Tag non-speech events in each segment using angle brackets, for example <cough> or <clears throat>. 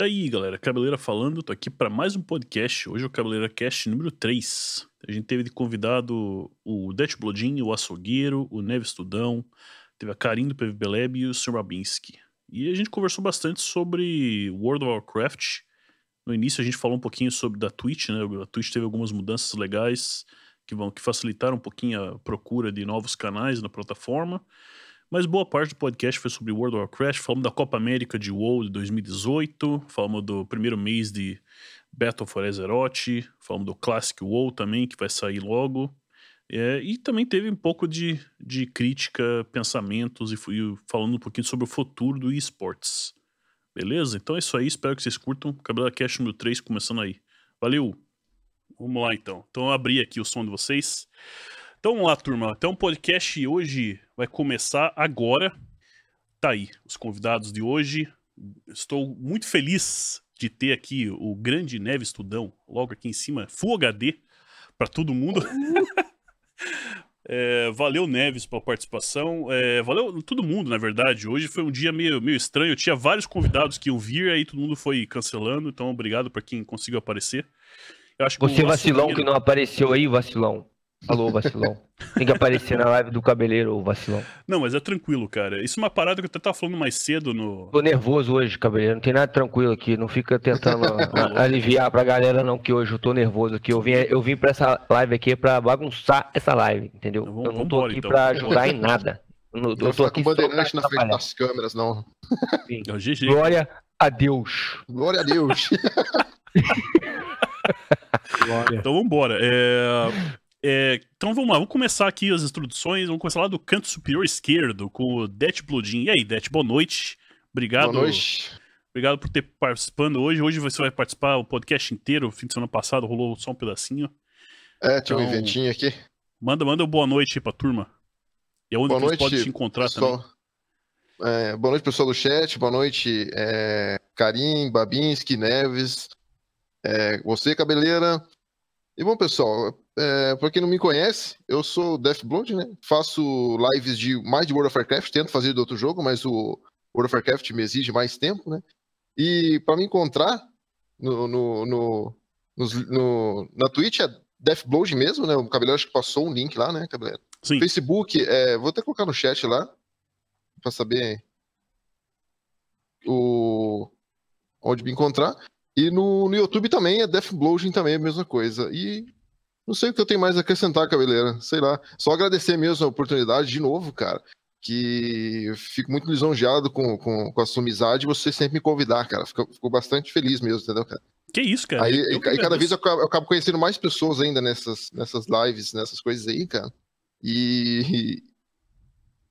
Tá aí, galera. Cabeleira falando. Tô aqui para mais um podcast. Hoje é o Cabeleira Cast número 3. A gente teve de convidado o Det Blodin, o Açougueiro, o Neves Tudão, teve a Karim do PVB Lab e o Sr. Babinski. E a gente conversou bastante sobre World of Warcraft. No início a gente falou um pouquinho sobre da Twitch, né? A Twitch teve algumas mudanças legais que vão que facilitaram um pouquinho a procura de novos canais na plataforma. Mas boa parte do podcast foi sobre World of Warcraft. Falamos da Copa América de WoW de 2018. Falamos do primeiro mês de Battle for Azeroth. Falamos do Classic WoW também, que vai sair logo. É, e também teve um pouco de, de crítica, pensamentos e fui falando um pouquinho sobre o futuro do esportes. Beleza? Então é isso aí. Espero que vocês curtam. Cabela Cash número 3 começando aí. Valeu! Vamos lá então. Então eu abri aqui o som de vocês. Então vamos lá, turma. Então o podcast hoje vai começar agora. Tá aí, os convidados de hoje. Estou muito feliz de ter aqui o grande Neves Tudão, logo aqui em cima, Full HD, para todo mundo. <laughs> é, valeu, Neves, pela participação. É, valeu todo mundo, na verdade. Hoje foi um dia meio, meio estranho. Eu tinha vários convidados que iam vir, aí todo mundo foi cancelando. Então, obrigado para quem conseguiu aparecer. Você vacilão que não apareceu aí, vacilão. Alô, vacilão. Tem que aparecer na live do cabeleiro, ô vacilão. Não, mas é tranquilo, cara. Isso é uma parada que eu até tava falando mais cedo no. Tô nervoso hoje, cabeleiro. Não tem nada tranquilo aqui. Não fica tentando <laughs> aliviar pra galera, não, que hoje eu tô nervoso aqui. Eu vim, eu vim pra essa live aqui pra bagunçar essa live, entendeu? Então, vamos, eu não tô embora, aqui então. pra ajudar em nada. Eu não, eu tô aqui com bandeirante na frente das câmeras, não. Sim. É o GG. Glória a Deus. Glória a Deus. <laughs> então vambora. É... É, então vamos lá, vamos começar aqui as introduções. Vamos começar lá do canto superior esquerdo com o Det Bloodin. E aí, Det, boa noite. Obrigado. Boa noite. Obrigado por ter participando hoje. Hoje você vai participar o podcast inteiro. Fim de semana passado rolou só um pedacinho. É, tinha então, um eventinho aqui. Manda, manda boa noite aí pra turma. E aonde boa noite, pode te encontrar pessoal. também. É, boa noite, pessoal do chat. Boa noite, é, Karim, Babinski, Neves. É, você, Cabeleira. E bom, pessoal, é, pra quem não me conhece, eu sou Deathblood, né? Faço lives de mais de World of Warcraft, tento fazer de outro jogo, mas o World of Warcraft me exige mais tempo, né? E para me encontrar no, no, no, no, na Twitch é Deathblood mesmo, né? O Cabeleiro acho que passou um link lá, né, Cabeleiro? Sim. Facebook, é, vou até colocar no chat lá, para saber o onde me encontrar. E no, no YouTube também é Deathblood também é a mesma coisa. E não sei o que eu tenho mais a acrescentar, cabeleira. Sei lá. Só agradecer mesmo a oportunidade de novo, cara. Que eu fico muito lisonjeado com, com, com a sua amizade e você sempre me convidar, cara. Fico, fico bastante feliz mesmo, entendeu, cara? Que isso, cara. Aí, aí cada vez eu acabo, eu acabo, conhecendo mais pessoas ainda nessas, nessas lives, nessas coisas aí, cara. E.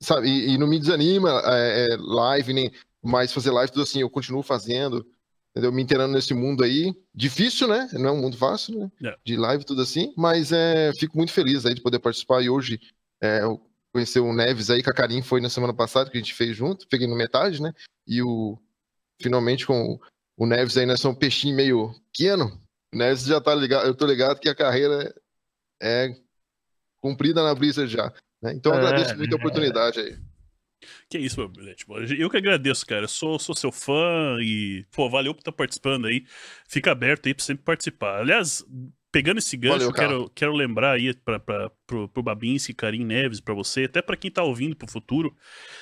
sabe, e, e não me desanima é, é, live, nem mais fazer live, tudo assim, eu continuo fazendo entendeu? Me inteirando nesse mundo aí. Difícil, né? Não é um mundo fácil, né? É. De live tudo assim, mas é, fico muito feliz aí de poder participar. E hoje é, eu conheci o Neves aí, que a Karim foi na semana passada, que a gente fez junto, peguei no metade, né? E o finalmente com o, Neves aí, nós né, um peixinho meio pequeno. O Neves já tá ligado, eu tô ligado que a carreira é cumprida na Blizzard já. Né? Então eu agradeço muito a oportunidade aí. Que é isso, meu tipo, Eu que agradeço, cara. Eu sou, sou seu fã e, pô, valeu por estar participando aí. Fica aberto aí pra sempre participar. Aliás, pegando esse gancho, valeu, quero, quero lembrar aí pra, pra, pro, pro Babinski, Karim Neves, pra você, até pra quem tá ouvindo pro futuro.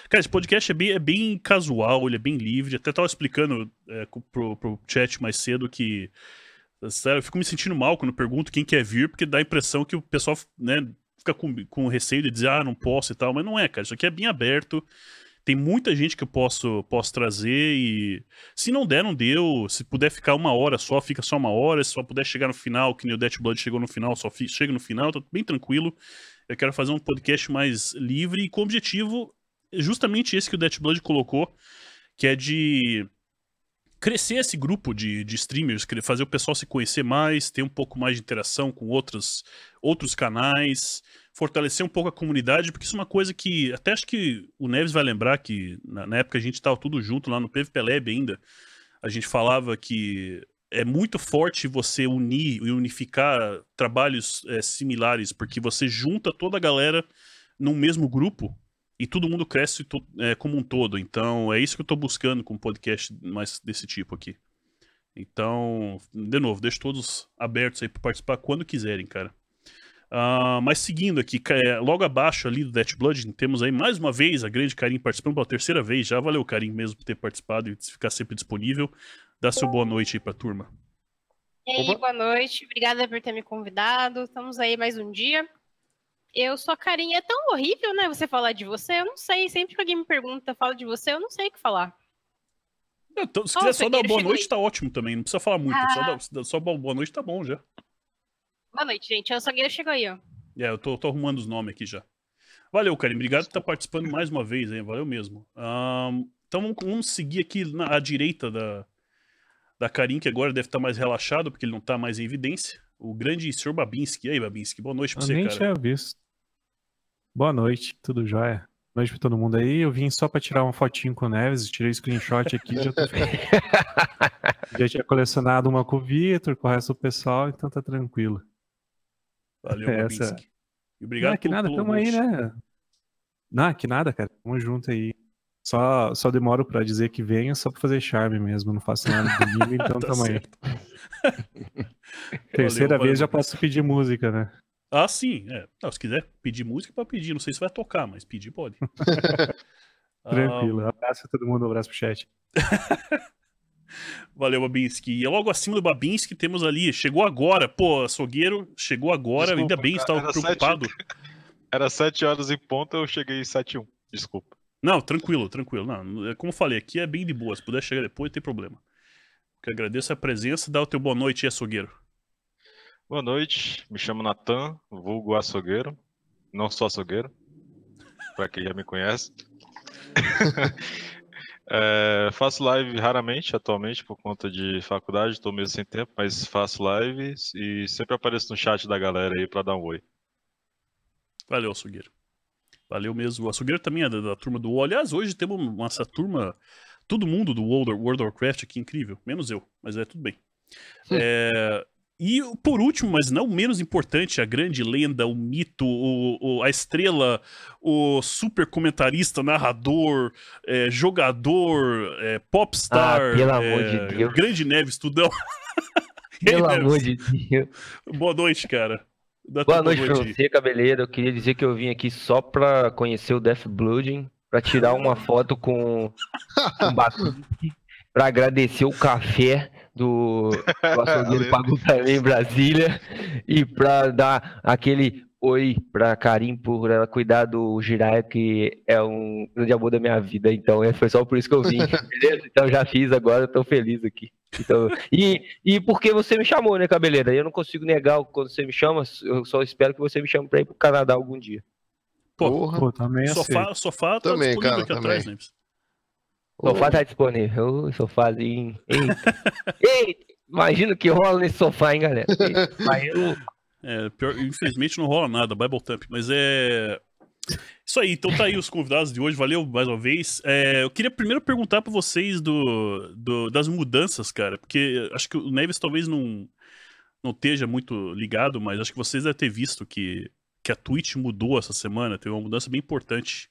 Cara, esse podcast é bem, é bem casual, ele é bem livre. Até tava explicando é, pro, pro chat mais cedo que. Sério, eu fico me sentindo mal quando pergunto quem quer vir, porque dá a impressão que o pessoal, né, fica com, com receio de dizer, ah, não posso e tal, mas não é, cara. Isso aqui é bem aberto. Tem muita gente que eu posso, posso trazer e se não der, não deu. Se puder ficar uma hora só, fica só uma hora. Se só puder chegar no final, que nem o Death Blood chegou no final, só chega no final, tá bem tranquilo. Eu quero fazer um podcast mais livre e com objetivo justamente esse que o Death Blood colocou, que é de crescer esse grupo de, de streamers, fazer o pessoal se conhecer mais, ter um pouco mais de interação com outros, outros canais, fortalecer um pouco a comunidade, porque isso é uma coisa que até acho que o Neves vai lembrar que na, na época a gente estava tudo junto lá no PVP Lab ainda, a gente falava que é muito forte você unir e unificar trabalhos é, similares, porque você junta toda a galera num mesmo grupo e todo mundo cresce to, é, como um todo. Então é isso que eu estou buscando com um podcast mais desse tipo aqui. Então, de novo, deixo todos abertos aí para participar quando quiserem, cara. Uh, mas seguindo aqui, é, logo abaixo ali do Death Blood, temos aí mais uma vez a grande Karim participando pela terceira vez. Já valeu, Karim, mesmo por ter participado e ficar sempre disponível. Dá seu boa noite aí pra turma. E aí, boa noite. Obrigada por ter me convidado. Estamos aí mais um dia. Eu sou a Karim. É tão horrível, né, você falar de você? Eu não sei. Sempre que alguém me pergunta, fala de você, eu não sei o que falar. Então, se quiser só dar boa noite, aí. tá ótimo também. Não precisa falar muito. Ah. Só, dar, só boa noite tá bom já. Boa noite, gente. O Sogueira chegou aí, ó. É, eu tô, tô, arrumando os nomes aqui já. Valeu, Karim. Obrigado por estar participando mais uma vez, hein? Valeu mesmo. Um, então vamos, vamos, seguir aqui na, à direita da, da Karim, que agora deve estar mais relaxado, porque ele não está mais em evidência. O grande Sr. Babinski. E aí, Babinski? Boa noite pra eu você, nem cara. tinha visto. Boa noite, tudo jóia? Boa noite pra todo mundo aí. Eu vim só pra tirar uma fotinho com o Neves, tirei screenshot aqui já tô <laughs> Já tinha colecionado uma com o Vitor, com o resto do pessoal, então tá tranquilo. Valeu, Essa... E obrigado Não, que nada, tamo aí, né? Não, que nada, cara. Tamo junto aí. Só, só demoro pra dizer que venha só pra fazer charme mesmo. Não faço nada domingo, <laughs> então tá tamo aí. <laughs> Terceira valeu, vez valeu. já posso pedir música, né? Ah, sim. É. Não, se quiser pedir música, pode pedir. Não sei se vai tocar, mas pedir pode. <laughs> Tranquilo. Um... Abraço a todo mundo, um abraço pro chat. Valeu, Babinski. E logo acima do Babinski temos ali, chegou agora, pô, açougueiro, chegou agora, Desculpa, ainda bem, estava preocupado. Sete... Era 7 horas em ponta, eu cheguei 7 e 1. Desculpa. Não, tranquilo, tranquilo. Não, é como eu falei, aqui é bem de boa. Se puder chegar depois, não tem problema. Eu agradeço a presença. Dá o teu boa noite, açougueiro. Boa noite, me chamo Natan, vulgo açougueiro. Não sou açougueiro, <laughs> para quem já me conhece. <laughs> É, faço live raramente atualmente por conta de faculdade, estou mesmo sem tempo, mas faço live e sempre apareço no chat da galera aí para dar um oi. Valeu, Açougueiro. Valeu mesmo. O Açougueiro também é da, da turma do Aliás, hoje temos essa turma, todo mundo do World, World of Warcraft aqui, incrível. Menos eu, mas é tudo bem. Hum. É, e por último, mas não menos importante, a grande lenda, o mito, o, o a estrela, o super comentarista, narrador, é, jogador, é, popstar, ah, pelo amor de é, Deus. grande Neves Tudão. <laughs> Pelo Neves. amor de Deus. Boa noite, cara. Dá boa noite pra você, cabeleira. Eu queria dizer que eu vim aqui só pra conhecer o Death Blooding, pra tirar uma foto com, com Batuque, pra agradecer o café do, do açougueiro pagou pra mim em Brasília e pra dar aquele oi pra Karim por ela cuidar do Jiraiya, que é um grande amor da minha vida. Então, é, foi só por isso que eu vim, <laughs> beleza? Então já fiz agora, tô feliz aqui. Então, e, e porque você me chamou, né, cabeleira? Eu não consigo negar quando você me chama, eu só espero que você me chame pra ir pro Canadá algum dia. Porra, Pô, também sofá, sofá tá também, cara, aqui também. atrás, né? O sofá tá disponível. O sofázinho. Eita. <laughs> Eita. Imagina o que rola nesse sofá, hein, galera? <laughs> É, pior, infelizmente não rola nada, Bible Thump, mas é. Isso aí, então tá aí os convidados de hoje, valeu mais uma vez. É, eu queria primeiro perguntar pra vocês do, do, das mudanças, cara, porque acho que o Neves talvez não, não esteja muito ligado, mas acho que vocês devem ter visto que, que a Twitch mudou essa semana, teve uma mudança bem importante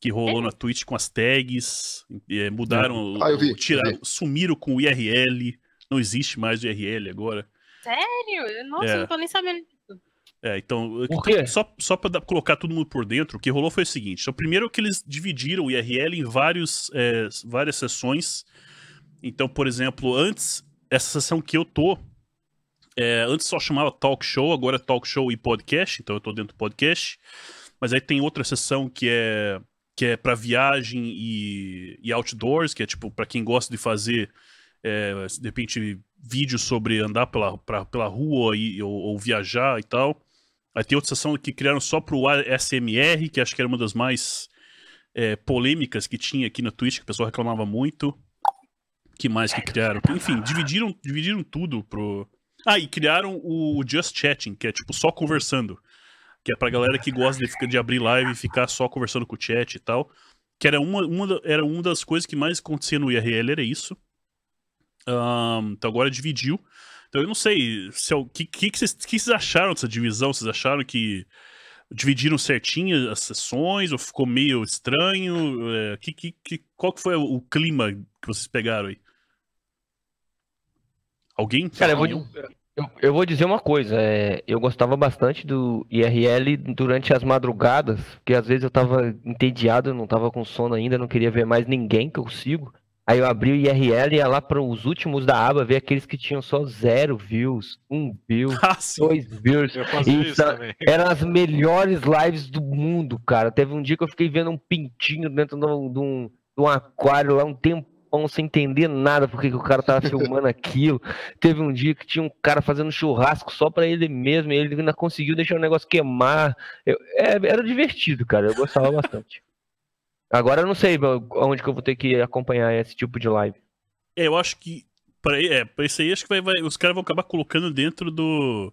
que rolou é. na Twitch com as tags, é, mudaram, ah, vi, tiraram, sumiram com o IRL, não existe mais o IRL agora. Sério? Nossa, é. não tô nem sabendo disso. É, então, então só, só pra colocar todo mundo por dentro, o que rolou foi o seguinte: então, primeiro que eles dividiram o IRL em vários, é, várias sessões. Então, por exemplo, antes, essa sessão que eu tô, é, antes só chamava Talk Show, agora é Talk Show e Podcast, então eu tô dentro do podcast. Mas aí tem outra sessão que é que é para viagem e, e, outdoors, que é tipo para quem gosta de fazer é, de repente vídeos sobre andar pela, pra, pela rua e, ou, ou, viajar e tal. Aí tem outra sessão que criaram só pro SMR, que acho que era uma das mais é, polêmicas que tinha aqui na Twitch, que o pessoal reclamava muito. que mais que criaram? Enfim, dividiram, dividiram tudo pro. Ah, e criaram o Just Chatting, que é tipo só conversando que é pra galera que gosta de, de abrir live e ficar só conversando com o chat e tal. Que era uma, uma, era uma das coisas que mais acontecia no IRL, era isso. Um, então agora dividiu. Então eu não sei se o que, que, que, vocês, que vocês acharam dessa divisão? Vocês acharam que dividiram certinho as sessões ou ficou meio estranho? É, que, que, que, qual que foi o clima que vocês pegaram aí? Alguém? Cara, eu vou, eu, eu vou dizer uma coisa. É, eu gostava bastante do IRL durante as madrugadas, porque às vezes eu tava entediado, não tava com sono ainda, não queria ver mais ninguém que eu sigo. Aí eu abri o IRL e ia lá para os últimos da aba ver aqueles que tinham só zero views, um view, <laughs> ah, dois views. Isso, eram as melhores lives do mundo, cara. Teve um dia que eu fiquei vendo um pintinho dentro de um, de um, de um aquário lá um tempão sem entender nada porque que o cara tava filmando <laughs> aquilo. Teve um dia que tinha um cara fazendo churrasco só para ele mesmo e ele ainda conseguiu deixar o negócio queimar. Eu, é, era divertido, cara. Eu gostava bastante. Agora eu não sei onde que eu vou ter que acompanhar esse tipo de live. É, eu acho que. Pra, é, pra isso aí, acho que vai, vai, os caras vão acabar colocando dentro do.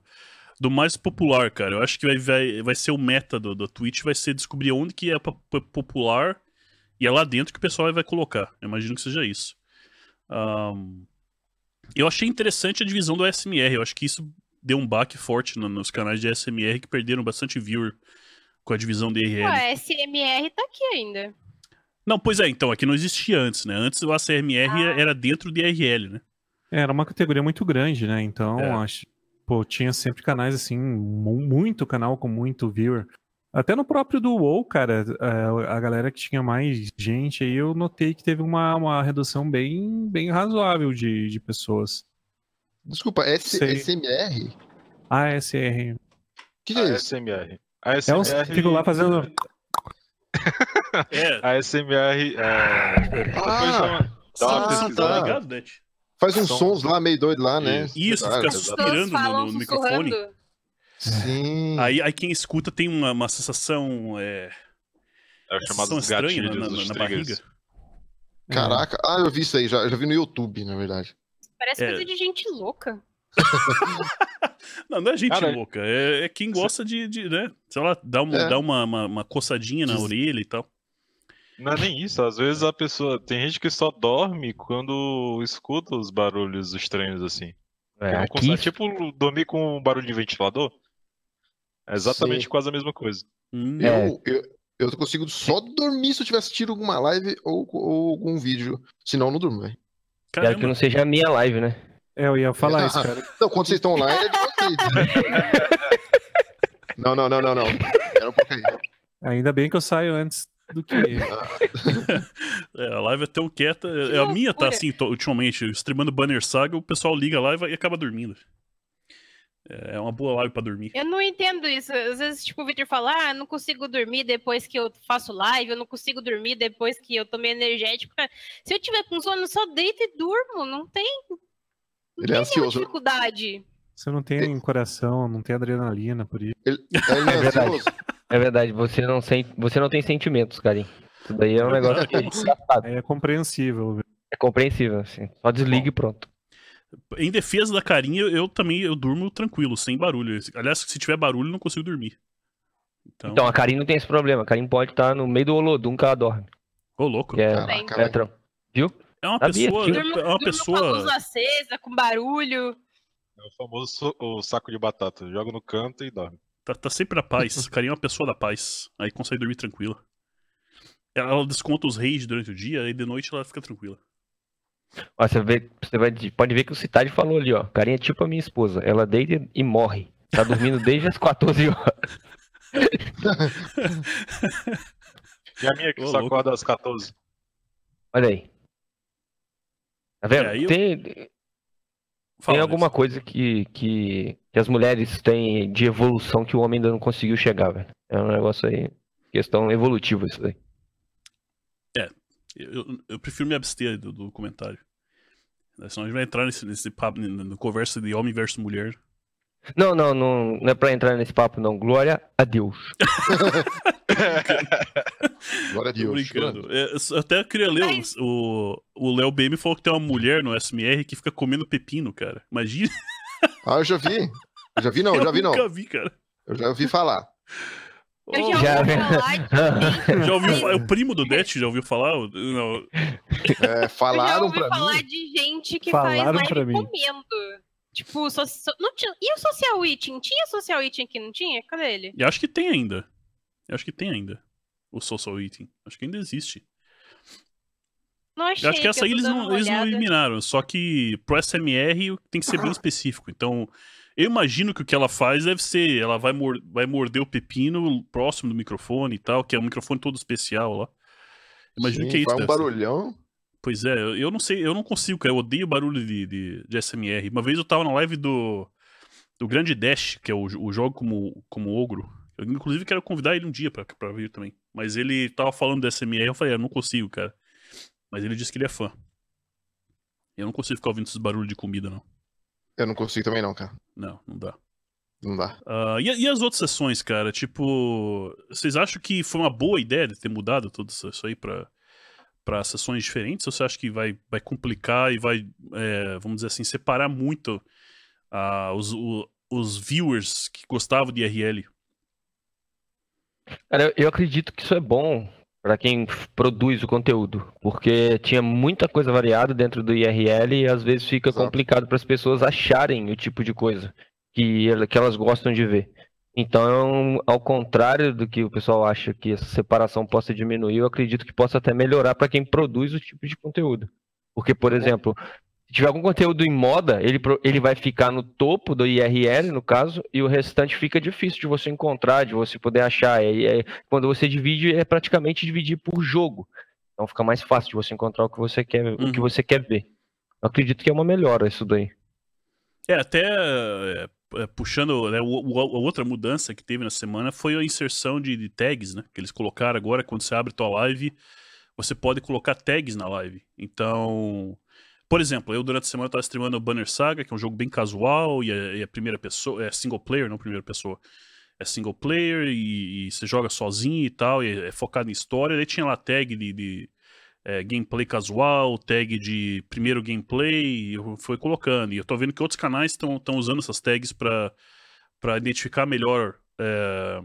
Do mais popular, cara. Eu acho que vai, vai, vai ser o meta do, do Twitch, vai ser descobrir onde que é popular e é lá dentro que o pessoal vai colocar. Eu imagino que seja isso. Um, eu achei interessante a divisão do SMR. Eu acho que isso deu um baque forte no, nos canais de SMR que perderam bastante viewer com a divisão de IRL. Ué, SMR tá aqui ainda. Não, pois é, então, aqui não existia antes, né? Antes o ACMR ah. era dentro do IRL, né? É, era uma categoria muito grande, né? Então, é. acho, pô, tinha sempre canais assim, muito canal com muito viewer. Até no próprio do WoW, cara, é, a galera que tinha mais gente aí, eu notei que teve uma, uma redução bem, bem razoável de, de pessoas. Desculpa, S SMR? ASR. O que, que é isso? ASMR. ASMR. É uns que ficam lá fazendo é. <laughs> A SMR. É... Ah, ah tá. Ligado, Faz uns Som. sons lá meio doido lá, né? Isso, fica suspirando no, no microfone. Sim. Aí, aí quem escuta tem uma, uma sensação. É, é chamado estranha na, na, na barriga. Caraca, ah, eu vi isso aí, já, já vi no YouTube, na verdade. Parece é. coisa de gente louca. <laughs> não, não é gente Cara, louca, é, é, quem gosta de, de, né? Sei lá, dar uma, é. dar uma, uma, uma coçadinha na orelha e tal. Não é nem isso, às vezes a pessoa. Tem gente que só dorme quando escuta os barulhos estranhos assim. É, aqui... tipo, dormir com um barulho de ventilador. É exatamente Sim. quase a mesma coisa. Hum. Eu, eu, eu consigo só dormir se eu tiver assistido alguma live ou, ou algum vídeo. Senão eu não durmo, velho. Quero que não seja a minha live, né? É, eu ia falar isso, <laughs> cara. Então, quando vocês estão online, é de vocês. <laughs> não, não, não, não, não. Era um pouco aí. Ainda bem que eu saio antes do que. <laughs> é, a live é tão quieta. É, a minha tá assim, ultimamente, streamando Banner Saga, o pessoal liga a live e acaba dormindo. É uma boa live pra dormir. Eu não entendo isso. Às vezes, tipo, o Victor fala, ah, não consigo dormir depois que eu faço live, eu não consigo dormir depois que eu tomei energético. Se eu tiver com sono, eu só deito e durmo. Não tem. Não ele é ansioso. dificuldade. Você não tem ele... coração, não tem adrenalina por isso. Ele, <laughs> ele é, é verdade. É verdade, você não, sente, você não tem sentimentos, Karim. Isso daí é um negócio que é, é compreensível. É compreensível, assim. Só desliga e pronto. Em defesa da carinha, eu também eu durmo tranquilo, sem barulho. Aliás, se tiver barulho, eu não consigo dormir. Então, então a Karim não tem esse problema. A Karim pode estar no meio do Olodum que ela dorme. Ô, louco. Que é, Caraca, Viu? É uma Sabia, pessoa. é uma pessoa. Com a luz acesa, com barulho. É o famoso o saco de batata. Joga no canto e dorme. Tá, tá sempre na paz. Carinha é uma pessoa da paz. Aí consegue dormir tranquila. Ela desconta os reis durante o dia e de noite ela fica tranquila. Ó, você, vê, você vai, pode ver que o Citade falou ali, ó. Carinha é tipo a minha esposa. Ela deita e morre. Tá dormindo desde as <laughs> 14 horas. <laughs> e a minha que só acorda às 14. Olha aí. Tá vendo? É, eu... Tem, tem alguma isso. coisa que, que, que, as mulheres têm de evolução que o homem ainda não conseguiu chegar, velho. É um negócio aí. Questão evolutiva isso aí. É. Eu, eu prefiro me abster do, do comentário. Senão a gente vai entrar nesse, nesse papo, no conversa de homem versus mulher. Não, não, não, não é pra entrar nesse papo, não. Glória a Deus. <laughs> Glória a Deus. Tô brincando. É, eu até queria ler Mas... o, o Léo BM falou que tem uma mulher no SMR que fica comendo pepino, cara. Imagina. Ah, eu já vi. Eu já vi não, eu já vi não. Eu vi, cara. Eu já ouvi falar. Eu já ouvi falar <laughs> Já ouviu É o primo do Det já ouviu falar? Não. É, falaram pra mim. Eu já ouvi falar de gente que falaram faz live comendo. Tipo, so, so, não tinha, e o social eating? Tinha social eating aqui, não tinha? Cadê ele? Eu acho que tem ainda. Eu acho que tem ainda. O social eating. Acho que ainda existe. Não achei, eu acho que essa aí eles não, eles não eliminaram, só que pro SMR tem que ser bem <laughs> específico. Então, eu imagino que o que ela faz deve ser, ela vai, mor vai morder o pepino próximo do microfone e tal, que é um microfone todo especial lá. Imagino Sim, que é isso. Vai um barulhão. Pois é, eu, eu, não sei, eu não consigo, cara. Eu odeio barulho de, de, de, SMR. Uma vez eu tava na live do, do Grande Dash, que é o, o jogo como, como ogro. Eu, inclusive, quero convidar ele um dia pra, pra vir também. Mas ele tava falando do SMR, eu falei, ah, não consigo, cara. Mas ele disse que ele é fã. Eu não consigo ficar ouvindo esses barulhos de comida, não. Eu não consigo também, não, cara. Não, não dá. Não dá. Uh, e, e, as outras sessões, cara? Tipo, vocês acham que foi uma boa ideia de ter mudado tudo isso aí pra, pra sessões diferentes? Ou você acha que vai, vai complicar e vai, é, vamos dizer assim, separar muito uh, os, o, os viewers que gostavam de IRL? Cara, eu acredito que isso é bom para quem produz o conteúdo, porque tinha muita coisa variada dentro do IRL e às vezes fica Exato. complicado para as pessoas acharem o tipo de coisa que, que elas gostam de ver. Então, ao contrário do que o pessoal acha que essa separação possa diminuir, eu acredito que possa até melhorar para quem produz o tipo de conteúdo. Porque, por exemplo, se tiver algum conteúdo em moda, ele, ele vai ficar no topo do IRL, no caso, e o restante fica difícil de você encontrar, de você poder achar. E é, quando você divide, é praticamente dividir por jogo. Então fica mais fácil de você encontrar o que você quer, uhum. o que uhum. você quer ver. Eu acredito que é uma melhora isso daí. É, até é, é puxando né, a outra mudança que teve na semana foi a inserção de, de, tags, né? Que eles colocaram agora, quando você abre tua live, você pode colocar tags na live. Então, por exemplo, eu durante a semana estava streamando o Banner Saga, que é um jogo bem casual e é, é primeira pessoa, é single player, não primeira pessoa. É single player e, e você joga sozinho e tal, e é, é focado em história. Daí tinha lá tag de, de é, gameplay casual, tag de primeiro gameplay, fui colocando. E eu tô vendo que outros canais estão usando essas tags para identificar melhor é,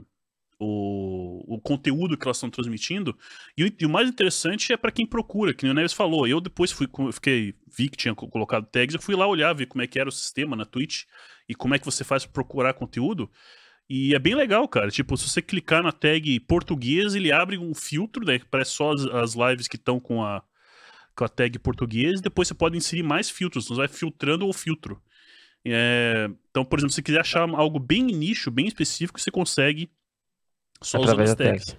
o, o conteúdo que elas estão transmitindo. E o, e o, mais interessante é para quem procura, que o Neves falou. Eu depois fui, fiquei, vi que tinha colocado tags, eu fui lá olhar, ver como é que era o sistema na Twitch e como é que você faz para procurar conteúdo. E é bem legal, cara. Tipo, se você clicar na tag português, ele abre um filtro, né? Que parece só as, as lives que estão com a, com a tag português. E depois você pode inserir mais filtros. Você vai filtrando o filtro. É... Então, por exemplo, se você quiser achar algo bem nicho, bem específico, você consegue só Através usando as tags.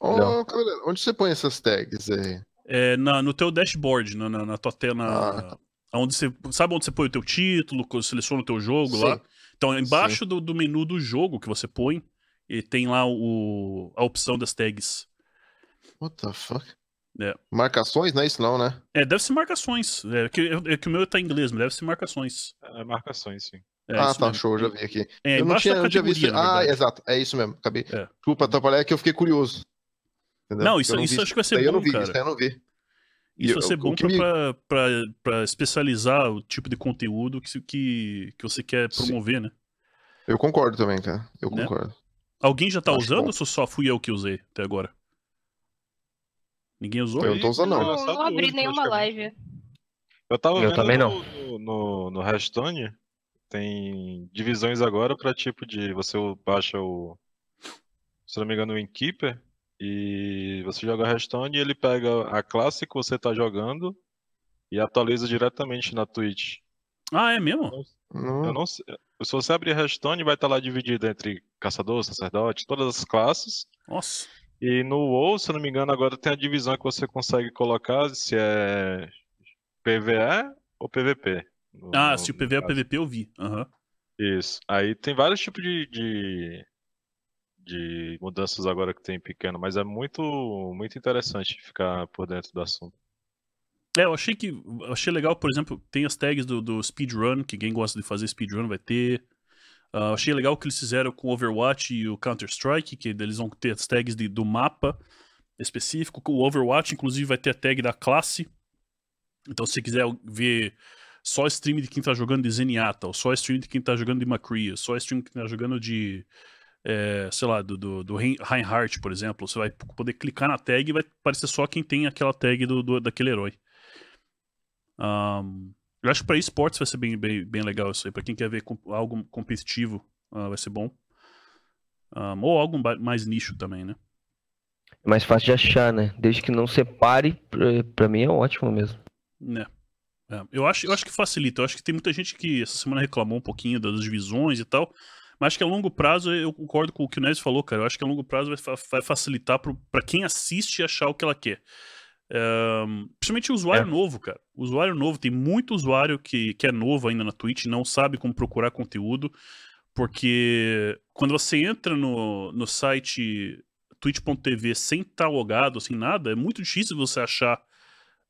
Oh, onde você põe essas tags aí? É, na, no teu dashboard, na, na, na tua tela. Ah. Onde você, sabe onde você põe o teu título, seleciona o teu jogo Sim. lá? Então, embaixo do, do, menu do jogo que você põe, ele tem lá o, a opção das tags. What the fuck? É. Marcações, não é isso não, né? É, deve ser marcações. É que, é que o meu tá em inglês, mas deve ser marcações. É, marcações, sim. É, ah, tá, mesmo. show, já vi aqui. É, eu não tinha, eu tinha visto. Ah, exato, é isso mesmo. Acabei. É. Desculpa atrapalhar, é que eu fiquei curioso. Entendeu? Não, isso, isso acho que vai ser bom, eu não vi, cara. Isso eu não vi. Isso vai ser bom pra, me... pra, pra, pra, especializar o tipo de conteúdo que, que, que você quer promover, Sim. né? Eu concordo também, cara. Eu né? concordo. Alguém já tá acho usando bom. ou só fui eu que usei até agora? Ninguém usou? Eu não tô usando, não. Não, não abri nenhuma live. Eu tava eu vendo também não. no, no, no Restone, tem divisões agora para tipo de você baixa o se não me engano o Inkeeper e você joga Hearthstone e ele pega a classe que você tá jogando e atualiza diretamente na Twitch. Ah, é mesmo? Eu, eu não sei. Se você abrir Hearthstone, vai estar tá lá dividido entre caçador, sacerdote, todas as classes. Nossa. E no WoW, se eu não me engano, agora tem a divisão que você consegue colocar se é PvE ou PvP. No, ah, se o PV é PVP, eu vi. Uhum. Isso. Aí tem vários tipos de, de, de, mudanças agora que tem pequeno, mas é muito, muito interessante ficar por dentro do assunto. É, eu achei que. Eu achei legal, por exemplo, tem as tags do, do speedrun, que quem gosta de fazer speedrun vai ter. Uh, achei legal o que eles fizeram com o Overwatch e o Counter-Strike, que eles vão ter as tags de, do mapa específico. O Overwatch, inclusive, vai ter a tag da classe. Então, se você quiser ver só stream de quem tá jogando de Zenyatta, ou só stream de quem tá jogando de McCree, só stream de quem tá jogando de, é, sei lá, do, do, do Reinhardt, por exemplo. Você vai poder clicar na tag e vai aparecer só quem tem aquela tag do, do daquele herói. Um, eu acho que pra esportes vai ser bem, bem, bem legal isso aí. Pra quem quer ver algo competitivo, uh, vai ser bom. Um, ou algo mais nicho também, né? é mais fácil de achar, né? Desde que não separe, pra, pra mim é ótimo mesmo. É. É, eu, acho, eu acho que facilita. Eu acho que tem muita gente que essa semana reclamou um pouquinho das divisões e tal. Mas acho que a longo prazo, eu concordo com o que o Neves falou, cara. Eu acho que a longo prazo vai, vai facilitar para quem assiste achar o que ela quer. É, principalmente o usuário é. novo, cara. O usuário novo, tem muito usuário que, que é novo ainda na Twitch, não sabe como procurar conteúdo. Porque quando você entra no, no site twitch.tv sem estar logado, sem nada, é muito difícil você achar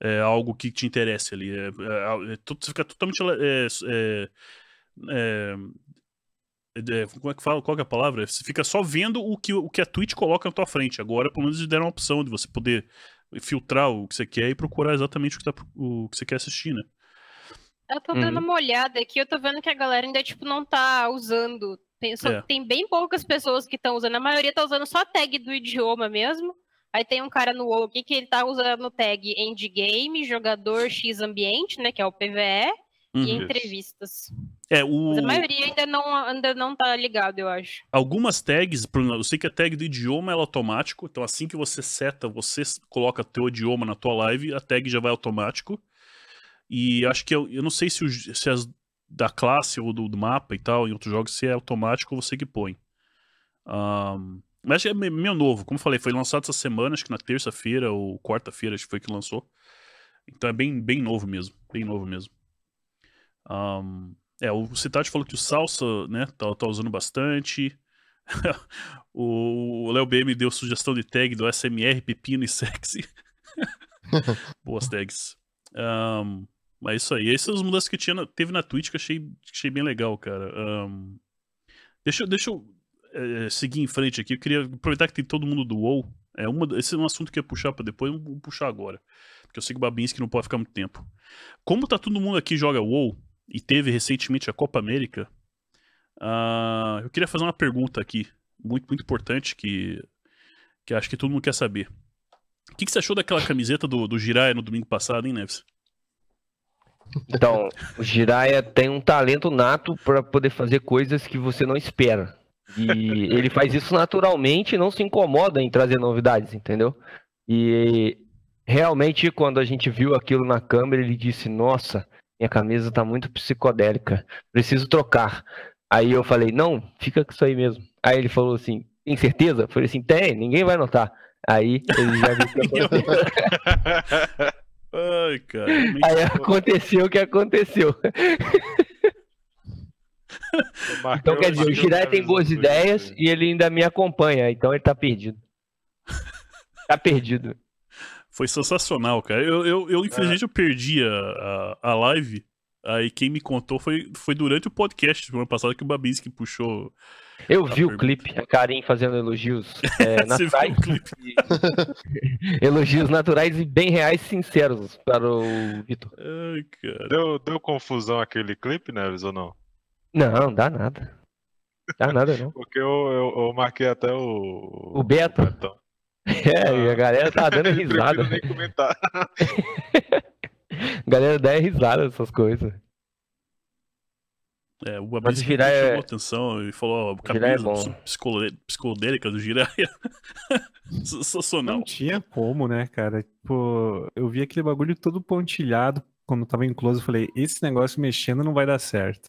é, algo que te interesse ali. É, é, é você fica totalmente. É, é, como é que fala? Qual é a palavra? Você fica só vendo o que, o que a Twitch coloca na tua frente. Agora, pelo menos, eles deram uma opção de você poder filtrar o que você quer e procurar exatamente o que, tá, o que você quer assistir, né? Eu tô dando uhum. uma olhada aqui, eu tô vendo que a galera ainda, tipo, não tá usando. Tem, só, é. tem bem poucas pessoas que estão usando. A maioria tá usando só a tag do idioma mesmo. Aí tem um cara no WoW aqui que ele tá usando tag endgame, jogador X ambiente, né, que é o PVE, uhum. e entrevistas. É, o... Mas a maioria ainda não, ainda não tá ligado, eu acho. Algumas tags, eu sei que a tag do idioma é automático, então assim que você seta, você coloca teu idioma na tua live, a tag já vai automático. E acho que eu, eu não sei se, o, se as da classe ou do, do, mapa e tal, em outros jogos, se é automático ou você que põe. Um, mas é meio novo, como eu falei, foi lançado essa semana, acho que na terça-feira ou quarta-feira, acho que foi que lançou. Então é bem, bem novo mesmo, bem novo mesmo. Um, é, o Citati falou que o Salsa, né, tá, tá usando bastante. <laughs> o Léo B me deu sugestão de tag do SMR, pepino e sexy. <laughs> Boas tags. Um, mas isso aí. Essas são as mudanças que tinha, teve na Twitch que eu achei, achei bem legal, cara. Um, deixa, deixa eu é, seguir em frente aqui, eu queria aproveitar que tem todo mundo do WoW. É uma, esse é um assunto que eu ia puxar para depois, vou puxar agora. Porque eu sei que o Babinski não pode ficar muito tempo. Como tá todo mundo aqui joga WoW e teve recentemente a Copa América, uh, eu queria fazer uma pergunta aqui, muito, muito importante, que, que acho que todo mundo quer saber. O que, que você achou daquela camiseta do, do Jiraiya no domingo passado, hein, Neves? Então, o Jiraiya tem um talento nato para poder fazer coisas que você não espera. E <laughs> ele faz isso naturalmente, não se incomoda em trazer novidades, entendeu? E realmente, quando a gente viu aquilo na câmera, ele disse: Nossa, minha camisa tá muito psicodélica, preciso trocar. Aí eu falei: Não, fica com isso aí mesmo. Aí ele falou assim: Tem certeza? Eu falei assim: Tem, ninguém vai notar. Aí ele já viu que <laughs> Ai, cara. Aí aconteceu o que aconteceu. então quer dizer, o Jirai tem boas ideias e ele ainda me acompanha, então ele tá perdido. Tá perdido. Foi sensacional, cara. Eu, eu, eu infelizmente, é. eu perdi a, a, a, live. Aí quem me contou foi, foi durante o podcast semana passada que o Babinski puxou. Eu vi pergunta. o clipe, a Karim fazendo elogios <laughs> é, naturais. <laughs> elogios naturais e bem reais sinceros para o Vitor. Deu, deu confusão aquele clipe, Neves, ou não? Não, dá nada. Dá nada, não. <laughs> Porque eu, eu, eu marquei até o. O Beto. O é, ah. e a galera tá dando <laughs> risada. nem comentar. a <laughs> galera dá risada dessas coisas. É, o Abis chamou é... atenção e falou, ó, camisa é psicodélica do Jiraiya. <laughs> Sensacional. Não tinha como, né, cara? Tipo, eu vi aquele bagulho todo pontilhado quando tava em close, eu falei, esse negócio mexendo não vai dar certo.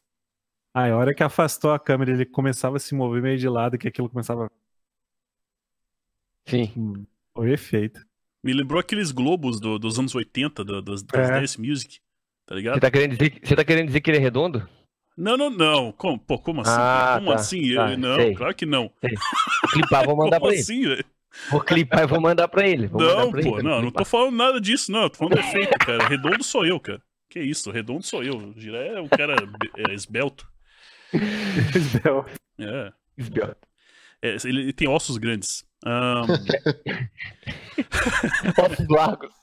Aí a hora que afastou a câmera, ele começava a se mover meio de lado, que aquilo começava. Sim. Hum, o efeito. Me lembrou aqueles globos do, dos anos 80, do, das, das é. Dance Music. Tá ligado? Você tá, querendo dizer, você tá querendo dizer que ele é redondo? Não, não, não. Como, pô, como assim? Ah, como tá, assim? Tá, não, sei. claro que não. Sei. Vou clipar, vou <laughs> mandar pra ele. assim, velho? Vou clipar e vou mandar pra ele. Vou não, pra pô, ele, não, não tô falando nada disso, não. Tô falando efeito, cara. Redondo sou eu, cara. Que isso, redondo sou eu. O Giré é um cara é, esbelto. <laughs> Esbelto. É. Esbelto. É, ele, ele, tem ossos grandes. Um... ossos largos.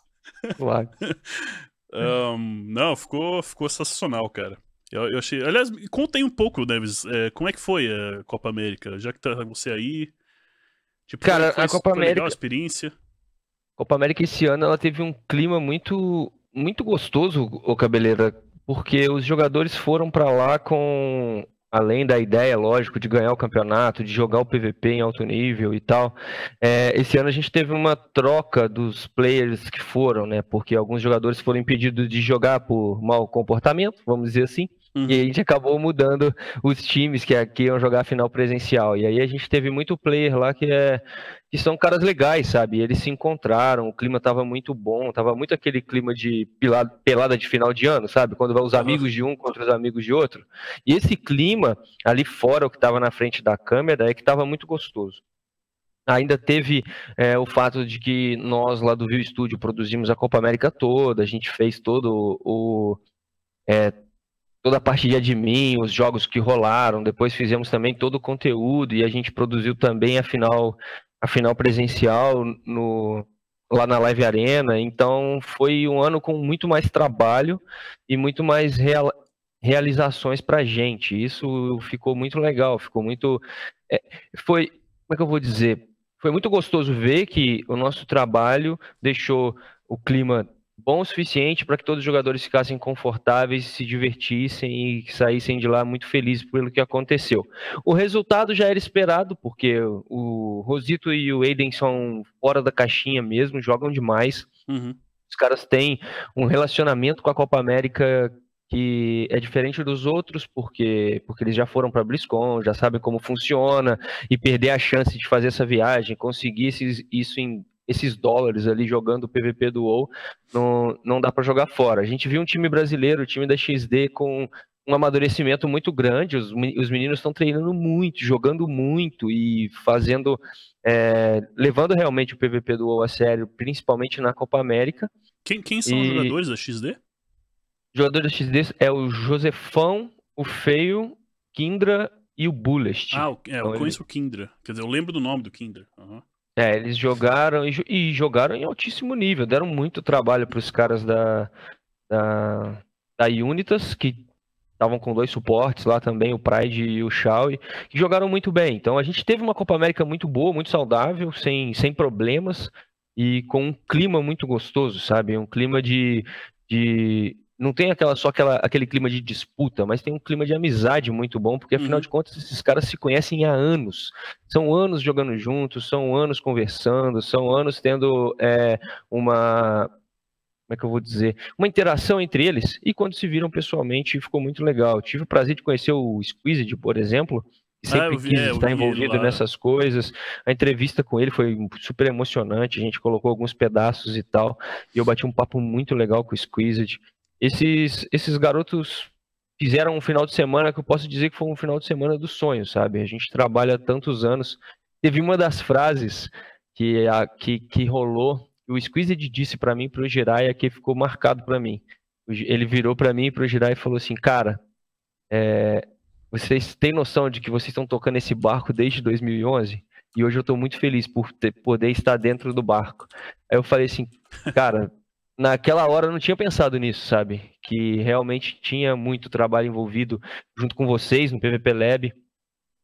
Um, não, ficou, ficou sensacional, cara. Eu, eu, achei. Aliás, conta aí um pouco, Neves. É, como é que foi a Copa América? Já que tá você aí. Tipo, cara, foi, a Copa América. Legal a experiência. Copa América esse ano ela teve um clima muito muito gostoso, o Cabeleira, porque os jogadores foram para lá com além da ideia, lógico, de ganhar o campeonato, de jogar o PVP em alto nível e tal, é, esse ano a gente teve uma troca dos players que foram, né? Porque alguns jogadores foram impedidos de jogar por mau comportamento, vamos dizer assim. Uhum. E a gente acabou mudando os times que aqui iam jogar a final presencial. E aí a gente teve muito player lá que, é, que são caras legais, sabe? Eles se encontraram, o clima tava muito bom, tava muito aquele clima de pelada, pelada de final de ano, sabe? Quando vai os amigos de um contra os amigos de outro. E esse clima ali fora, o que tava na frente da câmera, é que tava muito gostoso. Ainda teve é, o fato de que nós lá do Viu Studio produzimos a Copa América toda, a gente fez todo o. É, toda a parte de admin, os jogos que rolaram, depois fizemos também todo o conteúdo e a gente produziu também a final, a final presencial no, lá na Live Arena. Então foi um ano com muito mais trabalho e muito mais real, realizações para a gente. Isso ficou muito legal, ficou muito. É, foi. Como é que eu vou dizer? Foi muito gostoso ver que o nosso trabalho deixou o clima bom o suficiente para que todos os jogadores ficassem confortáveis, se divertissem e saíssem de lá muito felizes pelo que aconteceu. O resultado já era esperado, porque o Rosito e o Aiden são fora da caixinha mesmo, jogam demais. Uhum. Os caras têm um relacionamento com a Copa América que é diferente dos outros porque porque eles já foram para BlizzCon, já sabem como funciona e perder a chance de fazer essa viagem, conseguir isso em esses dólares ali jogando o PVP do WoW, não, não dá para jogar fora. A gente viu um time brasileiro, o time da XD, com um amadurecimento muito grande. Os, os meninos estão treinando muito, jogando muito e fazendo, é, levando realmente o PVP do WoW a sério, principalmente na Copa América. Quem, quem são e... os jogadores da XD? Jogadores da XD é o Josefão, o Feio, Kindra e o Bullet. Ah, é, eu então, conheço ele... o Kindra. Quer dizer, eu lembro do nome do Kindra. Uhum. É, eles jogaram e, e jogaram em altíssimo nível, deram muito trabalho para os caras da, da, da Unitas, que estavam com dois suportes lá também, o Pride e o Shaw, que jogaram muito bem. Então a gente teve uma Copa América muito boa, muito saudável, sem, sem problemas e com um clima muito gostoso, sabe? Um clima de, de não tem aquela só aquela, aquele clima de disputa, mas tem um clima de amizade muito bom, porque afinal uhum. de contas esses caras se conhecem há anos. São anos jogando juntos, são anos conversando, são anos tendo é, uma. Como é que eu vou dizer? Uma interação entre eles. E quando se viram pessoalmente, ficou muito legal. Tive o prazer de conhecer o Squeezed, por exemplo, sempre ah, vi, quis é, estar envolvido nessas coisas. A entrevista com ele foi super emocionante, a gente colocou alguns pedaços e tal, e eu bati um papo muito legal com o Squeezed esses, esses garotos fizeram um final de semana que eu posso dizer que foi um final de semana do sonho, sabe? A gente trabalha tantos anos. Teve uma das frases que, a, que, que rolou, o Squeezed disse para mim, pro Jiraiya, que ficou marcado para mim. Ele virou para mim pro Jiraiya e falou assim, cara, é, vocês têm noção de que vocês estão tocando esse barco desde 2011? E hoje eu estou muito feliz por ter, poder estar dentro do barco. Aí eu falei assim, cara, naquela hora eu não tinha pensado nisso, sabe? Que realmente tinha muito trabalho envolvido junto com vocês no PVP Lab,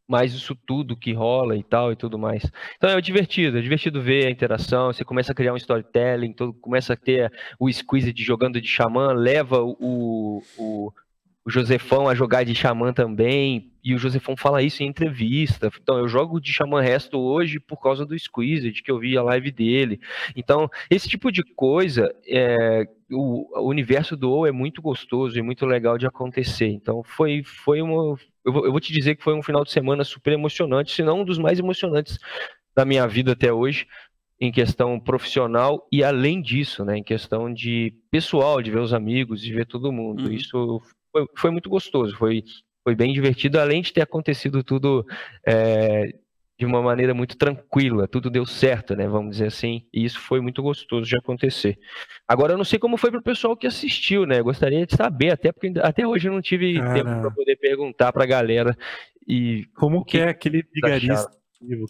mais isso tudo que rola e tal e tudo mais. Então é divertido, é divertido ver a interação, você começa a criar um storytelling, todo, começa a ter o squeeze de jogando de xamã, leva o, o, o Josefão a jogar de xamã também, e o Josefão fala isso em entrevista. Então, eu jogo de Xamã Resto hoje por causa do Squeezed, que eu vi a live dele. Então, esse tipo de coisa, é, o, o, universo do WoW é muito gostoso e muito legal de acontecer. Então, foi, foi uma. Eu vou, eu vou te dizer que foi um final de semana super emocionante, se não um dos mais emocionantes da minha vida até hoje em questão profissional e além disso, né, em questão de pessoal, de ver os amigos, de ver todo mundo. Uhum. Isso foi, foi muito gostoso, foi, foi bem divertido, além de ter acontecido tudo é, de uma maneira muito tranquila, tudo deu certo, né? Vamos dizer assim, e isso foi muito gostoso de acontecer. Agora eu não sei como foi para o pessoal que assistiu, né? Gostaria de saber, até porque até hoje eu não tive Cara... tempo para poder perguntar para a galera e como que, que é aquele vigarista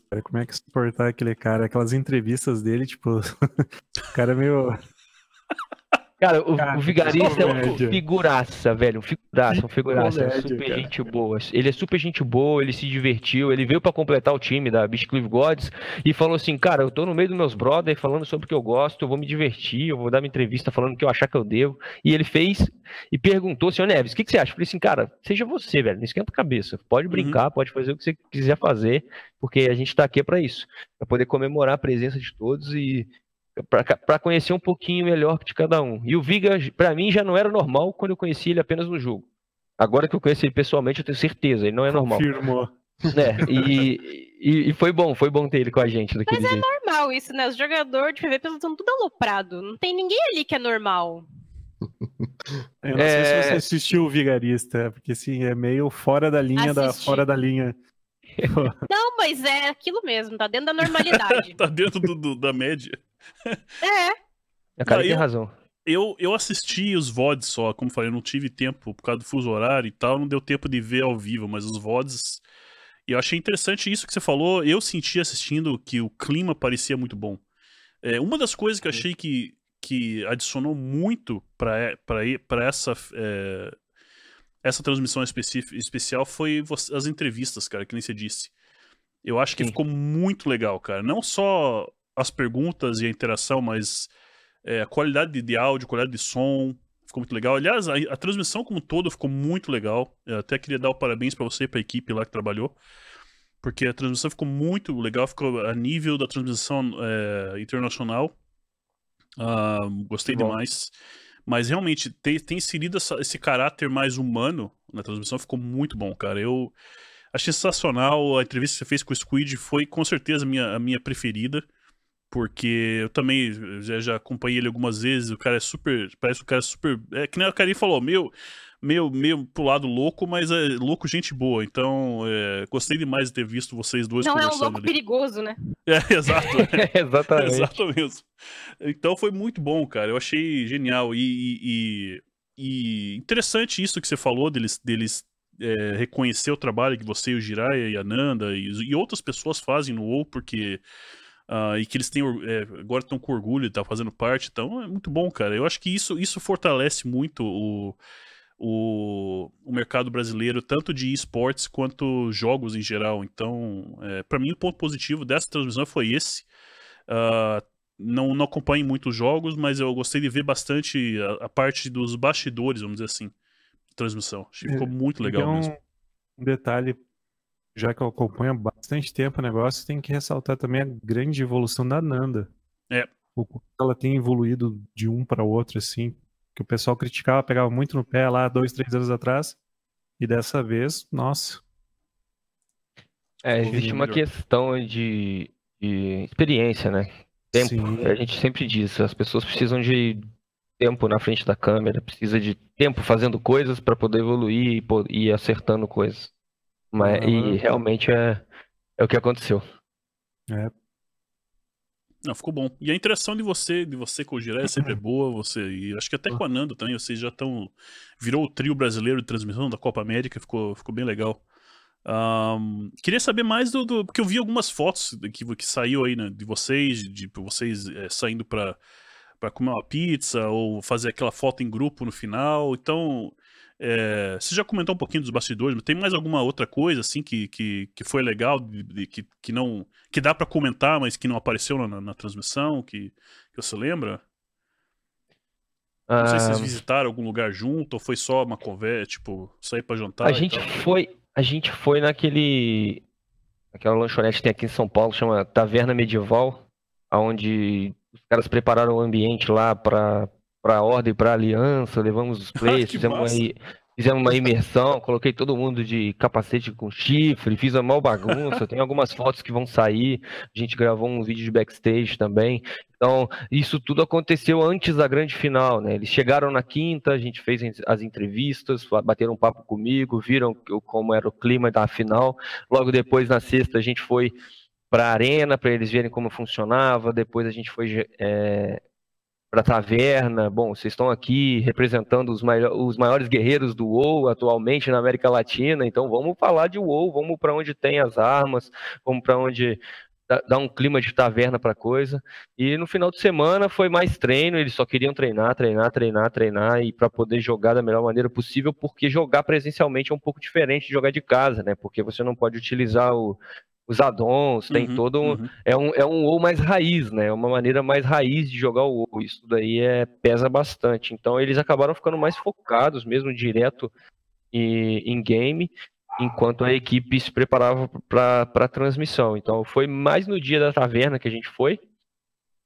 cara. Como é que suportar aquele cara? Aquelas entrevistas dele, tipo, <laughs> o cara é meio. <laughs> Cara, o, Cara, o Vigarista é um figuraça, velho. Um figuraça, um figuraça. É super cara. gente boa. Ele é super gente boa, ele se divertiu. Ele veio para completar o time da Beach Cliff Gods e falou assim: Cara, eu tô no meio dos meus brothers falando sobre o que eu gosto, eu vou me divertir, eu vou dar minha entrevista falando o que eu achar que eu devo. E ele fez e perguntou, senhor Neves, o que, que você acha? Eu falei assim, cara, seja você, velho, não esquenta a cabeça. Pode brincar, uhum. pode fazer o que você quiser fazer, porque a gente tá aqui para isso para poder comemorar a presença de todos e para conhecer um pouquinho melhor de cada um. E o Viga, para mim, já não era normal quando eu conheci ele apenas no jogo. Agora que eu conheci ele pessoalmente, eu tenho certeza, ele não é normal. Confirmou. É, e, e, e, foi bom, foi bom ter ele com a gente. Mas é jeito. normal isso, né? Os jogadores de PVP estão tudo aloprado. Não tem ninguém ali que é normal. Eu não é... sei se você assistiu o Vigarista, porque sim, é meio fora da linha Assisti. da fora da linha. Não, mas é aquilo mesmo, tá dentro da normalidade. <laughs> tá dentro do, do, da média. É. A cara tem razão. Eu, eu assisti os VODs só, como falei, eu não tive tempo por causa do fuso horário e tal, não deu tempo de ver ao vivo, mas os VODs. E eu achei interessante isso que você falou. Eu senti assistindo que o clima parecia muito bom. É, uma das coisas que eu achei que, que adicionou muito para essa é, essa transmissão especial foi as entrevistas, cara, que nem você disse. Eu acho que Sim. ficou muito legal, cara. Não só as perguntas e a interação, mas é, a qualidade de áudio, a qualidade de som, ficou muito legal. Aliás, a, a transmissão como um todo ficou muito legal. Eu até queria dar o parabéns para você e para a equipe lá que trabalhou, porque a transmissão ficou muito legal, ficou a nível da transmissão é, internacional. Uh, gostei Bom. demais. Mas realmente, ter, ter inserido essa, esse caráter mais humano na transmissão ficou muito bom, cara. Eu achei sensacional. A entrevista que você fez com o Squid foi com certeza a minha, a minha preferida. Porque eu também já, já acompanhei ele algumas vezes. O cara é super. Parece que o cara é super. É que nem a Karim falou, meu meio, meio pro lado louco, mas é louco gente boa. Então, é, gostei demais de ter visto vocês dois Não é um louco ali. perigoso, né? <laughs> É, exato. <laughs> <laughs> Exatamente. Exato mesmo. Então foi muito bom, cara. Eu achei genial. E, e, e interessante isso que você falou deles, deles é, reconhecer o trabalho que você, o Jiraiya e a Nanda e, e outras pessoas fazem no WoW, porque... Uh, e que eles têm, é, agora estão com orgulho de estar tá fazendo parte, então é muito bom, cara. Eu acho que isso, isso fortalece muito o, o, o mercado brasileiro, tanto de esportes quanto jogos em geral. Então, é, para mim, o ponto positivo dessa transmissão foi esse. Uh, não, não acompanho muitos jogos, mas eu gostei de ver bastante a, a parte dos bastidores, vamos dizer assim, transmissão. Ficou muito legal então, mesmo. Um detalhe, já que eu acompanho há bastante tempo o negócio, tem que ressaltar também a grande evolução da Nanda. É. O ela tem evoluído de um para outro, assim, que o pessoal criticava, pegava muito no pé lá dois, três anos atrás. E dessa vez, nossa. É, existe uma questão de, de, experiência, né? Tempo. Sim. A gente sempre diz, as pessoas precisam de tempo na frente da câmera, precisa de tempo fazendo coisas para poder evoluir e ir acertando coisas. Mas, e realmente é, é o que aconteceu. É, não, ficou bom. E a interação de você, de você com o Jiré é sempre <clears throat> boa, você e acho que até com a Nando também, vocês já estão virou o trio brasileiro de transmissão da Copa América, ficou, ficou bem legal. Um, queria saber mais do, do, porque eu vi algumas fotos que, que saiu aí né, de vocês, de, de vocês é, saindo para para comer uma pizza ou fazer aquela foto em grupo no final. Então, é, você já comentou um pouquinho dos bastidores, mas tem mais alguma outra coisa assim que, que, que foi legal, de, que, que não que dá para comentar, mas que não apareceu na, na transmissão, que, que você lembra? Não sei se vocês ah, visitaram algum lugar junto ou foi só uma conversa, tipo, sair para jantar. A gente foi, a gente foi naquele aquela lanchonete que tem aqui em São Paulo, chama Taverna Medieval, onde os caras prepararam o ambiente lá para para a ordem, para a aliança, levamos os <laughs> players, fizemos uma, fizemos uma imersão, coloquei todo mundo de capacete com chifre, fiz a mal bagunça, tem algumas fotos que vão sair, a gente gravou um vídeo de backstage também. Então, isso tudo aconteceu antes da grande final, né? Eles chegaram na quinta, a gente fez as entrevistas, bateram um papo comigo, viram como era o clima da final. Logo depois, na sexta, a gente foi para a arena para eles verem como funcionava. Depois a gente foi é, para a taverna. Bom, vocês estão aqui representando os, os maiores guerreiros do WoW atualmente na América Latina, então vamos falar de WoW, vamos para onde tem as armas, vamos para onde dar um clima de taverna para coisa. E no final de semana foi mais treino, eles só queriam treinar, treinar, treinar, treinar e para poder jogar da melhor maneira possível, porque jogar presencialmente é um pouco diferente de jogar de casa, né? Porque você não pode utilizar o, os addons, tem uhum, todo um, uhum. é um é um WoW mais raiz, né? É uma maneira mais raiz de jogar o WoW. Isso daí é pesa bastante. Então eles acabaram ficando mais focados mesmo direto em, em game enquanto a equipe se preparava para a transmissão. Então foi mais no dia da taverna que a gente foi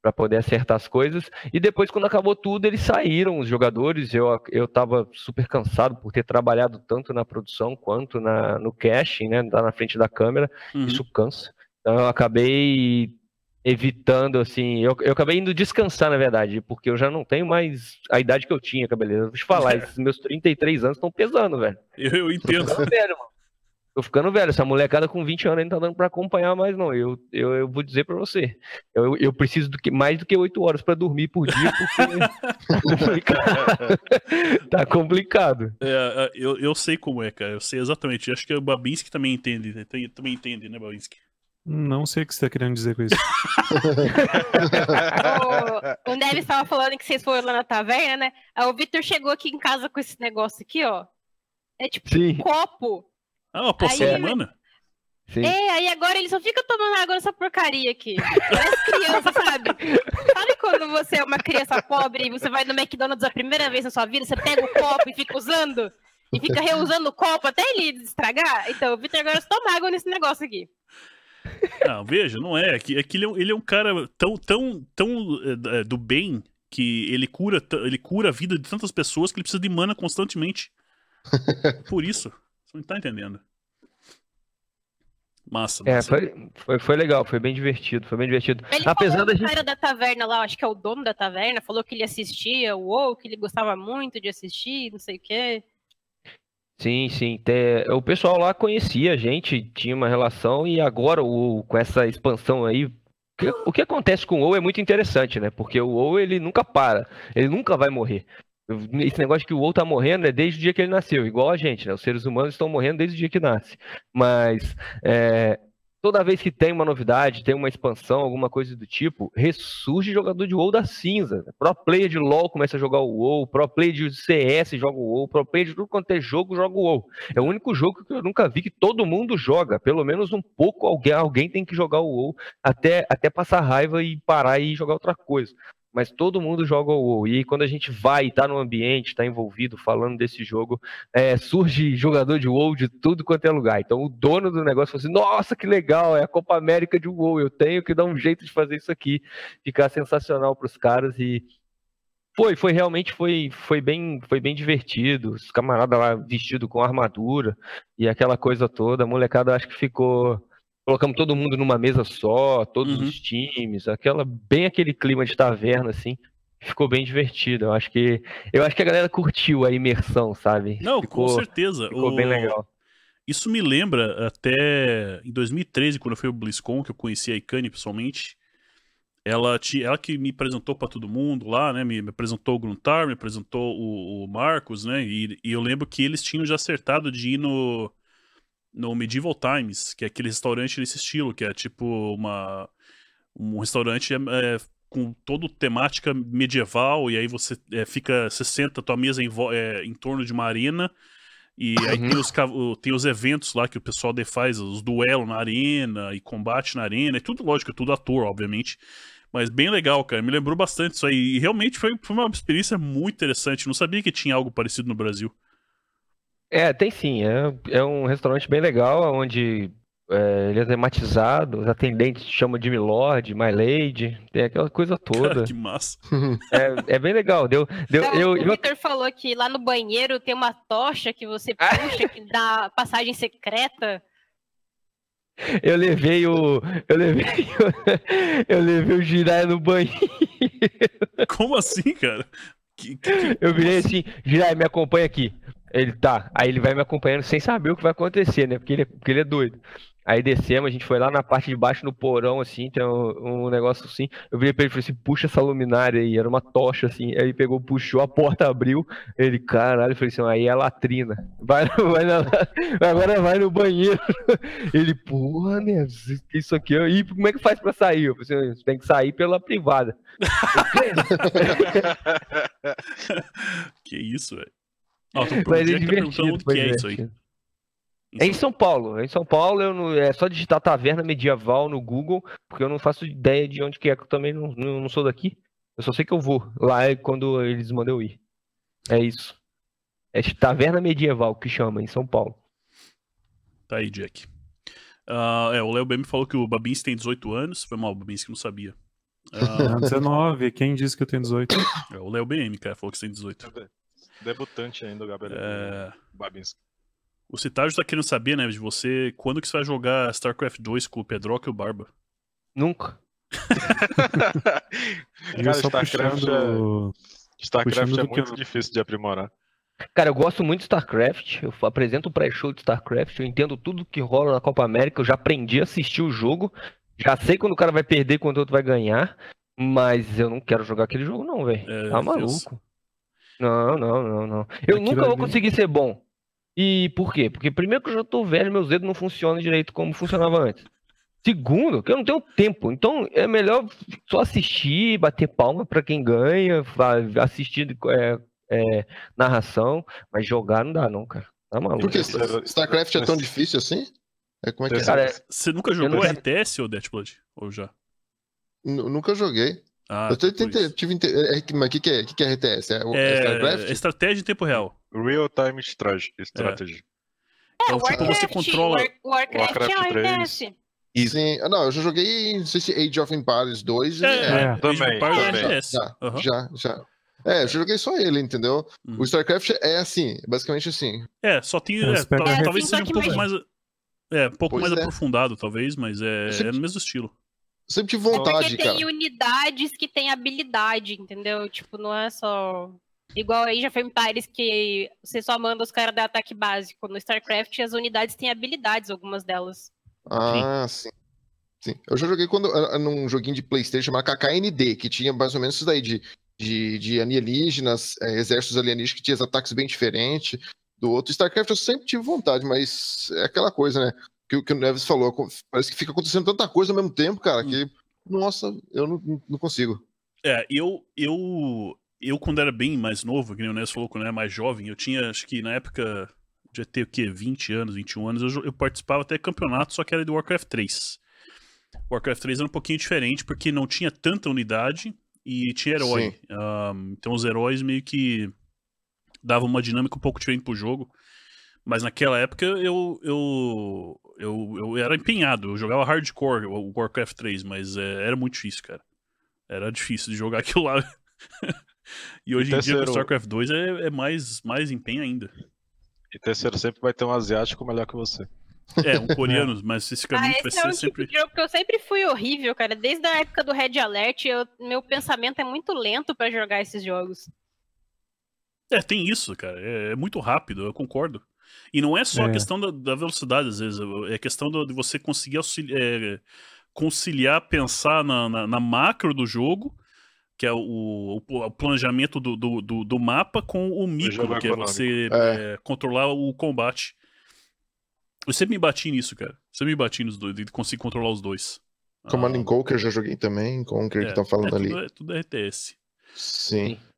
para poder acertar as coisas. E depois, quando acabou tudo, eles saíram, os jogadores. Eu eu estava super cansado por ter trabalhado tanto na produção quanto na, no casting, né? Tá na frente da câmera. Uhum. Isso cansa. Então eu acabei evitando, assim, eu, eu acabei indo descansar, na verdade, porque eu já não tenho mais a idade que eu tinha, cabeleiro. Vou te falar, <laughs> esses meus 33 anos estão pesando, velho. Eu, eu entendo. Velho, mano. Tô ficando velho, essa molecada com 20 anos não tá dando pra acompanhar mais, não. Eu, eu, eu vou dizer pra você. Eu, eu preciso do que, mais do que 8 horas pra dormir por dia, porque tá <laughs> complicado. tá complicado. É, é, eu, eu sei como é, cara. Eu sei exatamente. Eu acho que o Babinski também entende. Né? Também entende, né, Babinski? Não sei o que você tá querendo dizer com isso. <laughs> <laughs> o, o Neves estava falando que vocês foram lá na taverna, né? Aí o Victor chegou aqui em casa com esse negócio aqui, ó. É tipo Sim. um copo ah, uma poção aí, humana? Sim. É, aí agora ele só fica tomando água nessa porcaria aqui. Parece criança, sabe? Sabe quando você é uma criança pobre e você vai no McDonald's a primeira vez na sua vida, você pega o copo e fica usando? E fica reusando o copo até ele estragar? Então, o Victor agora só toma água nesse negócio aqui. Não, veja, não é. É que, é que ele, é, ele é um cara tão, tão, tão é, do bem que ele cura, ele cura a vida de tantas pessoas que ele precisa de mana constantemente. <laughs> Por isso. Você não tá entendendo. Massa, é, massa. Foi, foi, foi, legal, foi bem divertido, foi bem divertido. Ele Apesar falou da gente... cara da taverna lá, acho que é o dono da taverna, falou que ele assistia o WoW, que ele gostava muito de assistir, não sei o quê. Sim, sim. O pessoal lá conhecia a gente, tinha uma relação, e agora o, com essa expansão aí, o que acontece com o WoW é muito interessante, né? Porque o WoW ele nunca para, ele nunca vai morrer. Esse negócio que o WoW tá morrendo é desde o dia que ele nasceu, igual a gente, né? Os seres humanos estão morrendo desde o dia que nasce. Mas é, toda vez que tem uma novidade, tem uma expansão, alguma coisa do tipo, ressurge jogador de WoW da cinza. Pro player de LoL começa a jogar o WoW, pro player de CS joga o WoW, pro player de tudo quanto é jogo joga o WoW. É o único jogo que eu nunca vi que todo mundo joga. Pelo menos um pouco alguém, alguém tem que jogar o WoW até, até passar raiva e parar e jogar outra coisa mas todo mundo joga o WoW. E quando a gente vai, está no ambiente, está envolvido, falando desse jogo, é, surge jogador de WoW de tudo quanto é lugar. Então o dono do negócio falou assim: nossa, que legal, é a Copa América de WoW, eu tenho que dar um jeito de fazer isso aqui, ficar sensacional para os caras e. Foi, foi realmente foi, foi bem, foi bem divertido. Os camaradas lá vestido com armadura e aquela coisa toda. A molecada acho que ficou colocamos todo mundo numa mesa só, todos uhum. os times, aquela bem aquele clima de taverna assim. Ficou bem divertido. Eu acho que eu acho que a galera curtiu a imersão, sabe? Não, ficou, com certeza. Ficou o... bem legal. Isso me lembra até em 2013, quando foi o BlizzCon, que eu conheci a Ikane pessoalmente. Ela, tinha, ela que me apresentou para todo mundo lá, né? Me, me, apresentou o Gruntar, me apresentou o, o Marcos, né? E, e, eu lembro que eles tinham já acertado de ir no, no Medieval Times, que é aquele restaurante desse estilo, que é tipo uma um restaurante é, é, com toda temática medieval, e aí você é, fica, você senta a tua mesa em, é, em torno de uma arena, e aí tem uhum. os, tem os eventos lá que o pessoal faz, os duelos na arena, e combate na arena, é tudo, lógico, é tudo ator, obviamente, mas bem legal, cara, me lembrou bastante isso aí, e realmente foi, foi uma experiência muito interessante, não sabia que tinha algo parecido no Brasil. É, tem sim. É, é um restaurante bem legal, onde é, ele é tematizado, os atendentes chamam de Milord, My Lady, tem aquela coisa <laughs> toda. Cara, que massa. <laughs> É, é bem legal. Deu, deu, Não, eu, o Victor eu... falou que lá no banheiro tem uma tocha que você puxa, que dá passagem secreta. Eu levei o. Eu levei <laughs> o. Eu levei o Jiraiya no banheiro. Como assim, cara? Que, que, que... Eu virei assim, Jiraiya, me acompanha aqui. Ele tá. Aí ele vai me acompanhando sem saber o que vai acontecer, né? Porque ele é, porque ele é doido. Aí descemos, a gente foi lá na parte de baixo no porão, assim, tem um, um negócio assim. Eu virei pra ele e falei assim: puxa essa luminária aí, era uma tocha, assim. Aí ele pegou, puxou, a porta abriu. Ele, caralho, eu falei assim: aí é a latrina. <laughs> Vai, vai na, agora vai no banheiro. <laughs> Ele, porra, né? Isso aqui. E como é que faz pra sair? Eu falei assim: tem que sair pela privada. <laughs> que isso, velho. Ó, tô Mas é divertido, o que é isso aí. É em São Paulo. É em São Paulo eu não, é só digitar taverna medieval no Google, porque eu não faço ideia de onde que é, que eu também não, não, não sou daqui. Eu só sei que eu vou. Lá é quando eles mandam eu ir. É isso. É taverna medieval que chama, em São Paulo. Tá aí, Jack. Uh, é, o Léo me falou que o Babins tem 18 anos. Foi mal, o Babins que não sabia. <laughs> Uh... 19, quem disse que eu tenho 18? É, o Léo BM, cara, falou que você tem 18. Debutante ainda, o Gabriel. É... Babins. O Citágio tá querendo saber, né, de você, quando que você vai jogar StarCraft 2 com o Pedroca e o Barba? Nunca. <laughs> Cara, StarCraft, é... StarCraft é muito difícil de aprimorar. Cara, eu gosto muito de StarCraft. Eu apresento o pré-show de StarCraft. Eu entendo tudo que rola na Copa América. Eu já aprendi a assistir o jogo. Já sei quando o cara vai perder e quando o outro vai ganhar. Mas eu não quero jogar aquele jogo, não, velho. É, tá maluco. Não, não, não, não. Eu Aquilo nunca vou conseguir ser bom. E por quê? Porque primeiro que eu já tô velho, meus dedos não funcionam direito como funcionava antes. Segundo, que eu não tenho tempo. Então é melhor só assistir, bater palma para quem ganha, assistir é, é, narração, mas jogar não dá, não, cara. Tá maluco. Por que StarCraft é tão difícil assim? É, como é que é? Cara, Você nunca jogou RTS ou Deathblood? Ou já? nunca joguei. Ah, eu tentei, tive é, mas o que, que, é, que, que é RTS? É, é, é estratégia em tempo real. Real Time Strategy. É, então, tipo, você controla. Warcraft, Warcraft é 3. Isso. Sim, ah, não, eu já joguei, não sei se Age of Empires 2. É, é, é. também. Age of Empires também. Já, uhum. já, já. É, eu joguei só ele, entendeu? Uhum. O StarCraft é assim, basicamente assim. É, só tem. É, é, talvez seja um pouco mais. É, um pouco pois mais aprofundado, talvez, mas é, é no mesmo estilo. Sempre tive vontade, é porque tem unidades que tem habilidade, entendeu? Tipo, não é só. Igual aí já foi em Pares que você só manda os caras dar ataque básico. No StarCraft as unidades têm habilidades, algumas delas. Ah, sim. sim. Eu já joguei quando, num joguinho de Playstation chamado KKND, que tinha mais ou menos isso daí de, de, de alienígenas, é, exércitos alienígenas que tinham ataques bem diferentes do outro. StarCraft eu sempre tive vontade, mas é aquela coisa, né? Que, que o Neves falou, parece que fica acontecendo tanta coisa ao mesmo tempo, cara, que, hum. nossa, eu não, não consigo. É, eu, eu eu, quando era bem mais novo, que nem o Nes falou, quando era mais jovem, eu tinha, acho que na época, já ter o quê? 20 anos, 21 anos, eu, eu participava até campeonato, só que era do Warcraft 3. Warcraft 3 era um pouquinho diferente, porque não tinha tanta unidade e tinha herói. Um, então os heróis meio que davam uma dinâmica um pouco diferente pro jogo. Mas naquela época eu, eu, eu, eu era empenhado, eu jogava hardcore o Warcraft 3, mas é, era muito difícil, cara. Era difícil de jogar <laughs> aquilo lá. E hoje e em dia o StarCraft 2 é, é, mais, mais empenho ainda. E terceiro sempre vai ter um asiático melhor que você. É, um <laughs> coreano, mas esse caminho ah, vai ser é um sempre. Tipo de jogo que eu sempre fui horrível, cara. Desde a época do Red Alert, eu, meu pensamento é muito lento para jogar esses jogos. É, tem isso, cara. É, é, muito rápido, eu concordo. E não é só é. a questão da, da, velocidade, às vezes. É questão de você conseguir auxiliar, é, conciliar, pensar na, na, na macro do jogo que é o, o planejamento do, do, do, do, mapa com o micro, que é você é. É, controlar o combate. Eu sempre me bati nisso, cara. Sempre me bati nos dois, de conseguir controlar os dois. Command ah, Conquer já joguei também, Conquer é, que tá falando é, ali. Tudo é, tudo é RTS. Sim. Um...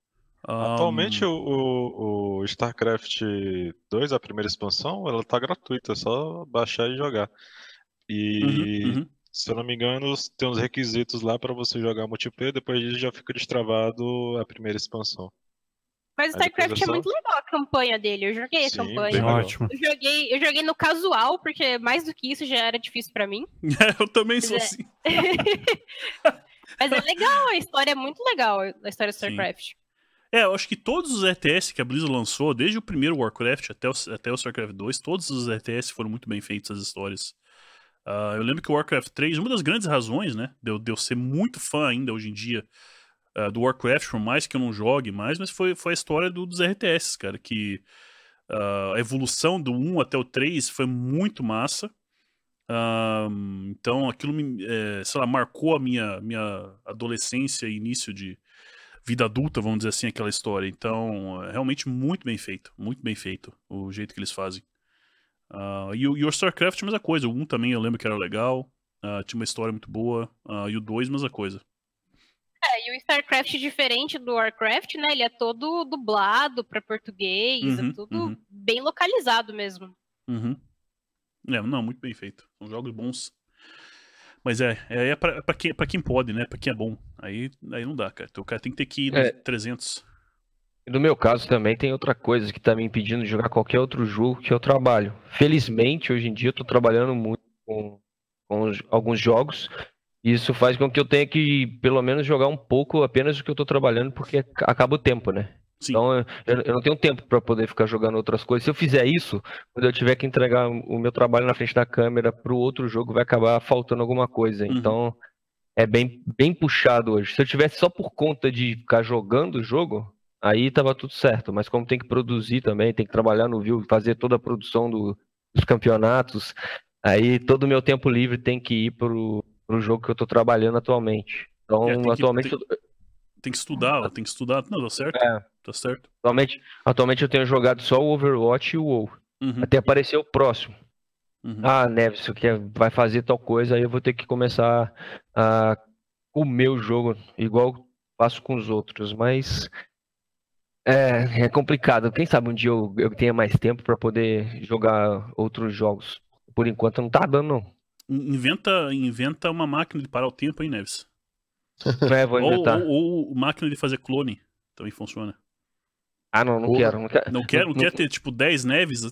Atualmente o, o, o, StarCraft 2, a primeira expansão, ela tá gratuita, é só baixar e jogar. E uhum, uhum se eu não me engano, tem uns requisitos lá para você jogar multiplayer, depois disso já fica destravado a primeira expansão. Mas o StarCraft é muito legal a campanha dele. Eu joguei Sim, a campanha. Ótimo. Eu joguei, eu joguei no casual, porque mais do que isso já era difícil para mim. <laughs> eu também sou é... assim. <laughs> Mas é legal, a história é muito legal, a história do StarCraft. Sim. É, eu acho que todos os RTS que a Blizzard lançou, desde o primeiro Warcraft até o, até o StarCraft 2, todos os RTS foram muito bem feitos, as histórias. Uh, eu lembro que o Warcraft 3, uma das grandes razões, né, de eu, de eu ser muito fã ainda hoje em dia uh, do Warcraft, por mais que eu não jogue mais, mas foi, foi a história do, dos RTS, cara, que uh, a evolução do 1 até o 3 foi muito massa. Então aquilo me, é, sei lá, marcou a minha, minha adolescência e início de vida adulta, vamos dizer assim, aquela história. Então, é realmente muito bem feito, muito bem feito o jeito que eles fazem. Uh, e, e, o StarCraft, mesma coisa. O 1 também eu lembro que era legal, uh, tinha uma história muito boa. Uh, e o 2, mesma coisa. É, e o StarCraft, diferente do Warcraft, né? Ele é todo dublado para português, é uhum, é tudo uhum. bem localizado mesmo. Uhum. É, não, muito bem feito. São jogos bons. Mas é, é, é pra, pra, quem, pra quem pode, né? Pra quem é bom. Aí, aí não dá, cara. Então, o cara tem que ter que ir é. 300. No meu caso também tem outra coisa que tá me impedindo de jogar qualquer outro jogo que eu trabalho. Felizmente, hoje em dia eu tô trabalhando muito com, com alguns jogos. E isso faz com que eu tenha que, pelo menos, jogar um pouco apenas o que eu tô trabalhando, porque acaba o tempo, né? Sim. Então eu, eu, não tenho tempo para poder ficar jogando outras coisas. Se eu fizer isso, quando eu tiver que entregar o meu trabalho na frente da câmera para o outro jogo, vai acabar faltando alguma coisa. Uhum. Então é bem, bem puxado hoje. Se eu tivesse só por conta de ficar jogando o jogo, aí tava tudo certo. Mas como tem que produzir também, tem que trabalhar no View, fazer toda a produção do, dos campeonatos, aí todo o meu tempo livre tem que ir pro, pro jogo que eu tô trabalhando atualmente. Então, é, atualmente. Que, tem, tem, que estudar, tem que estudar. Não, deu certo. É. Tá certo. Atualmente, atualmente eu tenho jogado só o Overwatch e o WoW. Uhum. Até aparecer o próximo. Uhum. Ah, Neves, você quer, vai fazer tal coisa, aí eu vou ter que começar a comer o jogo, igual faço com os outros. Mas é, é complicado. Quem sabe um dia eu, eu tenha mais tempo para poder jogar outros jogos. Por enquanto não tá dando, não. Inventa, inventa uma máquina de parar o tempo, hein, Neves? <laughs> É. Ou, ou, ou máquina de fazer clone. Também funciona. Ah, não, não quero. Não quero, não quer, <laughs> não, não quer ter, tipo, 10 neves? Não,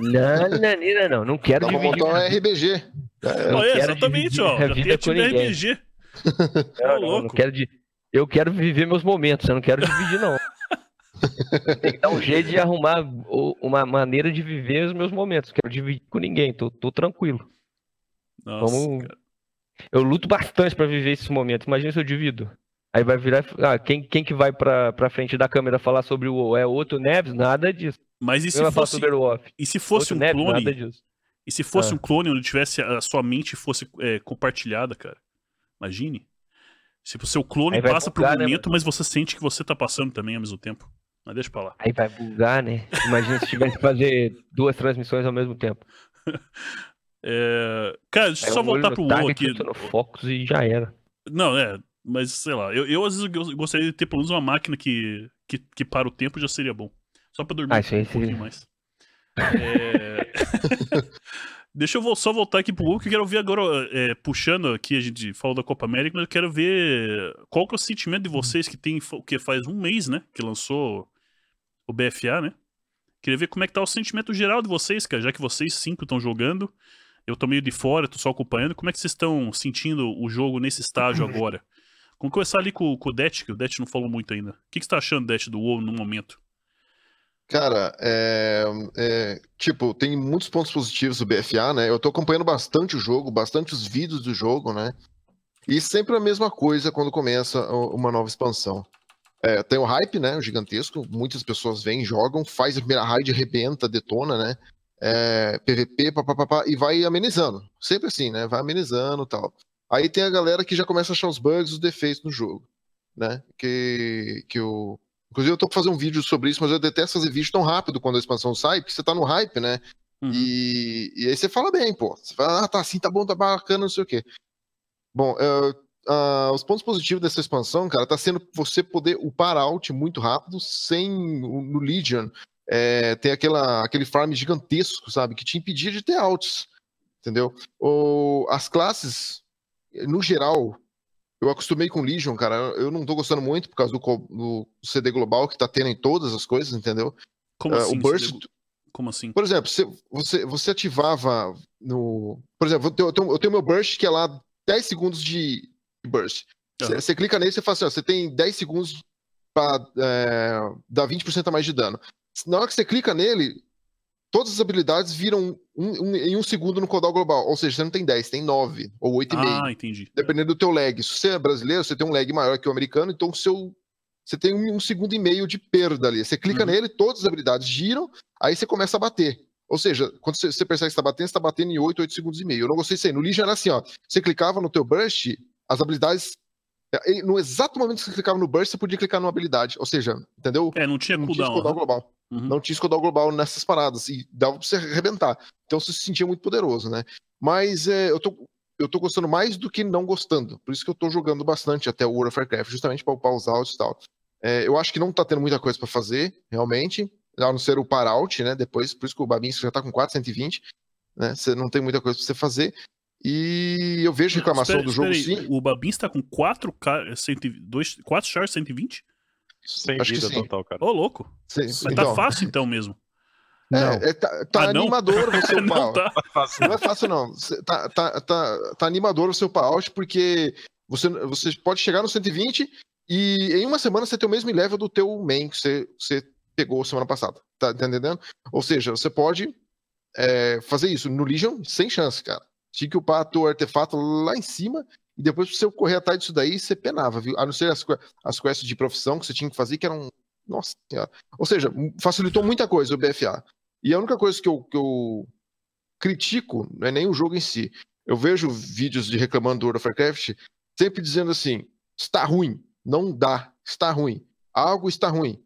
não, não, não, não quero Vamos dividir. montar um RBG. É, é exatamente, ó. Já tem time RBG. <laughs> Não, não, não quero de... Eu quero viver meus momentos, eu não quero dividir, não. <laughs> Tem que dar um jeito de arrumar uma maneira de viver os meus momentos. Quero dividir com ninguém, tô, tô tranquilo. Nossa, Vamos... Eu luto bastante para viver esses momentos. Imagina se eu divido. Aí vai virar. Ah, quem, quem que vai pra, pra frente da câmera falar sobre o? É outro Neves? Nada disso. Mas e se fosse. E se fosse outro um Neves, clone? E se fosse ah. um clone onde tivesse a sua mente fosse é, compartilhada, cara? Imagine. Se o seu clone passa bugar, por um né, momento, né, mas você sente que você tá passando também ao mesmo tempo. Mas deixa pra lá. Aí vai bugar, né? Imagina se tivesse que fazer duas transmissões ao mesmo tempo. <laughs> é... Cara, deixa eu só voltar pro WoW aqui. No Focus e já era. Não, é. Mas, sei lá, eu, eu às vezes gostaria de ter pelo menos uma máquina que, que, que para o tempo já seria bom. Só pra dormir ah, um, pouquinho mais. É... <laughs> Deixa eu só voltar aqui pro Hulk, eu quero ver agora, é, puxando aqui, a gente falou da Copa América, mas eu quero ver qual que é o sentimento de vocês que tem, que faz um mês, né, que lançou o BFA, né? Queria ver como é que tá o sentimento geral de vocês, cara, já que vocês cinco estão jogando, eu tô meio de fora, tô só acompanhando, como é que vocês estão sentindo o jogo nesse estágio <clears throat> agora? Vamos começar ali com, com o Det, que o Det não falou muito ainda. O que, que você tá achando, Det, do WoW no momento? Cara, é, é, tipo, tem muitos pontos positivos do BFA, né? Eu tô acompanhando bastante o jogo, bastante os vídeos do jogo, né? E sempre a mesma coisa quando começa uma nova expansão. É, tem o hype, né? O gigantesco. Muitas pessoas vêm, jogam, faz a primeira raid, arrebenta, detona, né? É, PVP, papapá, e vai amenizando. Sempre assim, né? Vai amenizando tal. Aí tem a galera que já começa a achar os bugs, os defeitos no jogo, né? Que, que eu... Inclusive eu tô pra fazer um vídeo sobre isso, mas eu detesto fazer vídeo tão rápido quando a expansão sai, porque você tá no hype, né? Uhum. E, e aí você fala bem, pô. Você fala, ah, tá assim, tá bom, tá bacana, não sei o quê. Bom, uh, uh, os pontos positivos dessa expansão, cara, tá sendo você poder upar out muito rápido, sem no Legion é, ter aquela, aquele farm gigantesco, sabe? Que te impedia de ter alts, entendeu? Ou as classes no geral, eu acostumei com Legion, cara. Eu não tô gostando muito por causa do, do CD global que tá tendo em todas as coisas, entendeu? Como uh, assim? O Burst. Como assim? Por exemplo, você, você, você ativava no. Por exemplo, eu tenho, eu tenho meu Burst que é lá 10 segundos de Burst. Você uhum. clica nele e você fala assim: ó, você tem 10 segundos pra é, dar 20% a mais de dano. Na hora que você clica nele, todas as habilidades viram um, um, em um segundo no codal global. Ou seja, você não tem 10, tem 9 ou 8,5. Ah, entendi. Dependendo do teu lag. Se você é brasileiro, você tem um lag maior que o americano, então seu, você tem um, um segundo e meio de perda ali. Você clica uhum. nele, todas as habilidades giram, aí você começa a bater. Ou seja, quando você, você percebe que está batendo, você está batendo em 8, 8 segundos e meio. Eu não gostei disso aí. No Legion era assim, ó. Você clicava no teu burst, as habilidades. É, no exato momento que você clicava no burst, você podia clicar numa habilidade. Ou seja, entendeu? É, não tinha não cooldown. Tinha cooldown né? global. Uhum. Não tinha cooldown global nessas paradas. E dava pra você arrebentar. Então você se sentia muito poderoso, né? Mas é, eu tô. Eu tô gostando mais do que não gostando. Por isso que eu tô jogando bastante até o World of Warcraft, justamente para upar os áudios e tal. É, eu acho que não tá tendo muita coisa para fazer, realmente a não ser o parout, né? Depois, por isso que o Babinski já está com 420, né? Você não tem muita coisa para você fazer. E eu vejo reclamação espera, do jogo sim. O Babinski está com 4 102, 4 chars 120? Sem Acho vida total, cara. Ô, oh, louco. Sim, Mas tá então. tá fácil então mesmo. É, é, tá, tá ah, animador você upar. <laughs> não, tá. não é fácil, não. Tá, tá, tá, tá animador o seu payout, porque você, você pode chegar no 120 e em uma semana você tem o mesmo level do teu main que você, você pegou semana passada. Tá, tá entendendo? Ou seja, você pode é, fazer isso no Legion sem chance, cara. Tinha que upar teu artefato lá em cima e depois pra você correr atrás disso daí, você penava, viu? A não ser as, as quests de profissão que você tinha que fazer, que eram. Nossa senhora. Ou seja, facilitou muita coisa o BFA. E a única coisa que eu, que eu critico não é nem o jogo em si. Eu vejo vídeos de reclamando do World of Warcraft sempre dizendo assim: está ruim, não dá, está ruim, algo está ruim.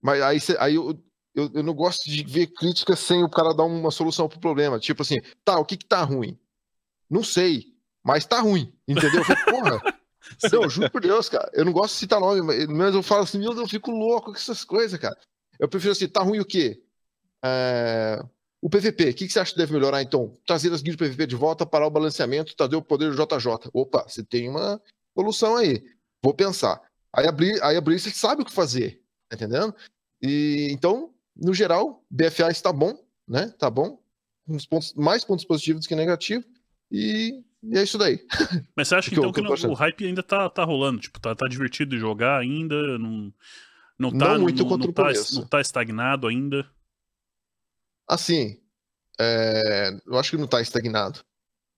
Mas aí, aí eu, eu, eu, não gosto de ver críticas sem o cara dar uma solução pro problema. Tipo assim, tá, o que que tá ruim? Não sei, mas tá ruim, entendeu? Eu falei, porra. <laughs> não, juro por Deus, cara. Eu não gosto de citar nome, mas eu falo assim, meu Deus, eu fico louco com essas coisas, cara. Eu prefiro assim, tá ruim o quê? É... O PVP, o que, que você acha que deve melhorar então? Trazer as guias do PVP de volta, parar o balanceamento, trazer o poder do JJ. Opa, você tem uma solução aí. Vou pensar. Aí a, aí a Blizzard sabe o que fazer, tá entendendo? E então, no geral, BFA está bom, né? Tá bom. Uns pontos, mais pontos positivos do que negativos. E, e é isso daí. Mas você acha que, então que, que o hype ainda tá, tá rolando? Tipo, tá, tá divertido de jogar ainda? Não, não tá, não muito não, não, tá, não tá estagnado ainda? Assim, é, eu acho que não tá estagnado.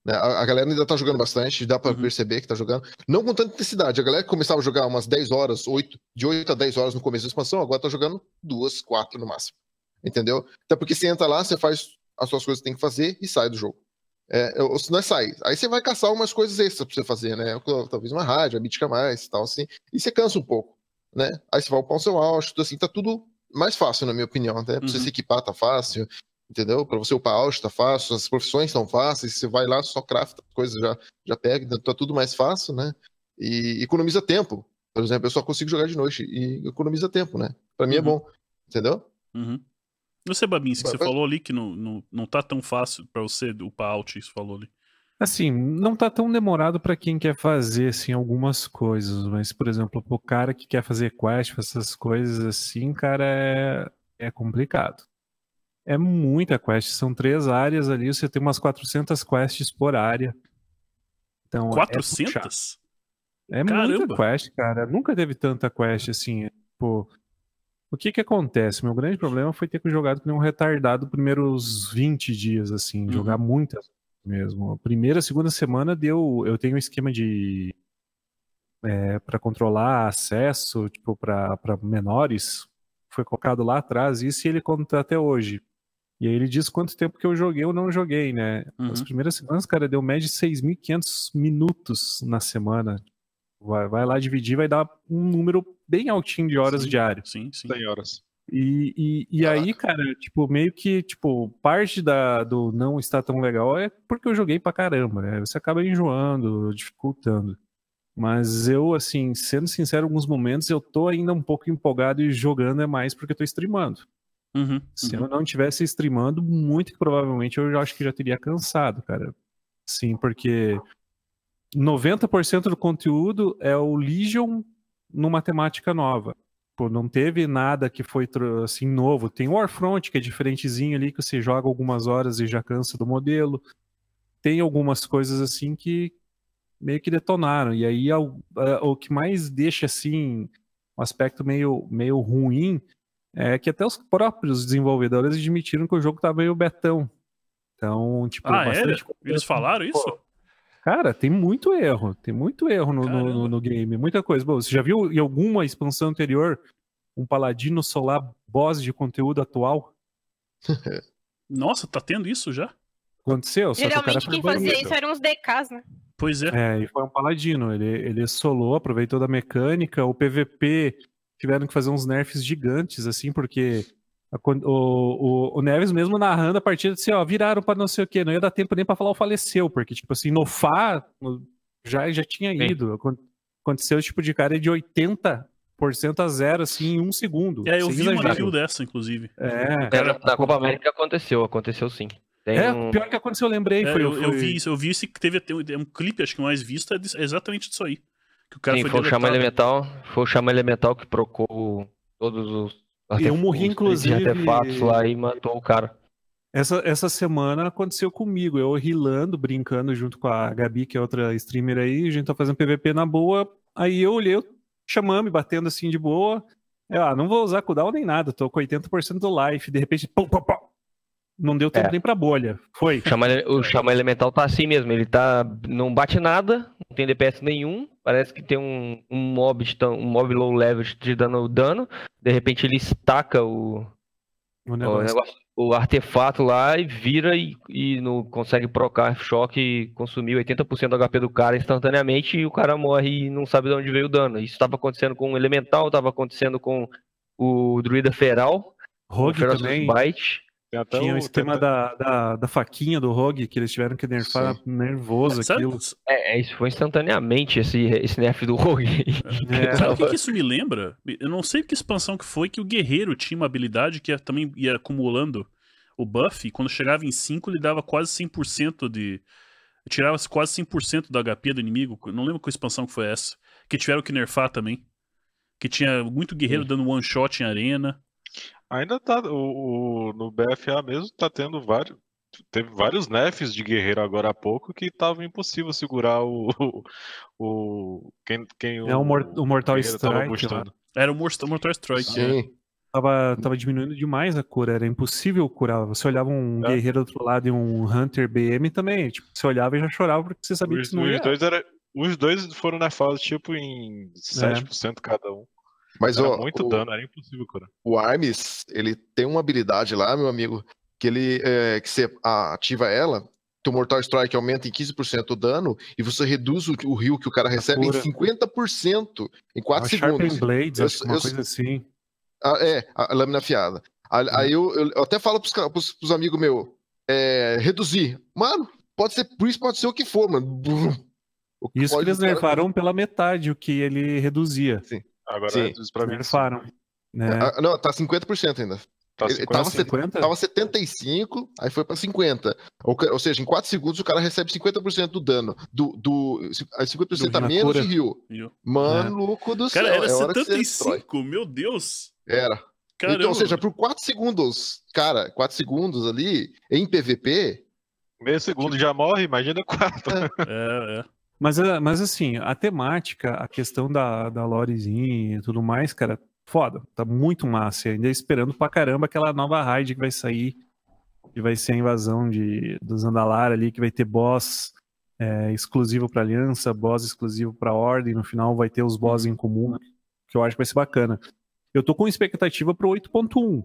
Né? A, a, galera ainda tá jogando bastante, dá para uhum. perceber que tá jogando. Não com tanta intensidade. A galera que começava a jogar umas 10 horas, 8, de 8 a 10 horas no começo da expansão, agora tá jogando 2, 4 no máximo. Entendeu? Até porque você entra lá, você faz as suas coisas que tem que fazer e sai do jogo. É, ou se não é sair. Aí você vai caçar umas coisas extras pra você fazer, né? Talvez uma rádio, a mítica mais e tal, assim. E você cansa um pouco, né? Aí você vai upar o seu auto, assim, tá tudo mais fácil, na minha opinião. Até pra uhum. você se equipar tá fácil entendeu? Para você upar out tá fácil, as profissões estão fáceis, você vai lá, só crafta, coisa já, já pega, então tá tudo mais fácil, né? E economiza tempo. Por exemplo, eu só consigo jogar de noite e economiza tempo, né? Para mim é uhum. é bom, entendeu? Uhum. Você, Babins, que você falou ali que não, não, não tá tão fácil para você upar out, isso falou ali. Assim, não tá tão demorado para quem quer fazer assim algumas coisas, mas por exemplo, o cara que quer fazer quest, essas coisas assim, cara, é, é complicado. É muita quest, são três áreas ali, você tem umas 400 quests por área. Então, 400? É, é muita quest, cara. Nunca teve tanta quest assim. Pô, o que que acontece? Meu grande problema foi ter jogado com um retardado primeiros 20 dias, assim, uhum. jogar muitas mesmo. A primeira, segunda semana deu. Eu tenho um esquema de. É, para controlar acesso, tipo, para menores. Foi colocado lá atrás, isso e ele conta até hoje. E aí ele diz quanto tempo que eu joguei ou não joguei, né? Uhum. As primeiras semanas, cara, deu média de 6.500 minutos na semana. Vai, vai lá dividir, vai dar um número bem altinho de horas sim, diárias. Sim, sim. 100 horas. E, e, e aí, cara, tipo, meio que, tipo, parte da, do não estar tão legal é porque eu joguei pra caramba, né? Você acaba enjoando, dificultando. Mas eu, assim, sendo sincero, em alguns momentos eu tô ainda um pouco empolgado e jogando é mais porque eu tô streamando. Uhum, Se uhum. eu não tivesse streamando, muito provavelmente eu já acho que já teria cansado, cara. Sim, porque 90% do conteúdo é o Legion numa temática nova. Pô, não teve nada que foi assim novo. Tem o Warfront, que é diferentezinho ali, que você joga algumas horas e já cansa do modelo. Tem algumas coisas assim que meio que detonaram. E aí o, o que mais deixa assim um aspecto meio, meio ruim é que até os próprios desenvolvedores admitiram que o jogo tá meio betão. Então, tipo, ah, bastante... É? Eles falaram isso? Cara, tem muito erro. Tem muito erro no, no, no, game. Muita coisa. Bom, você já viu em alguma expansão anterior um paladino solar boss de conteúdo atual? <laughs> Nossa, tá tendo isso já? Aconteceu, só Geralmente que quem fazia isso eram os DKs, né? Pois é. É, e foi um paladino. Ele, ele solou, aproveitou da mecânica. O PVP tiveram que fazer uns nerfs gigantes, assim, porque o, o, o, Neves mesmo narrando a partida disse, ó, viraram para não sei o quê. Não ia dar tempo nem para falar o faleceu, porque, tipo assim, no Fá já, já tinha ido. Sim. Aconteceu tipo de cara de 80 a zero, assim, em um segundo. É, eu vi uma review dessa, inclusive. É. Na Copa América aconteceu, aconteceu sim. Tem é, um... pior que aconteceu, eu lembrei. É, foi, eu, foi... eu, vi isso, eu vi esse que teve um clipe, acho que mais visto, é, é exatamente disso aí. Que o cara Sim, foi, foi o Chama Elemental, foi o Chama Elemental que procurou todos os eu morri, inclusive... artefatos lá e matou o cara. Essa, essa semana aconteceu comigo, eu rilando, brincando junto com a Gabi, que é outra streamer aí, a gente tá fazendo PVP na boa, aí eu olhei, chamando, me batendo assim de boa, eu, ah, não vou usar cooldown nem nada, tô com 80% do life, de repente, pum, pum, pum, não deu tempo é. nem pra bolha. Foi. O Xamã, o Xamã Elemental tá assim mesmo. Ele tá. Não bate nada, não tem DPS nenhum. Parece que tem um, um mob um mob low level te dando dano. De repente ele estaca o. O, negócio. o, negócio, o artefato lá e vira e, e não consegue procar choque e consumir 80% do HP do cara instantaneamente e o cara morre e não sabe de onde veio o dano. Isso estava acontecendo com o Elemental, estava acontecendo com o Druida Feral. Rogue também. Bite. Tinha o esquema da, da, da, faquinha do Rogue, que eles tiveram que nerfar Sim. nervoso Sabe, aquilo. É, é, isso foi instantaneamente, esse, esse nerf do Rogue. É. <laughs> Sabe o que, isso me lembra? Eu não sei que expansão que foi que o guerreiro tinha uma habilidade que ia, também ia acumulando o buff, e quando chegava em 5 ele dava quase 100% de... Tirava quase 100% do HP do inimigo. Não lembro qual expansão que foi essa. Que tiveram que nerfar também. Que tinha muito guerreiro Sim. dando one shot em arena. Ainda tá. O, o, no BFA mesmo tá tendo vários. Teve vários nerfs de guerreiro agora há pouco que tava impossível segurar o. <laughs> o quem, quem é o, o Mortal Strike. Era o Mortal Strike. Sim. É. Tava, tava diminuindo demais a cura, era impossível curar. Você olhava um é. guerreiro do outro lado e um Hunter BM também. Tipo, você olhava e já chorava porque você sabia os, que não ia. Os dois, era, os dois foram nerfados, tipo, em 7% é. cada um. Mas era ó, muito o, dano, era impossível curar. O Armis, ele tem uma habilidade lá, meu amigo, que ele é, que você ativa ela, o Mortal Strike aumenta em 15% o dano e você reduz o, o rio que o cara recebe em 50% em 4 ah, segundos. Blades, eu, uma eu, coisa assim. Ah, é, a lâmina afiada. Aí eu, eu, até falo pros, pros, pros amigos meus, é, reduzir. Mano, pode ser, por isso pode ser o que for, mano. <laughs> Isso que eles nerfaram pela metade o que ele reduzia. Sim. Agora Sim. reduz pra mim. Né? Ah, não, tá 50% ainda. Tá 50, tava, 50? tava 75, aí foi pra 50. Ou, ou, seja, em 4 segundos o cara recebe 50% do dano. Do, do, 50% do a menos de rio. Maluco é. do céu. Cara, era é 75, meu Deus. Era. Caramba. Então, ou seja, por 4 segundos, cara, 4 segundos ali, em PVP. Meio segundo tipo... já morre, imagina 4. É, é. é. Mas, eh, mas assim, a temática, a questão da, da lorezinha e tudo mais, cara, foda. Tá muito massa. Ainda esperando pra caramba aquela nova raid que vai sair, que vai ser a invasão de, do Zandalar ali, que vai ter boss é, exclusivo pra Aliança, boss exclusivo pra Ordem. No final vai ter os boss em comum, que eu acho que vai ser bacana. Eu tô com expectativa pro 8.1.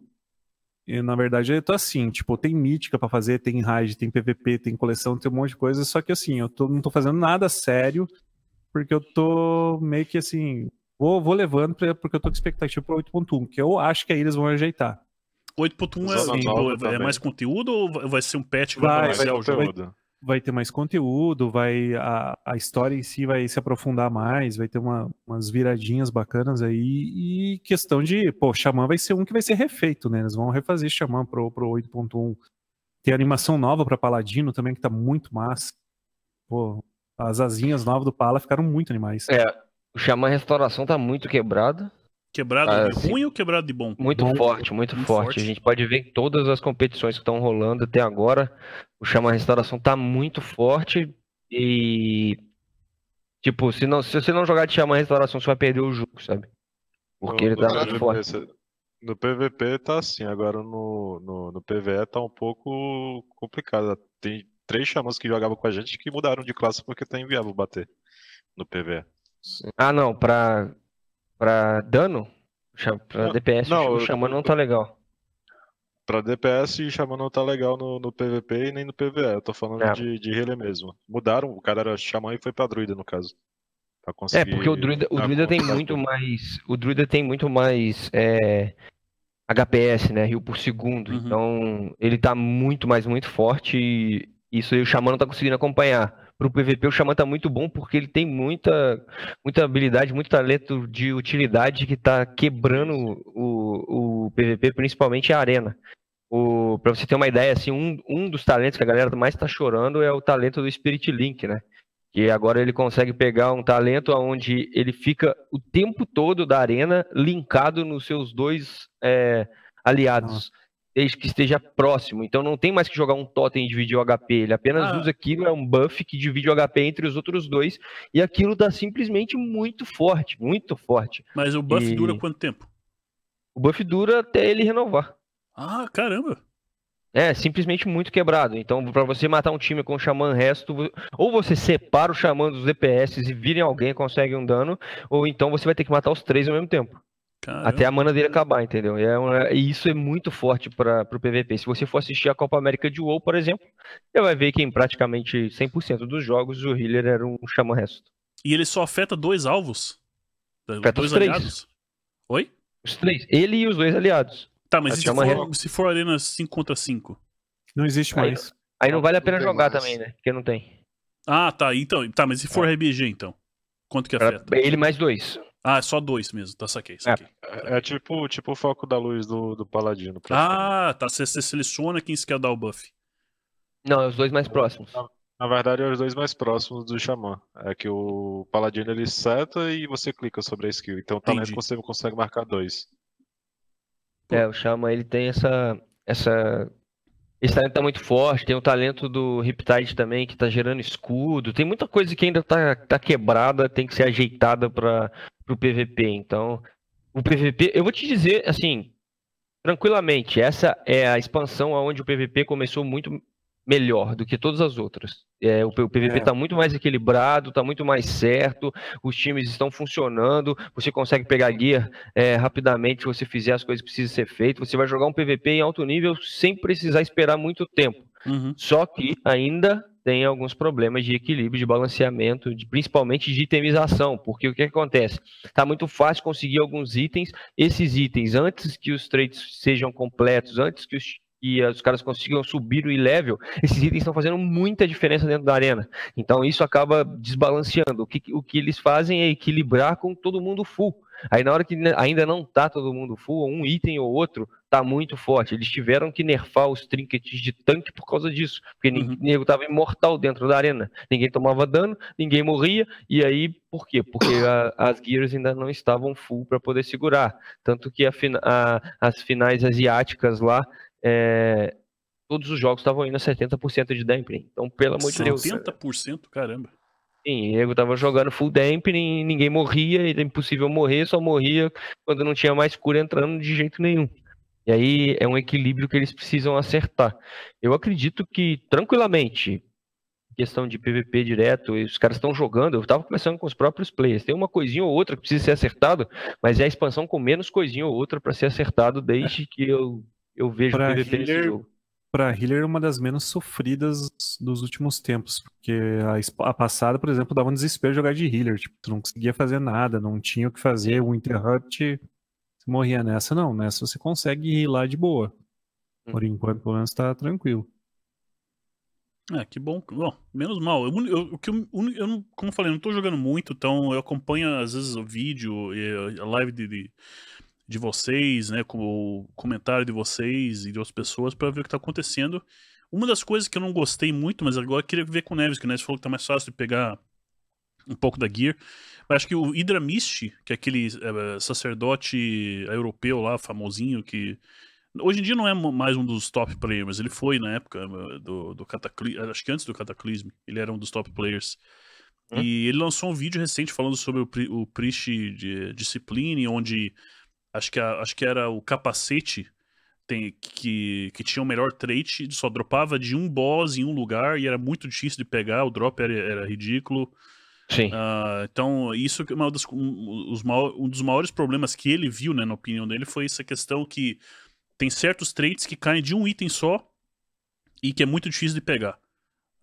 E, na verdade, eu tô assim, tipo, tem mítica para fazer, tem raid, tem PVP, tem coleção, tem um monte de coisa, só que assim, eu tô, não tô fazendo nada sério, porque eu tô meio que assim, vou, vou levando pra, porque eu tô com expectativa pro 8.1, que eu acho que aí eles vão ajeitar. 8.1 é, tipo, é, mais conteúdo ou vai ser um patch que vai, vai, o jogo? Vai, ter mais conteúdo, vai a, a história em si vai se aprofundar mais, vai ter uma, umas viradinhas bacanas aí e questão de, pô, Xamã vai ser um que vai ser refeito, né? Eles vão refazer Xamã pro, pro 8.1. Tem animação nova para Paladino também que tá muito massa. Pô, as asinhas novas do Pala ficaram muito animais. É, o Xamã Restauração tá muito quebrado. Quebrado ah, de ruim ou quebrado de bom? Muito bom. forte, muito, muito forte. forte. A gente pode ver que todas as competições que estão rolando até agora, o Chama Restauração tá muito forte e. Tipo, se, não, se você não jogar de Chama Restauração, você vai perder o jogo, sabe? Porque no, ele tá muito PVP, forte. No PVP tá assim, agora no, no, no PVE tá um pouco complicado. Tem três chamas que jogavam com a gente que mudaram de classe porque tá inviável bater no PVE. Ah, não, pra Pra dano? Pra DPS, não, o Xamã não tá legal. pra DPS, Xamã não tá legal no, no PVP e nem no PVE. Eu tô falando é. de, de healer mesmo. Mudaram, o cara era Xamã e foi pra druida, no caso. É, porque o druida, o druida tem muito mais. O druida tem muito mais. É, HPS, né? Rio por segundo. Uhum. Então, ele tá muito mais, muito forte. E isso aí o Xamã não tá conseguindo acompanhar. Pro PVP, o Xamã tá muito bom porque ele tem muita, muita habilidade, muito talento de utilidade que tá quebrando o, o PVP, principalmente a arena. O, pra você ter uma ideia, assim, um, um dos talentos que a galera mais tá chorando é o talento do Spirit Link, né? que agora ele consegue pegar um talento onde ele fica o tempo todo da arena linkado nos seus dois é, aliados, desde que esteja próximo. Então não tem mais que jogar um totem e dividir o HP, ele apenas ah. usa aquilo, é um buff que divide o HP entre os outros dois, e aquilo dá simplesmente muito forte, muito forte. Mas o buff e... dura quanto tempo? O buff dura até ele renovar. Ah, caramba! É, simplesmente muito quebrado. Então, para você matar um time com o Xamã resto, ou você separa o Xamã dos DPS e virem alguém consegue um dano, ou então você vai ter que matar os três ao mesmo tempo. Caramba. Até a mana dele acabar, entendeu? E, é uma, e isso é muito forte para o PVP. Se você for assistir a Copa América de WoW, por exemplo, você vai ver que em praticamente 100% dos jogos o healer era um Xamã resto. E ele só afeta dois alvos? Afeta dois os três. aliados? Oi? Os três. Ele e os dois aliados. Tá, mas se for, se for arena 5 contra 5? Não existe mais. Aí, aí não vale a pena jogar mais. também, né? Porque não tem. Ah, tá. Então, tá, mas se for é. RBG, então? Quanto que afeta? Ele mais dois. Ah, é só dois mesmo, tá, saquei, saquei. É, é tipo, tipo o foco da luz do, do Paladino. Ah, tá, você, você seleciona quem você quer dar o buff. Não, é os dois mais próximos. Na, na verdade, é os dois mais próximos do Xamã. É que o Paladino ele seta e você clica sobre a skill. Então o talento você consegue marcar dois. É, o Shaman, ele tem essa, essa... Esse talento tá muito forte, tem o talento do Riptide também, que tá gerando escudo. Tem muita coisa que ainda tá, tá quebrada, tem que ser ajeitada para o PVP. Então, o PVP, eu vou te dizer, assim, tranquilamente, essa é a expansão onde o PVP começou muito melhor do que todas as outras. É, o, o PVP está é. muito mais equilibrado, está muito mais certo, os times estão funcionando, você consegue pegar gear é, rapidamente se você fizer as coisas que precisam ser feitas, você vai jogar um PVP em alto nível sem precisar esperar muito tempo. Uhum. Só que ainda tem alguns problemas de equilíbrio, de balanceamento, de, principalmente de itemização, porque o que, que acontece? Está muito fácil conseguir alguns itens, esses itens, antes que os trades sejam completos, antes que os e os caras consigam subir o level, esses itens estão fazendo muita diferença dentro da arena. Então isso acaba desbalanceando. O que, o que eles fazem é equilibrar com todo mundo full. Aí na hora que ainda não tá todo mundo full, um item ou outro tá muito forte. Eles tiveram que nerfar os trinkets de tanque por causa disso. Porque uhum. ninguém tava imortal dentro da arena. Ninguém tomava dano, ninguém morria. E aí, por quê? Porque a, as gears ainda não estavam full para poder segurar. Tanto que a, a, as finais asiáticas lá é, todos os jogos estavam indo a 70% de dampening. Então, pelo amor de Deus. 70%? Caramba. Sim, eu tava jogando full dampening, ninguém morria, era impossível morrer, só morria quando não tinha mais cura entrando de jeito nenhum. E aí é um equilíbrio que eles precisam acertar. Eu acredito que, tranquilamente, questão de PVP direto, os caras estão jogando, eu tava conversando com os próprios players, tem uma coisinha ou outra que precisa ser acertado, mas é a expansão com menos coisinha ou outra para ser acertado desde que eu eu vejo pra PVP healer, nesse jogo. Pra healer, uma das menos sofridas dos últimos tempos. Porque a, a, passada, por exemplo, dava um desespero jogar de healer. Tipo, tu não conseguia fazer nada, não tinha o que fazer. O interrupt, você morria nessa. Não, nessa você consegue healar de boa. Por hum. enquanto, pelo menos tá tranquilo. É, que bom. Bom, menos mal. Eu, eu, eu, eu, não, como eu falei, não tô jogando muito, então eu acompanho às vezes o vídeo e a live de, de de vocês, né, com o comentário de vocês e de outras pessoas para ver o que está acontecendo. Uma das coisas que eu não gostei muito, mas agora eu queria ver com o Neves, que o Neves falou que tá mais fácil de pegar um pouco da gear. Mas acho que o Hydra Mist, que é aquele é, sacerdote europeu lá, famosinho, que hoje em dia não é mais um dos top players, ele foi na época eh, do, do Cataclismo, acho que antes do Cataclismo, ele era um dos top players. Hum? E ele lançou um vídeo recente falando sobre o, o Priest de Discipline, onde acho que, a, acho que era o capacete tem, que, que tinha o melhor trait, só dropava de um boss em um lugar e era muito difícil de pegar, o drop era, era ridículo. Sim. Uh, então, isso é uma das, um, os, um dos maiores problemas que ele viu, né, na opinião dele, foi essa questão que tem certos traits que caem de um item só e que é muito difícil de pegar.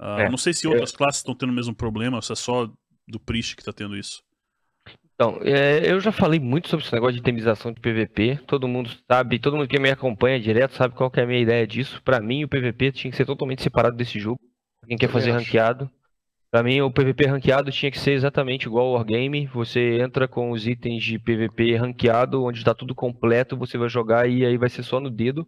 Uh, é, não sei se outras classes estão tendo o mesmo problema, ou se é só do Priest que está tendo isso. Então, é, eu já falei muito sobre esse negócio de itemização de PVP. Todo mundo sabe, todo mundo que me acompanha direto sabe qual é a minha ideia disso. Para mim, o PVP tinha que ser totalmente separado desse jogo. Quem quer fazer ranqueado. Para mim, o PVP ranqueado tinha que ser exatamente igual ao Wargame. Você entra com os itens de PVP ranqueado, onde está tudo completo, você vai jogar e aí vai ser só no dedo.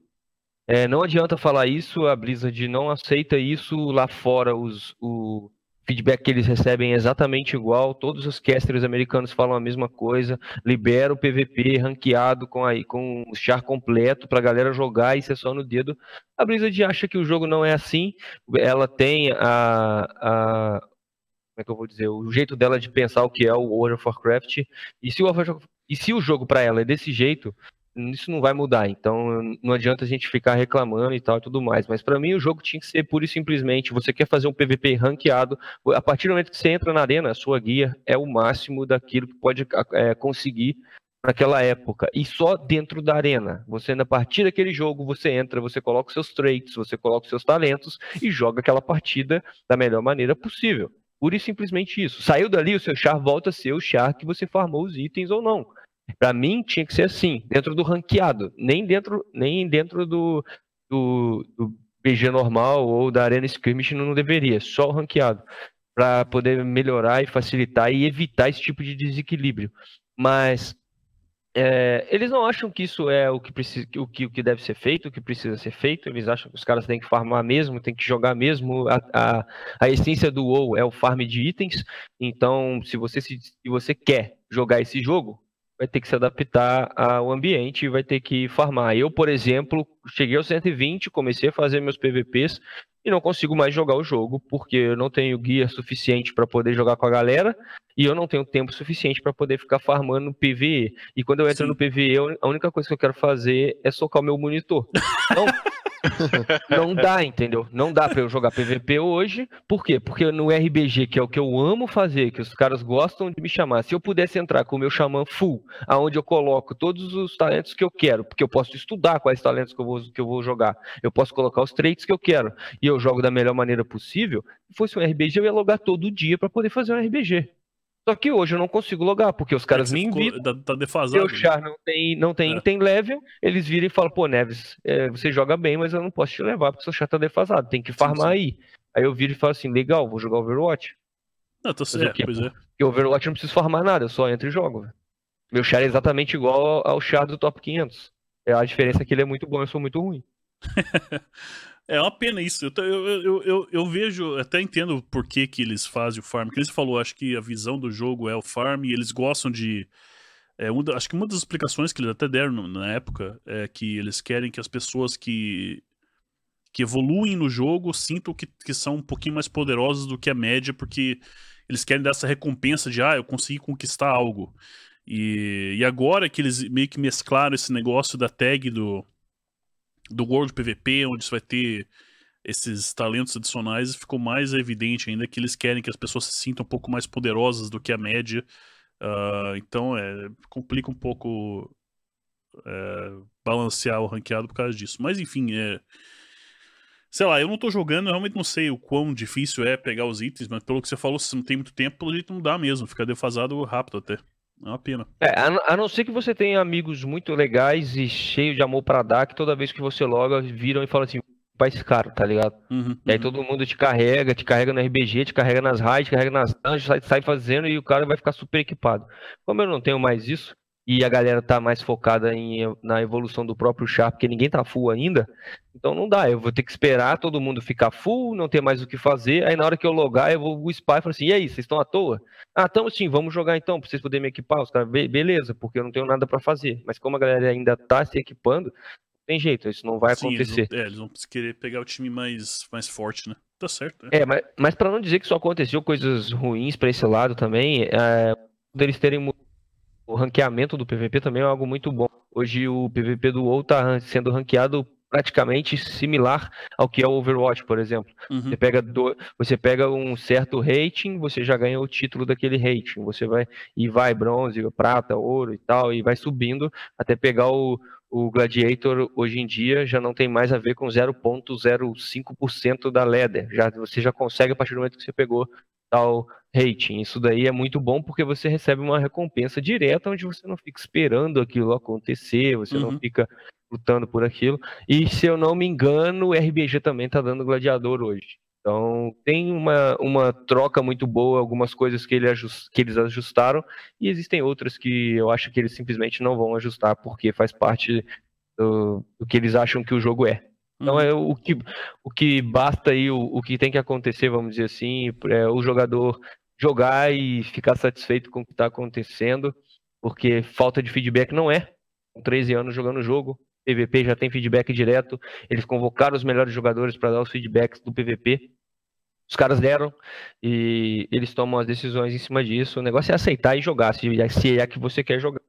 É, não adianta falar isso, a Blizzard não aceita isso lá fora. Os, o feedback que eles recebem é exatamente igual. Todos os casters americanos falam a mesma coisa. Libera o PVP ranqueado com, aí, com o char completo para a galera jogar e ser só no dedo. A Blizzard acha que o jogo não é assim. Ela tem a, a como é que eu vou dizer, o jeito dela de pensar o que é o World of Warcraft. E se o, e se o jogo para ela é desse jeito, isso não vai mudar. Então não adianta a gente ficar reclamando e tal e tudo mais. Mas para mim o jogo tinha que ser pura e simplesmente: você quer fazer um PVP ranqueado, a partir do momento que você entra na arena, a sua guia é o máximo daquilo que pode é, conseguir naquela época e só dentro da arena. Você a partir daquele jogo você entra, você coloca os seus traits, você coloca os seus talentos e joga aquela partida da melhor maneira possível. Pura e simplesmente isso. Saiu dali, o seu char volta a ser o char que você farmou os itens ou não. Para mim tinha que ser assim, dentro do ranqueado, nem dentro, nem dentro do, do, do BG normal ou da Arena Skirmish não deveria, só o ranqueado, para poder melhorar e facilitar e evitar esse tipo de desequilíbrio. Mas é, eles não acham que isso é o que, precisa, o, que, o que deve ser feito, o que precisa ser feito. Eles acham que os caras têm que farmar mesmo, têm que jogar mesmo. A, a, a essência do WoW é o farm de itens. Então, se você, se, se você quer jogar esse jogo, vai ter que se adaptar ao ambiente e vai ter que farmar. Eu, por exemplo, cheguei ao 120, comecei a fazer meus PVPs e não consigo mais jogar o jogo porque eu não tenho guia suficiente para poder jogar com a galera e eu não tenho tempo suficiente para poder ficar farmando PVE. E quando eu entro Sim. no PVE, a única coisa que eu quero fazer é socar o meu monitor. Então, <laughs> <laughs> não dá, entendeu? Não dá para eu jogar PVP hoje. Por quê? Porque no RBG, que é o que eu amo fazer, que os caras gostam de me chamar, se eu pudesse entrar com o meu xamã full, aonde eu coloco todos os talentos que eu quero, porque eu posso estudar quais talentos que eu vou, que eu vou jogar, eu posso colocar os traits que eu quero, e eu jogo da melhor maneira possível, se fosse um RBG, eu ia logar todo dia para poder fazer um RBG. Só que hoje eu não consigo logar, porque os caras é me invitam. Tá, tá defasado. Meu char não tem, não tem, é. tem level, eles viram e falam, pô, Neves, é, você joga bem, mas eu não posso te levar, porque seu char tá defasado, tem que farmar sim, sim. aí. Aí eu viro e falo assim, legal, vou jogar Overwatch. Não, tô certo, pois é. Porque Overwatch eu não preciso farmar nada, eu só entro e jogo. Meu char é exatamente igual ao char do top 500. É, a diferença é que ele é muito bom, eu sou muito ruim. <laughs> É uma pena isso. Eu, eu, eu, eu, vejo, até entendo por que, que eles fazem o farm. Que eles falou, acho que a visão do jogo é o farm e eles gostam de. É, um, acho que uma das explicações que eles até deram na época é que eles querem que as pessoas que, que evoluem no jogo sintam que, que são um pouquinho mais poderosas do que a média, porque eles querem dar essa recompensa de, ah, eu consegui conquistar algo. E, e agora que eles meio que mesclaram esse negócio da tag do, do World PVP, onde você vai ter esses talentos adicionais, ficou mais evidente ainda que eles querem que as pessoas se sintam um pouco mais poderosas do que a média. Uh, então, é, complica um pouco é, balancear o ranqueado por causa disso. Mas, enfim, é. Sei lá, eu não tô jogando, eu realmente não sei o quão difícil é pegar os itens, mas pelo que você falou, se não tem muito tempo, pelo jeito não dá mesmo, fica defasado rápido até. É uma pena. É, a, não ser que você tenha amigos muito legais e cheios de amor para dar, que toda vez que você loga, viram e falam assim, vai esse cara, tá ligado? Uhum, e aí uhum. todo mundo te carrega, te carrega no RBG, te carrega nas raids, te carrega nas dungeons, sai, sai fazendo e o cara vai ficar super equipado. Como eu não tenho mais isso, e a galera tá mais focada em, na evolução do próprio char, porque ninguém tá full ainda, então não dá, eu vou ter que esperar todo mundo ficar full, não ter mais o que fazer, aí na hora que eu logar, eu vou o spy e falo assim, e aí, vocês estão à toa? Ah, estamos sim, vamos jogar então, pra vocês poderem me equipar, os caras, beleza, porque eu não tenho nada para fazer, mas como a galera ainda tá se equipando, tem jeito, isso não vai sim, acontecer. Eles vão, é, eles vão querer pegar o time mais, mais forte, né? Tá certo. É, é mas, mas para não dizer que só aconteceu coisas ruins para esse lado também, é, eles terem o ranqueamento do PVP também é algo muito bom. Hoje o PVP do WoW está sendo ranqueado praticamente similar ao que é o Overwatch, por exemplo. Uhum. Você, pega do, você pega um certo rating, você já ganha o título daquele rating. Você vai e vai bronze, prata, ouro e tal, e vai subindo até pegar o, o Gladiator hoje em dia já não tem mais a ver com 0.05% da ladder. Já, você já consegue a partir do momento que você pegou tal rating. Isso daí é muito bom porque você recebe uma recompensa direta onde você não fica esperando aquilo acontecer, você uhum. não fica lutando por aquilo. E se eu não me engano, o RBG também está dando gladiador hoje. Então tem uma, uma troca muito boa, algumas coisas que, ele ajust, que eles ajustaram, e existem outras que eu acho que eles simplesmente não vão ajustar, porque faz parte do, do que eles acham que o jogo é. Então uhum. é o que, o que basta aí, o, o que tem que acontecer, vamos dizer assim, é o jogador jogar e ficar satisfeito com o que está acontecendo, porque falta de feedback não é. Com 13 anos jogando o jogo, PVP já tem feedback direto. Eles convocaram os melhores jogadores para dar os feedbacks do PVP. Os caras deram e eles tomam as decisões em cima disso. O negócio é aceitar e jogar, se é que você quer jogar.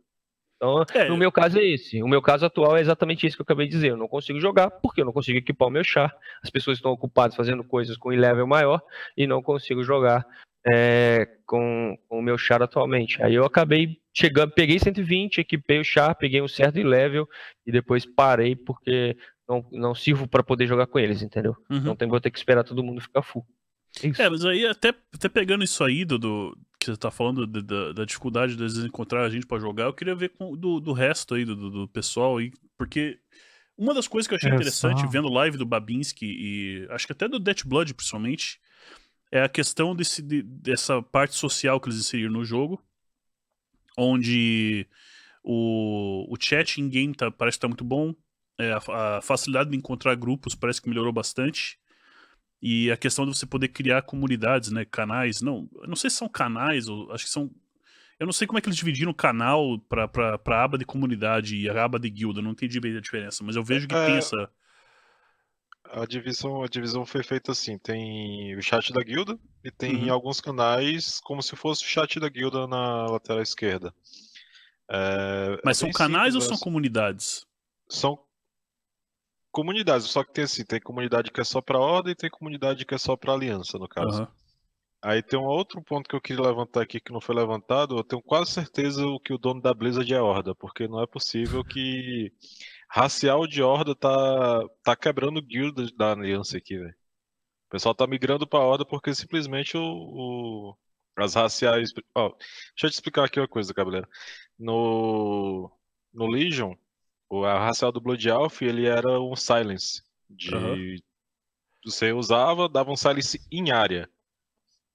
Então, é. no meu caso é esse. O meu caso atual é exatamente isso que eu acabei de dizer. Eu não consigo jogar porque eu não consigo equipar o meu char. As pessoas estão ocupadas fazendo coisas com level maior e não consigo jogar é, com, com, o meu char atualmente. Aí eu acabei chegando, peguei 120, equipei o char, peguei um certo level e depois parei porque não, não sirvo para poder jogar com eles, entendeu? Uhum. Tem, vou ter que esperar todo mundo ficar full. É, é, mas aí até, até pegando isso aí do, do que você tá falando de, da, da, dificuldade de encontrar a gente para jogar, eu queria ver com, do, do resto aí, do, do pessoal aí, porque uma das coisas que eu achei é interessante só... vendo live do Babinski e acho que até do Death Blood, principalmente, é a questão desse, de, dessa parte social que eles inseriram no jogo, onde o, o chat in-game tá, parece que tá muito bom, é, a, a, facilidade de encontrar grupos parece que melhorou bastante, e a questão de você poder criar comunidades, né, canais, não, não sei se são canais, ou acho que são eu não sei como é que eles dividiram o canal pra, pra, pra aba de comunidade e a aba de guilda, não entendi bem a diferença, mas eu vejo que é, tem essa a divisão, a divisão foi feita assim: tem o chat da guilda e tem uhum. alguns canais como se fosse o chat da guilda na lateral esquerda. É, Mas são canais simples, ou são comunidades? São comunidades, só que tem assim: tem comunidade que é só para ordem e tem comunidade que é só para aliança, no caso. Uhum. Aí tem um outro ponto que eu queria levantar aqui que não foi levantado. Eu tenho quase certeza que o dono da Blizzard é Horda, porque não é possível que racial de Horda tá, tá quebrando guilda da aliança aqui, velho. O pessoal tá migrando pra Horda porque simplesmente o, o as raciais. Ó, deixa eu te explicar aqui uma coisa, cabeleira. No, no Legion, o a racial do Blood Elf ele era um silence. De, uhum. Você usava, dava um silence em área.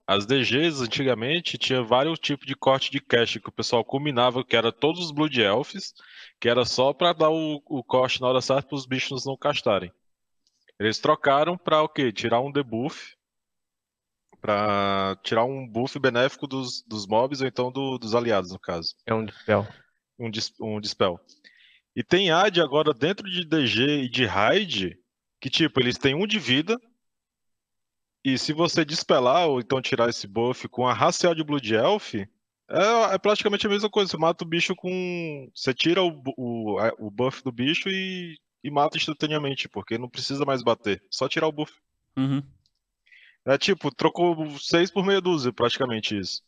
As DGs antigamente tinha vários tipos de corte de cache que o pessoal combinava que era todos os Blood Elves, que era só para dar o, o corte na hora certa para os bichos não castarem. Eles trocaram para o quê? Tirar um debuff, para tirar um buff benéfico dos, dos mobs ou então do, dos aliados no caso. É um dispel. Um, dis, um dispel. E tem AD agora dentro de DG e de Raid que tipo eles têm um de vida e se você despelar ou então tirar esse buff com a racial de Blood Elf, é, é, praticamente a mesma coisa. Você mata o bicho com. Você tira o, o, o buff do bicho e, e mata instantaneamente, porque não precisa mais bater. Só tirar o buff. Uhum. É tipo, trocou 6 por meia dúzia, praticamente isso.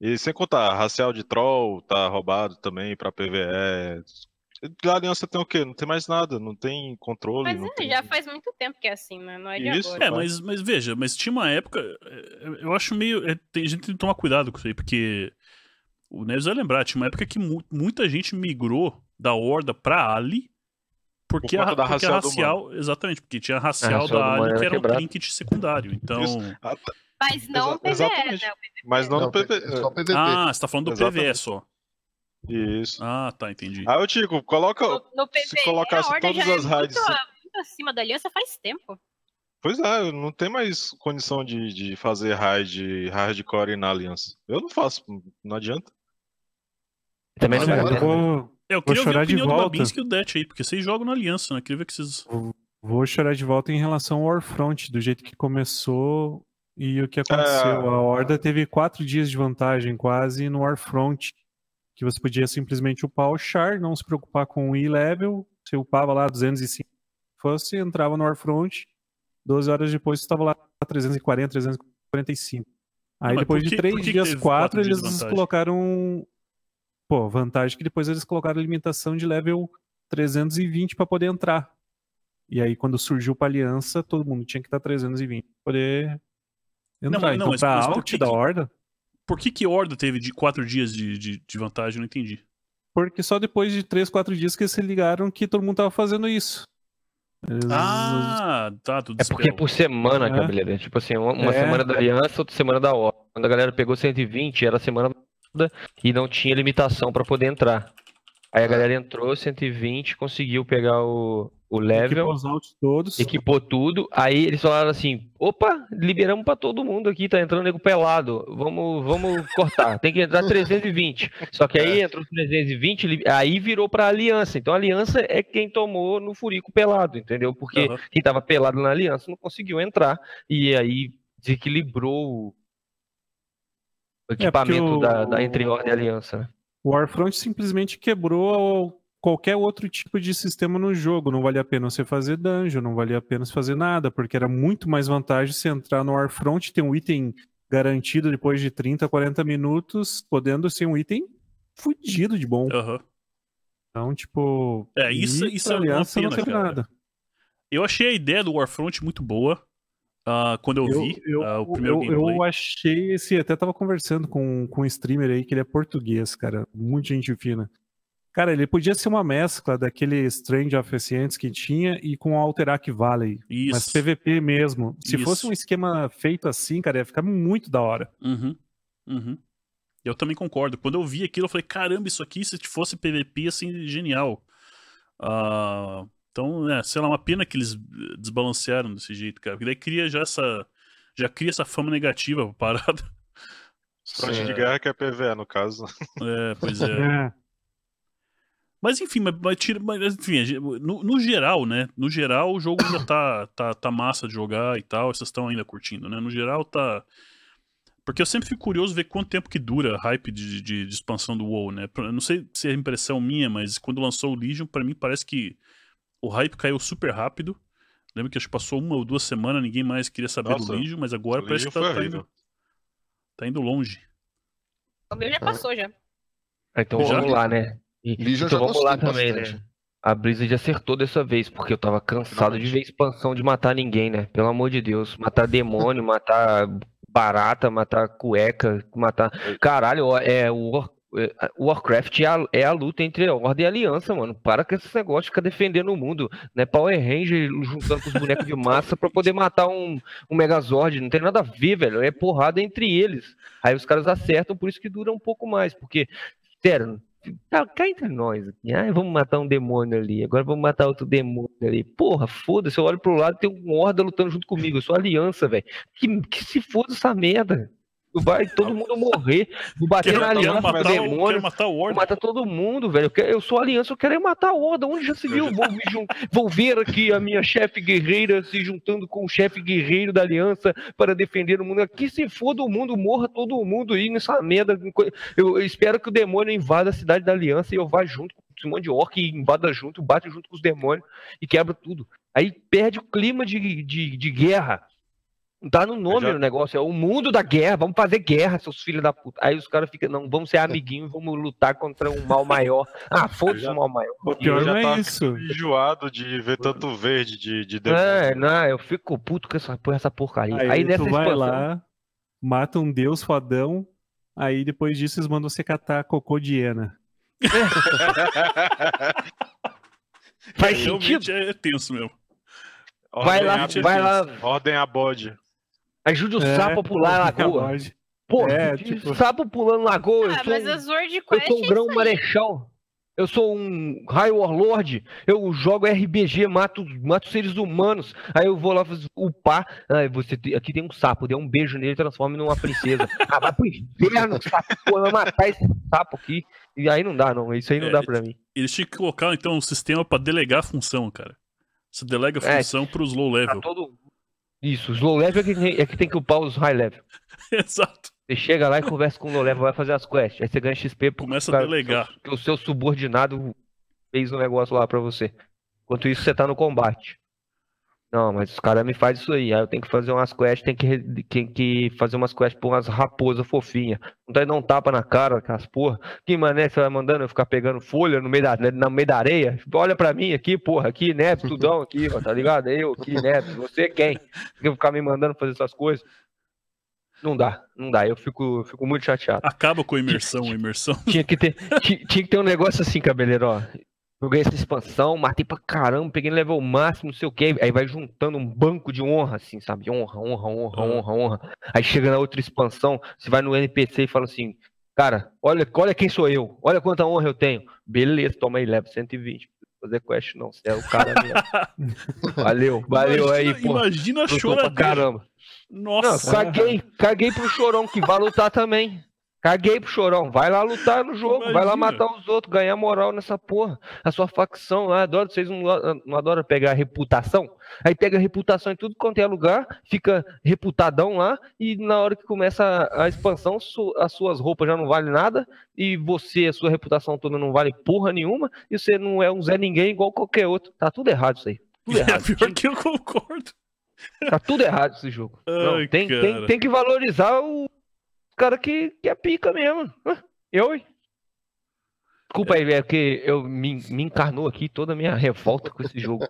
E sem contar, racial de troll tá roubado também pra PVE. Da aliança tem o quê? Não tem mais nada, não tem controle. Mas é, tem... já faz muito tempo que é assim, né? Não é de isso, agora. É, mas, mas veja, mas tinha uma época. É, eu acho meio. É, tem, a gente tem que tomar cuidado com isso aí, porque. O Neves vai lembrar, tinha uma época que mu muita gente migrou da Horda pra Ali. Porque, Por a, porque racial a racial. Exatamente, porque tinha a racial, a da Ali que era um trinket secundário. Então. Ah. Mas não o PVE, né? Mas não, no PVE. Ah, você tá falando do exatamente. PVE só. Isso. Ah, tá, entendi. Ah, eu digo, coloca. No, no PVE, se colocasse todas as é raids. Muito, muito acima da aliança faz tempo. Pois é, não tem mais condição de, de fazer raid hardcore na aliança. Eu não faço, não adianta. Também não, vai. Eu vou, eu queria vou chorar de volta. do Babinski e o Det aí, porque vocês jogam na aliança, né? Queria ver que vocês. Vou chorar de volta em relação ao Warfront, do jeito que começou e o que aconteceu. É... A Horda teve quatro dias de vantagem quase no Warfront que você podia simplesmente upar o char, não se preocupar com o E-level, você upava lá 205, fosse, entrava no Warfront, 12 horas depois você estava lá 340, 345. Aí não, depois de três dias, quatro, eles colocaram. Pô, vantagem que depois eles colocaram limitação de level 320 para poder entrar. E aí, quando surgiu para aliança, todo mundo tinha que estar 320 para poder entrar. Não, não, então, para alt da Horda. Por que, que Horda teve de 4 dias de, de, de vantagem? Eu não entendi. Porque só depois de 3, 4 dias que eles se ligaram que todo mundo tava fazendo isso. Eles... Ah, tá, tudo É porque é por semana, é. Cabeleira. Tipo assim, uma, uma é. semana da aliança, outra semana da Horda. Quando a galera pegou 120, era a semana e não tinha limitação para poder entrar. Aí a galera entrou 120, conseguiu pegar o, o level. Equipou os todos. Equipou tudo. Aí eles falaram assim: opa, liberamos para todo mundo aqui, tá entrando nego pelado. Vamos, vamos cortar. Tem que entrar 320. Só que aí entrou 320, aí virou pra aliança. Então a aliança é quem tomou no furico pelado, entendeu? Porque uhum. quem tava pelado na aliança não conseguiu entrar. E aí desequilibrou o equipamento é o... da, da entre ordem e aliança. Né? O Warfront simplesmente quebrou qualquer outro tipo de sistema no jogo. Não valia a pena você fazer dungeon, não valia a pena você fazer nada, porque era muito mais vantagem você entrar no Warfront, ter um item garantido depois de 30, 40 minutos, podendo ser um item fudido de bom. Uhum. Então, tipo. É, isso, isso é uma pena, não teve cara. nada. Eu achei a ideia do Warfront muito boa. Uh, quando eu, eu vi eu, uh, o primeiro eu, gameplay. Eu achei esse. Até tava conversando com, com um streamer aí que ele é português, cara. Muito gente fina. Cara, ele podia ser uma mescla daquele Strange of Ascients que tinha e com o Alterac Valley. Isso. Mas PVP mesmo. Se Isso. fosse um esquema feito assim, cara, ia ficar muito da hora. Uhum. Uhum. Eu também concordo. Quando eu vi aquilo, eu falei, caramba, isso aqui, se fosse PVP, assim, genial. Uh, então, é, sei lá, uma pena que eles desbalancearam desse jeito, cara. Porque daí cria já essa. Já cria essa fama negativa pra parada. Fronte de guerra que é PVE, no caso. É, pois é. <laughs> é. Mas enfim, mas, mas, enfim, no, no, geral, né? No geral, o jogo ainda tá, tá, tá massa de jogar e tal. Vocês estão ainda curtindo, né? No geral, tá. Porque eu sempre fico curioso ver quanto tempo que dura a hype de, de, de expansão do WoW, né? não sei se é impressão minha, mas quando lançou o Legion, para mim parece que o hype caiu super rápido. Lembro que acho que passou uma ou duas semanas, ninguém mais queria saber Nossa, do Legion, mas agora parece que tá, tá, indo, tá indo longe. O meu já passou já. Ah, então já? vamos lá, né? E, Legion então vamos lá também, né? bastante. né? A Blizzard acertou dessa vez, porque eu tava cansado de ver expansão de matar ninguém, né? Pelo amor de Deus. Matar demônio, <laughs> matar barata, matar cueca, matar. Caralho, é o é, Warcraft é a, é a, luta entre a Ordem e a Aliança, mano. Para com esse negócio de ficar defendendo o mundo. Né? Power Ranger juntando com os bonecos de <laughs> massa para poder matar um, um Megazord. Não tem nada a ver, velho. É porrada entre eles. Aí os caras acertam, por isso que dura um pouco mais. Porque, sério, tá, cá entre nós aqui. Ah, vamos matar um demônio ali. Agora vamos matar outro demônio ali. Porra, foda-se. Eu olho pro lado tem um Horda lutando junto comigo. Eu sou aliança, velho. Que, que se foda essa merda. Vai todo mundo morrer. Vou bater quero, na aliança matar do demônio. matar o. Matar todo mundo, velho. Eu, quero, eu sou aliança, eu quero é matar o Orda. Onde já se viu? Vou, vou ver aqui a minha chefe guerreira se juntando com o chefe guerreiro da aliança para defender o mundo. Aqui se foda o mundo, morra todo mundo aí nessa merda. Eu, eu espero que o demônio invada a cidade da aliança e eu vá junto com um monte de orc e invada junto, bate junto com os demônios e quebra tudo. Aí perde o clima de, de, de guerra. Tá no nome já... do negócio, é o mundo da guerra, vamos fazer guerra, seus filhos da puta. Aí os caras ficam, não, vamos ser amiguinhos, vamos lutar contra um mal maior. <laughs> Ah, foda-se já... o mal maior. O pior não é isso. enjoado de ver tanto verde de, de É, não, eu fico puto com essa, essa porcaria. Aí, aí nessa tu vai lá, mata um deus fodão, aí depois disso eles mandam você catar cocô de hiena. <laughs> Faz sentido. É tenso mesmo. Vai lá, vai lá. Ordem a bode. Ajude o é, sapo a pular a lagoa. <laughs> Pô, é, tipo... sapo pulando lagoa. Ah, mas um, as Sword Quest eu sou um é grão marechal. Eu sou um High Warlord. Eu jogo RPG, mato, mato seres humanos. Aí eu vou lá upar. Aí você aqui tem um sapo, dê um beijo nele e transforma numa princesa. <laughs> ah, vai pro inferno, sapo, pô, vai matar esse sapo aqui. E aí não dá, não. Isso aí não é, dá pra mim. Eles tinham que colocar, então, um sistema pra delegar a função, cara. Você delega a é, função é, pros low level. Todo, isso, os low level é que, tem, é que tem que upar os high level. <laughs> Exato. Você chega lá e conversa com o low level, vai fazer as quests. Aí você ganha XP porque Começa a delegar. Que o seu subordinado fez um negócio lá pra você. Enquanto isso, você tá no combate. Não, mas os caras me fazem isso aí. Aí eu tenho que fazer umas quests, tem que, tem que fazer umas quests por umas raposas fofinhas. Não tá dar um tapa na cara, aquelas porra. Que mané você vai mandando eu ficar pegando folha no meio da, no meio da areia? Olha pra mim aqui, porra, aqui, né? Tudão aqui, ó, tá ligado? Eu aqui, né? Você quem? Você ficar me mandando fazer essas coisas? Não dá, não dá. Eu fico, fico muito chateado. Acaba com a imersão, a imersão. Tinha que ter, tinha, tinha que ter um negócio assim, cabeleiro, ó. Eu ganhei essa expansão, matei pra caramba, peguei no level máximo, não sei o que. Aí vai juntando um banco de honra, assim, sabe? Honra, honra, honra, honra, honra. Aí chega na outra expansão, você vai no NPC e fala assim: Cara, olha, olha quem sou eu, olha quanta honra eu tenho. Beleza, toma aí, level 120. Fazer quest não, você é o cara mesmo. <laughs> valeu, valeu imagina, aí, pô. Imagina a choradeira. Caramba. Nossa. Não, caguei, caguei pro chorão que vai lutar também. Caguei pro chorão. Vai lá lutar no jogo. Imagina. Vai lá matar os outros, ganhar moral nessa porra. A sua facção lá, adora, vocês não, não adoram pegar reputação? Aí pega reputação em tudo quanto é lugar, fica reputadão lá, e na hora que começa a, a expansão, su, as suas roupas já não valem nada, e você, a sua reputação toda não vale porra nenhuma, e você não é um Zé Ninguém igual qualquer outro. Tá tudo errado isso aí. Tudo <laughs> errado. É pior que eu concordo. Tá tudo errado esse jogo. <laughs> Ai, não, tem, tem, tem que valorizar o cara que, que é pica mesmo. Eu? Desculpa aí, é que eu me, me encarnou aqui toda a minha revolta com esse jogo.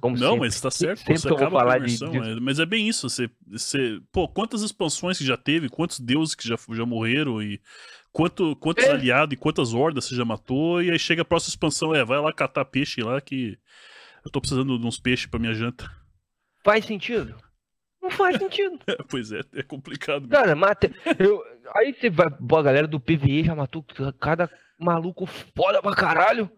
Como não, sempre. mas tá certo. Sempre você acaba falar de, de... É, mas é bem isso. Você, você, pô, quantas expansões que já teve, quantos deuses que já, já morreram e quanto, quantos é. aliados e quantas hordas você já matou. E aí chega a próxima expansão, é, vai lá catar peixe lá que eu tô precisando de uns peixes pra minha janta. Faz sentido? Não faz sentido. <laughs> pois é, é complicado. Mesmo. Cara, mata. Eu, aí você vai. A galera do PVE já matou cada maluco foda pra caralho.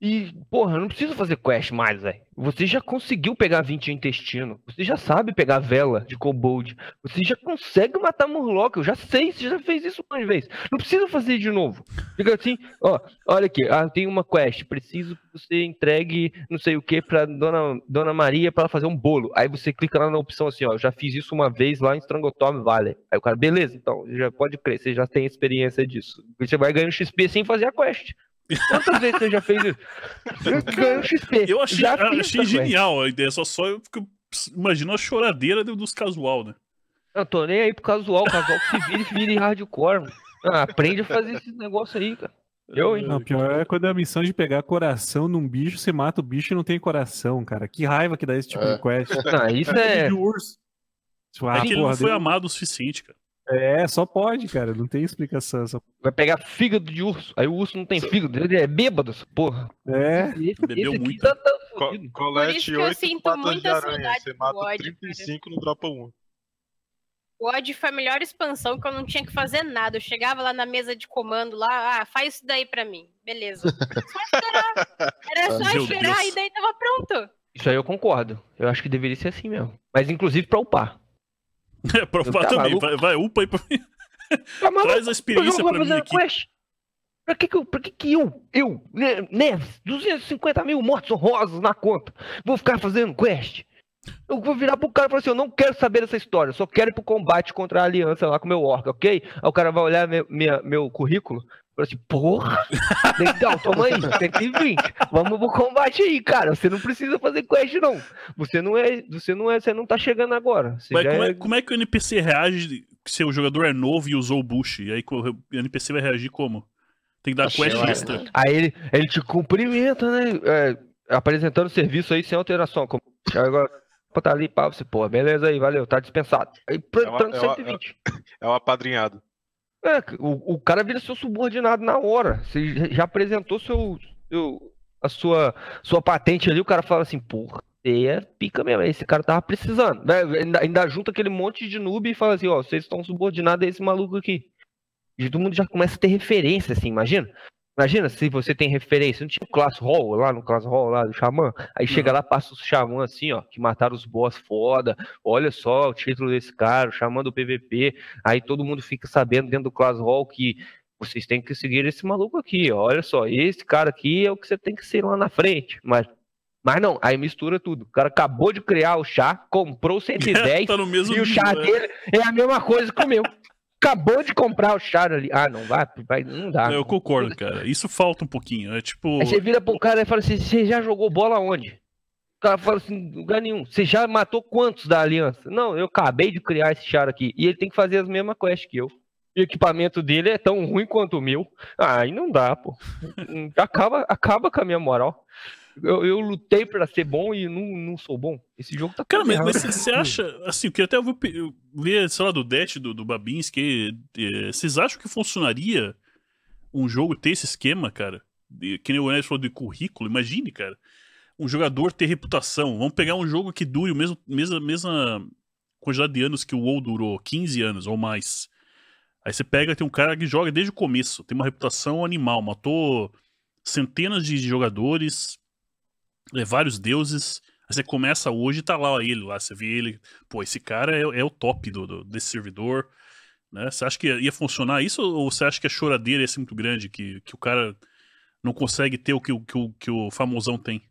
E, porra, não precisa fazer quest mais, velho. Você já conseguiu pegar 20 intestino. Você já sabe pegar vela de kobold. Você já consegue matar Murloc. Eu já sei, você já fez isso uma vez. Não precisa fazer de novo. Fica assim, ó, olha aqui, ah, tem uma quest. Preciso que você entregue não sei o que pra Dona, Dona Maria para fazer um bolo. Aí você clica lá na opção assim, ó, já fiz isso uma vez lá em Strangotom Valley. Aí o cara, beleza, então, já pode crer, você já tem experiência disso. Você vai ganhando XP sem fazer a quest. Quantas vezes você já fez isso? Ganhou XP. Eu achei, já achei genial a ideia, só só eu fico, imagino a choradeira dos casual, né? Eu tô nem aí pro casual, o casual que se vira e vira em hardcore, mano. Ah, aprende a fazer esse negócio aí, cara. Eu, hein? Não, pior é quando é a missão de pegar coração num bicho, você mata o bicho e não tem coração, cara. Que raiva que dá esse tipo é. de quest. Não, isso é. Tipo, ah, é que ele não foi amado o suficiente, cara. É, só pode, cara. Não tem explicação. Só... Vai pegar fígado de urso. Aí o urso não tem fígado. Ele é bêbado, porra. É. Esse, Bebeu esse muito. Tá, tá Co colete 8 patas de aranha. Você mata ódio, 35 cara. no dropa 1. O Odd foi a melhor expansão que eu não tinha que fazer nada. Eu chegava lá na mesa de comando lá, ah, faz isso daí pra mim. Beleza. Só esperar. Era só Meu esperar Deus. e daí tava pronto. Isso aí eu concordo. Eu acho que deveria ser assim mesmo. Mas inclusive pra upar. É, pra upar tá também. Vai, vai, upa aí pra mim. Tá Traz a experiência pra mim aqui. Quest. Pra que que eu, pra que que eu, eu, Neves, 250 mil mortos honrosos na conta, vou ficar fazendo quest? Eu vou virar pro cara e falar assim: eu não quero saber dessa história, só quero ir pro combate contra a aliança lá com meu orca, ok? Aí o cara vai olhar meu, minha, meu currículo falar assim: porra, legal, toma aí, 120, vamos pro combate aí, cara. Você não precisa fazer quest, não. Você não é, você não é, você não tá chegando agora. Mas como é, é, como é que o NPC reage se o jogador é novo e usou o bush? E aí o NPC vai reagir como? Tem que dar quest extra. Aí ele, ele te cumprimenta, né? É, apresentando o serviço aí sem alteração. Como... Agora, tá ali, pá, você, pô, beleza aí, valeu, tá dispensado. Aí, plantando é 120. É o apadrinhado. É, o, o cara vira seu subordinado na hora. Você já apresentou seu, seu, a sua, sua patente ali, o cara fala assim, porra, você é pica mesmo, esse cara tava precisando. Né? Ainda, ainda junta aquele monte de noob e fala assim, ó, vocês estão subordinados a esse maluco aqui. E todo mundo já começa a ter referência, assim, imagina? Imagina se você tem referência, não tinha o Class Hall lá no Class Hall lá do Xamã, aí chega lá, passa o Xamã assim, ó, que mataram os boss foda, olha só o título desse cara, o Xamã do PVP, aí todo mundo fica sabendo dentro do Class Hall que vocês têm que seguir esse maluco aqui, ó, olha só, esse cara aqui é o que você tem que ser lá na frente, mas mas não, aí mistura tudo. O cara acabou de criar o chá, comprou 110 <laughs> tá e o chá né? dele é a mesma coisa que o meu acabou de comprar o char ali. Ah, não vai, vai não dá. Eu concordo, cara. Isso falta um pouquinho. É tipo. Aí você vira pro cara e fala assim: você já jogou bola onde? cara fala assim, lugar nenhum. Você já matou quantos da aliança? Não, eu acabei de criar esse char aqui. E ele tem que fazer as mesmas quests que eu. E o equipamento dele é tão ruim quanto o meu. Ah, aí não dá, pô. Acaba, acaba com a minha moral. Eu, eu lutei para ser bom e não, não sou bom. Esse jogo tá Cara, mas, mas você acha, assim, eu queria até ver, sei lá, do Dash, do, do Babinski, é, vocês acham que funcionaria um jogo ter esse esquema, cara? Que nem o Enes falou de currículo, imagine, cara um jogador ter reputação. Vamos pegar um jogo que dure o mesmo mesma, mesma quantidade de anos que o WoW durou, 15 anos ou mais. Aí você pega, tem um cara que joga desde o começo, tem uma reputação animal, matou centenas de jogadores, é, vários deuses. Aí você começa hoje e tá lá ele lá, você vê ele, pô, esse cara é, é o top do, do, desse servidor. Né? Você acha que ia, funcionar isso ou você acha que a choradeira ia ser muito grande, que, que o cara não consegue ter o que, que, o, que o famosão tem?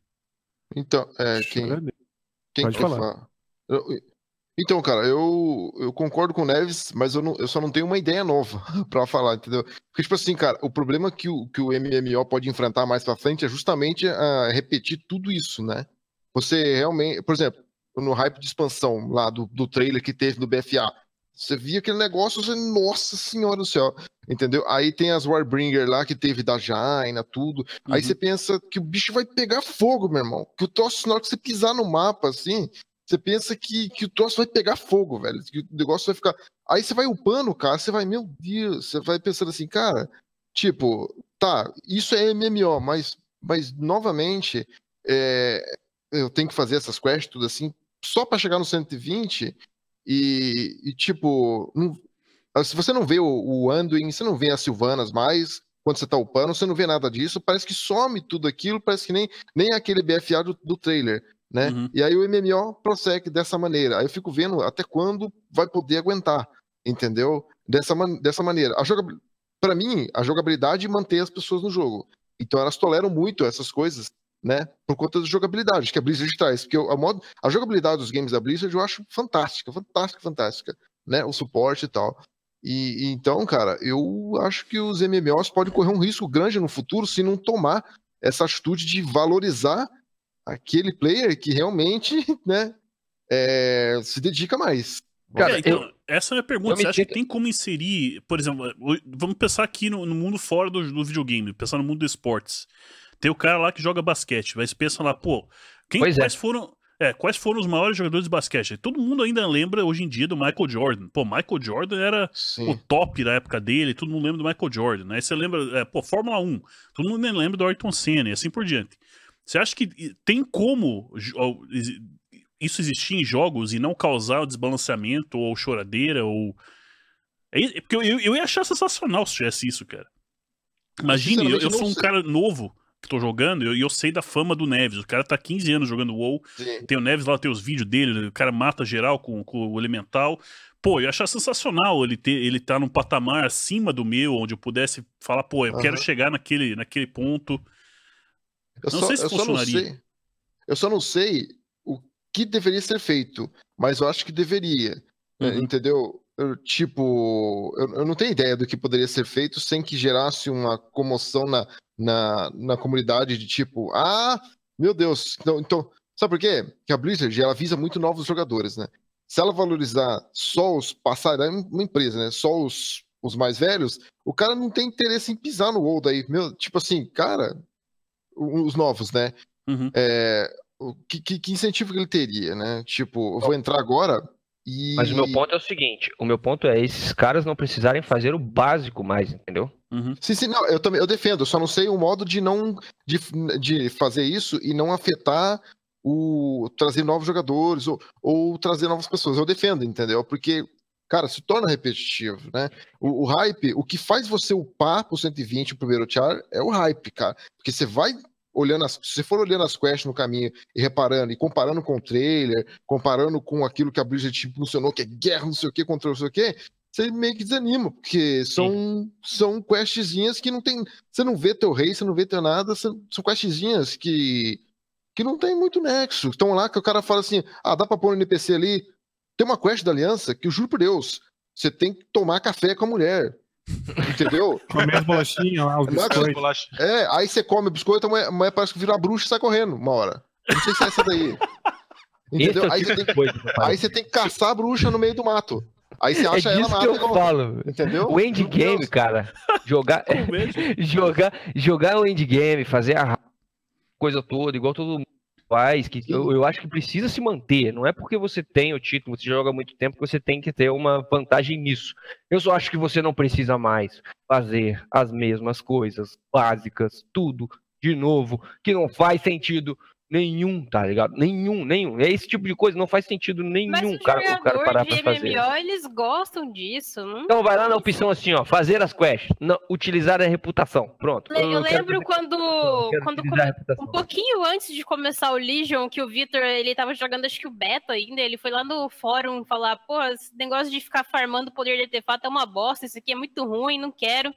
Então, é, quem, quem Pode falar. falar? Eu, então, cara, eu, eu concordo com o Neves, mas eu, não, eu só não tenho uma ideia nova <laughs> para falar, entendeu? Porque, tipo assim, cara, o problema que o, que o MMO pode enfrentar mais pra frente é justamente a repetir tudo isso, né? Você realmente, por exemplo, no hype de expansão lá do, do trailer que teve do BFA, você via aquele negócio, você, nossa senhora do céu, entendeu? Aí tem as Warbringer lá que teve da Jaina, tudo. Uhum. Aí você pensa que o bicho vai pegar fogo, meu irmão. Que o troço, na hora que você pisar no mapa, assim, você pensa que, que o troço vai pegar fogo, velho. Que o negócio vai ficar. Aí você vai upando, cara, você vai, meu Deus, você vai pensando assim, cara, tipo, tá, isso é MMO, mas, mas novamente, é, eu tenho que fazer essas quests, tudo assim, só para chegar no 120 e, e tipo, não, ah, se você não vê o, o Anduin, você não vê as Silvanas mais, quando você tá upando, você não vê nada disso, parece que some tudo aquilo, parece que nem, nem aquele BFA do, do trailer, né? Uhum. E aí o MMO prossegue dessa maneira. Aí eu fico vendo até quando vai poder aguentar, entendeu? Dessa, man dessa maneira. A jogabilidade, para mim, a jogabilidade mantém as pessoas no jogo. Então elas toleram muito essas coisas né? Por conta da jogabilidade que a Blizzard traz. Porque a, modo, a jogabilidade dos games da Blizzard eu acho fantástica, fantástica, fantástica, né? O suporte e tal. E, e, então, cara, eu acho que os MMOs podem correr um risco grande no futuro se não tomar essa atitude de valorizar aquele player que realmente, <laughs> né, é, se dedica mais. Cara, é, então, eu, essa é a minha pergunta. Você acha que tem como inserir, por exemplo, vamos pensar aqui no, no mundo fora do, do videogame, pensar no mundo dos esportes. Tem o cara lá que joga basquete, mas pensa lá, pô, quem, quais é. foram. É, quais foram os maiores jogadores de basquete? Todo mundo ainda lembra hoje em dia do Michael Jordan. Pô, Michael Jordan era Sim. o top da época dele, todo mundo lembra do Michael Jordan, né? Você lembra, é, pô, Fórmula 1, todo mundo lembra do Ayrton Senna e assim por diante. Você acha que tem como isso existir em jogos e não causar o desbalanceamento ou choradeira ou. É, porque eu, eu, ia achar sensacional se tivesse isso, cara. Imagine, eu, eu sou um cara novo que tô jogando, e eu, eu, sei da fama do Neves. O cara tá 15 anos jogando WoW. Sim. Tem o Neves lá, tem os vídeos dele, o cara mata geral com, com o Elemental. Pô, eu achar sensacional ele ter ele tá num patamar acima do meu, onde eu pudesse falar, pô, eu uhum. quero chegar naquele, naquele ponto. Eu não só, sei se funcionaria. Sei, eu só não sei o que deveria ser feito, mas eu acho que deveria. Uhum. Entendeu? Eu, tipo, eu, eu, não tenho ideia do que poderia ser feito sem que gerasse uma comoção na, na, na comunidade de tipo, ah, meu Deus, então, então sabe por quê? Que a Blizzard ela visa muito novos jogadores, né? Se ela valorizar só os passados, é uma empresa, né? Só os, os mais velhos, o cara não tem interesse em pisar no WoW daí. Meu, tipo assim, cara, os novos, né? Uhum. É, que, que, que, incentivo que ele teria, né? Tipo, eu vou entrar agora, e... Mas o meu ponto é o seguinte: o meu ponto é esses caras não precisarem fazer o básico mais, entendeu? Uhum. Sim, sim, não, eu também eu defendo, eu só não sei o modo de não de, de fazer isso e não afetar o trazer novos jogadores ou, ou trazer novas pessoas. Eu defendo, entendeu? Porque, cara, se torna repetitivo, né? O, o hype, o que faz você upar pro 120 o primeiro char é o hype, cara. Porque você vai olhando as, se você for olhando as quests no caminho e reparando, e comparando com o trailer, comparando com aquilo que a Blizzard funcionou, que é guerra, não sei o que, contra não sei o que, você meio que desanima, porque são, são questzinhas que não tem. Você não vê teu rei, você não vê teu nada, são, são questzinhas que, que não tem muito nexo. Estão lá que o cara fala assim: ah, dá pra pôr um NPC ali. Tem uma quest da aliança que eu juro por Deus, você tem que tomar café com a mulher. Entendeu? Comer as bolachinhas lá, os biscoitos. É, aí você come o biscoito, a mulher, a mulher parece que vira bruxa e sai correndo uma hora. Não sei se é essa daí. Entendeu? Aí você, tem, aí você tem que caçar a bruxa no meio do mato. Aí você é acha é ela mata. Que eu falo. Entendeu? O endgame, cara. Jogar, <laughs> jogar, jogar o endgame, fazer a coisa toda, igual todo mundo faz, que eu, eu acho que precisa se manter. Não é porque você tem o título, você joga muito tempo, que você tem que ter uma vantagem nisso. Eu só acho que você não precisa mais fazer as mesmas coisas básicas, tudo de novo, que não faz sentido Nenhum, tá ligado? Nenhum, nenhum. É esse tipo de coisa, não faz sentido nenhum Mas o cara, o cara parar de pra fazer. MMO, eles gostam disso. Não então vai lá na opção assim, ó, fazer as quests, não, utilizar a reputação. Pronto. Eu, eu lembro quando, quando um pouquinho antes de começar o Legion, que o Victor, ele tava jogando acho que o beta ainda, ele foi lá no fórum falar, pô, esse negócio de ficar farmando poder de artefato é uma bosta, isso aqui é muito ruim, não quero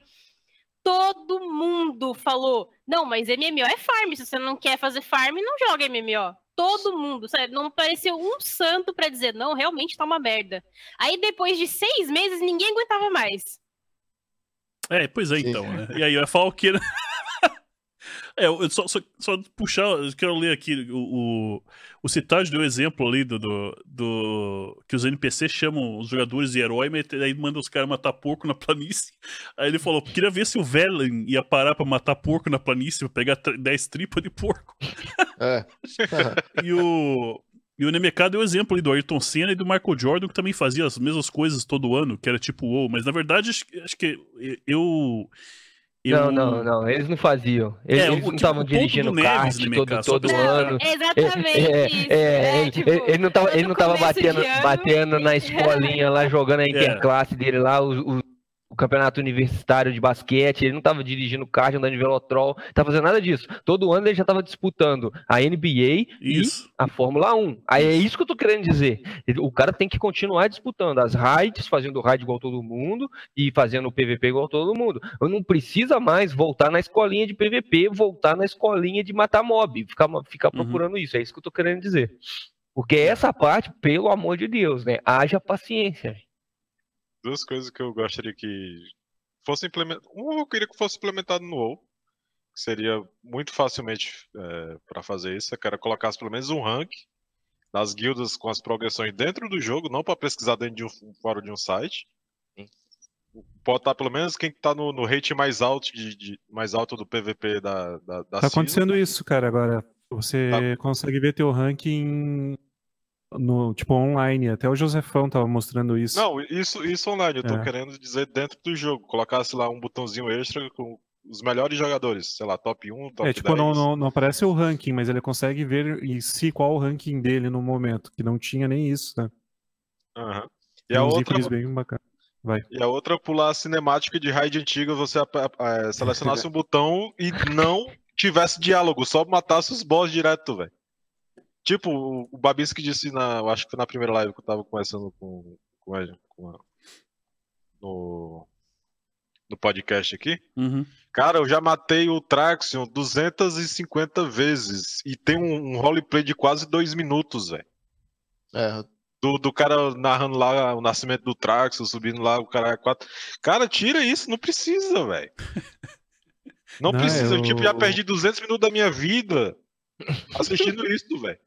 todo mundo falou: não, mas MMO é farm. Se você não quer fazer farm, não joga MMO. Todo mundo, sério, não apareceu um santo para dizer, não, realmente tá uma merda. Aí depois de seis meses, ninguém aguentava mais. É, pois é, Sim. então, né? E aí, eu ia falar o quê? <laughs> É, eu só, só, só, puxar, eu quero ler aqui o, o, o Citade deu exemplo ali do, do, do, que os NPCs chamam os jogadores de herói, mas aí manda os caras matar porco na planície. Aí ele falou: queria ver se o Velen ia parar pra matar porco na planície, pra pegar 10 tripas de porco. É. <laughs> e o. E o NMK deu exemplo ali do Ayrton Senna e do Michael Jordan, que também fazia as mesmas coisas todo ano, que era tipo WoW, mas na verdade acho que eu eu... Não, não, não, eles não faziam. Eles, é, eles não estavam dirigindo kart todo, todo não, ano. Exatamente. É, isso, é, é, tipo, ele não tava, ele não tava batendo, batendo na <laughs> escolinha lá, jogando a é. interclasse dele lá, os, os o campeonato universitário de basquete, ele não estava dirigindo kart, andando de velotrol, estava fazendo nada disso. Todo ano ele já estava disputando a NBA isso. e a Fórmula 1. Aí é isso que eu tô querendo dizer. O cara tem que continuar disputando as raids, fazendo raid igual todo mundo e fazendo o PVP igual todo mundo. Eu não precisa mais voltar na escolinha de PVP, voltar na escolinha de matar mob, ficar, ficar uhum. procurando isso. É isso que eu tô querendo dizer. Porque essa parte, pelo amor de Deus, né? Haja paciência duas coisas que eu gostaria que fosse implementado. Um eu queria que fosse implementado no WoW, que seria muito facilmente é, para fazer isso. Eu quero colocar pelo menos um rank das guildas com as progressões dentro do jogo, não para pesquisar dentro de um fórum de um site. Pode estar pelo menos quem está no, no rate mais alto de, de, mais alto do PVP da, da, da Tá acontecendo isso, cara, agora. Você tá. consegue ver teu ranking no tipo online. Até o Josefão tava mostrando isso. Não, isso, isso online. Eu tô é. querendo dizer dentro do jogo. Colocasse lá um botãozinho extra com os melhores jogadores, sei lá, top 1, top É, tipo, 10. Não, não, não aparece o ranking, mas ele consegue ver em si qual o ranking dele no momento, que não tinha nem isso, né? Uhum. E a outra... E a outra pular a cinemática de raid antiga, você é, selecionasse <laughs> um botão e não tivesse diálogo, só matasse os boss direto, velho. Tipo, o Babinski disse na. Eu acho que foi na primeira live que eu tava conversando com, com, a, com a, no, no podcast aqui. Uhum. Cara, eu já matei o Traxion 250 vezes. E tem um, um roleplay de quase dois minutos, velho. É. Do, do cara narrando lá o nascimento do Traxion, subindo lá o cara quatro. Cara, tira isso, não precisa, velho. <laughs> Não, não, precisa. Eu... eu, tipo, já perdi 200 minutos da minha vida assistindo isso, velho.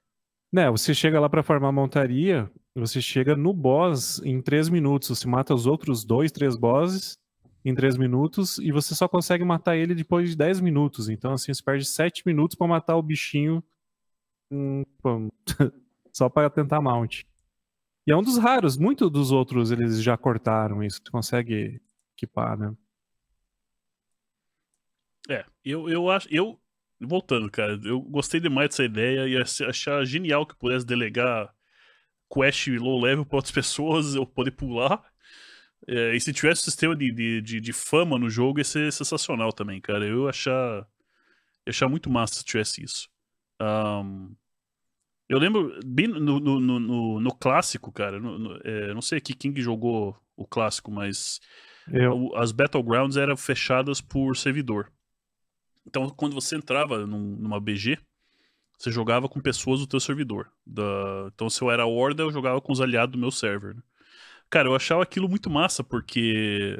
Né, você chega lá para formar montaria, você chega no boss em 3 minutos, você mata os outros dois, três bosses em 3 minutos e você só consegue matar ele depois de 10 minutos. Então, assim, você perde 7 minutos para matar o bichinho hum, <laughs> só para tentar mount. E é um dos raros, muitos dos outros eles já cortaram isso, você consegue equipar, né? É, eu, eu acho. Eu, voltando, cara, eu gostei demais dessa ideia e achar genial que pudesse delegar quest low level para outras <laughs> pessoas, eu poder pular. É, e se tivesse um sistema de, de, de, de, fama no jogo, ia ser sensacional também, cara. Eu ia achar, ia achar muito massa se tivesse isso. Um, eu lembro bem no, no, no, no clássico, cara. No, é, não sei aqui quem que jogou o clássico, mas eu. as Battlegrounds eram fechadas por servidor. Então, quando você entrava num, numa BG, você jogava com pessoas do teu servidor. Da... Então, se eu era horda, eu jogava com os aliados do meu server. Né? Cara, eu achava aquilo muito massa, porque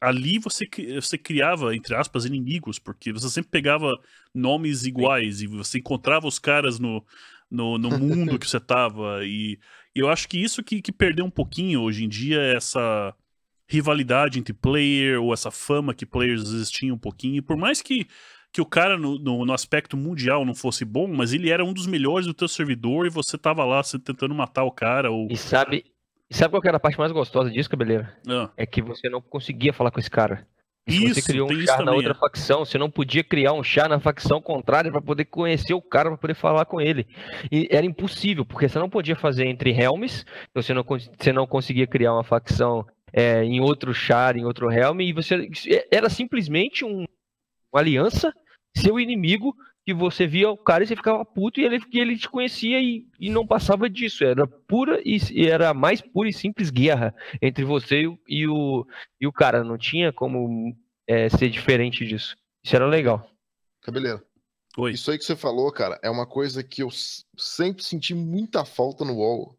ali você, você criava, entre aspas, inimigos, porque você sempre pegava nomes iguais Sim. e você encontrava os caras no, no, no <laughs> mundo que você tava. E, e, eu acho que isso que, que perdeu um pouquinho hoje em dia é essa rivalidade entre player ou essa fama que players existiam um pouquinho. E por mais que, que o cara no, no, no, aspecto mundial não fosse bom, mas ele era um dos melhores do teu servidor e você tava lá você, tentando matar o cara. Ou... E sabe, sabe qual era a parte mais gostosa disso, Cabeleira? Ah. É que você não conseguia falar com esse cara. Isso, você criou um char na outra é. facção, você não podia criar um char na facção contrária para poder conhecer o cara, para poder falar com ele. E era impossível, porque você não podia fazer entre helms, você não, você não conseguia criar uma facção é, em outro char, em outro helm, e você era simplesmente um, uma aliança, seu inimigo que você via o cara e você ficava puto e ele, e ele te conhecia e, e não passava disso. Era pura e, e era mais pura e simples guerra entre você e o, e o cara. Não tinha como é, ser diferente disso. Isso era legal. Cabeleira. Oi. Isso aí que você falou, cara, é uma coisa que eu sempre senti muita falta no WoW.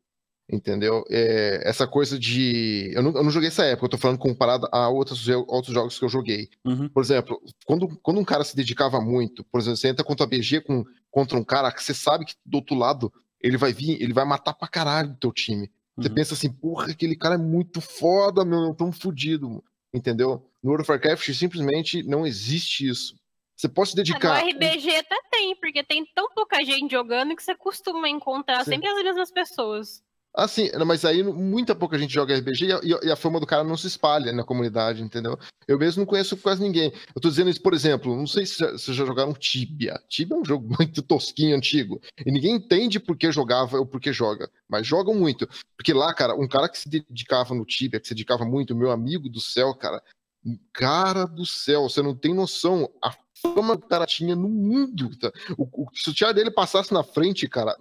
Entendeu? É, essa coisa de. Eu não, eu não, joguei essa época, eu tô falando comparado a outros, outros jogos que eu joguei. Uhum. Por exemplo, quando, quando um cara se dedicava muito, por exemplo, você entra contra a BG com, contra um cara que você sabe que do outro lado ele vai vir, ele vai matar pra caralho o teu time. Você uhum. pensa assim, porra, aquele cara é muito foda, meu, eu tô fudido. Entendeu? No World of Warcraft simplesmente não existe isso. Você pode se dedicar. No RBG até tem, porque tem tão pouca gente jogando que você costuma encontrar Sim. sempre as mesmas pessoas. Assim, mas aí muita pouca gente joga RPG e a, e a, fama do cara não se espalha na comunidade, entendeu? Eu mesmo não conheço quase ninguém. Eu tô dizendo isso, por exemplo, não sei se vocês já jogaram Tibia. Tibia é um jogo <laughs> muito tosquinho, antigo. E ninguém entende por que jogava ou por que joga. Mas jogam muito. Porque lá, cara, um cara que se dedicava no Tibia, que se dedicava muito, meu amigo do céu, cara. Cara do céu, você não tem noção. A fama que o cara tinha no mundo. Tá? O, o, se o tia dele passasse na frente, cara,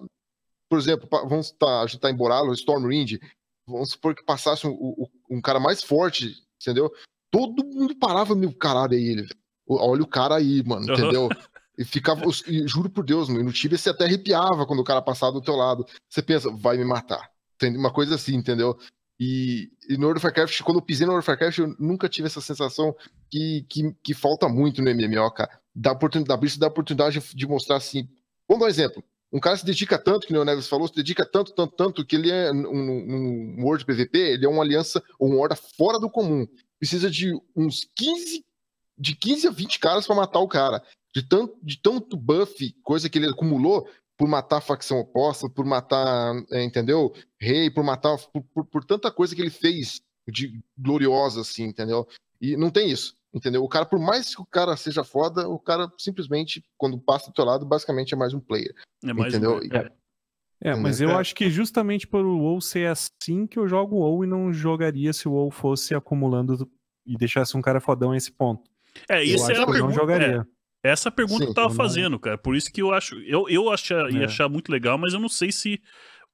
por exemplo, vamos estar, tá, a gente está em Boralo, Stormwind, vamos supor que passasse um, um, um, cara mais forte, entendeu? Todo mundo parava, meu caralho, aí ele, olha o cara aí, mano, uhum. entendeu? <laughs> E ficava, e, juro por Deus, no Tibia você até arrepiava quando o cara passava do teu lado. Você pensa, vai me matar. Tem uma coisa assim, entendeu? E, e no World of Warcraft, quando eu pisei no World of Warcraft, eu nunca tive essa sensação que, que, que falta muito no MMO, cara. Da oportunidade, isso dá a oportunidade de mostrar assim. Vamos dar um exemplo. Um cara se dedica tanto, que o Neves falou, se dedica tanto, tanto, tanto, que ele é um, um World PVP, ele é uma aliança ou um horda fora do comum. Precisa de uns 15, de 15 a 20 caras para matar o cara. De tanto, de tanto buff, coisa que ele acumulou por matar a facção oposta, por matar, é, entendeu? Rei, por matar, por, por, por tanta coisa que ele fez de gloriosa, assim, entendeu? E não tem isso. Entendeu? O cara, por mais que o cara seja foda, o cara simplesmente, quando passa do teu lado, basicamente é mais um player. É mais entendeu? Um... É. é. mas eu é. acho que justamente por o WoW ser assim que eu jogo o WoW e não jogaria se o WoW fosse acumulando e deixasse um cara fodão a esse ponto. É, isso é a pergunta. Não jogaria. É, essa pergunta Sim, eu tava fazendo, cara. Por isso que eu acho. Eu, eu achar, ia é. achar muito legal, mas eu não sei se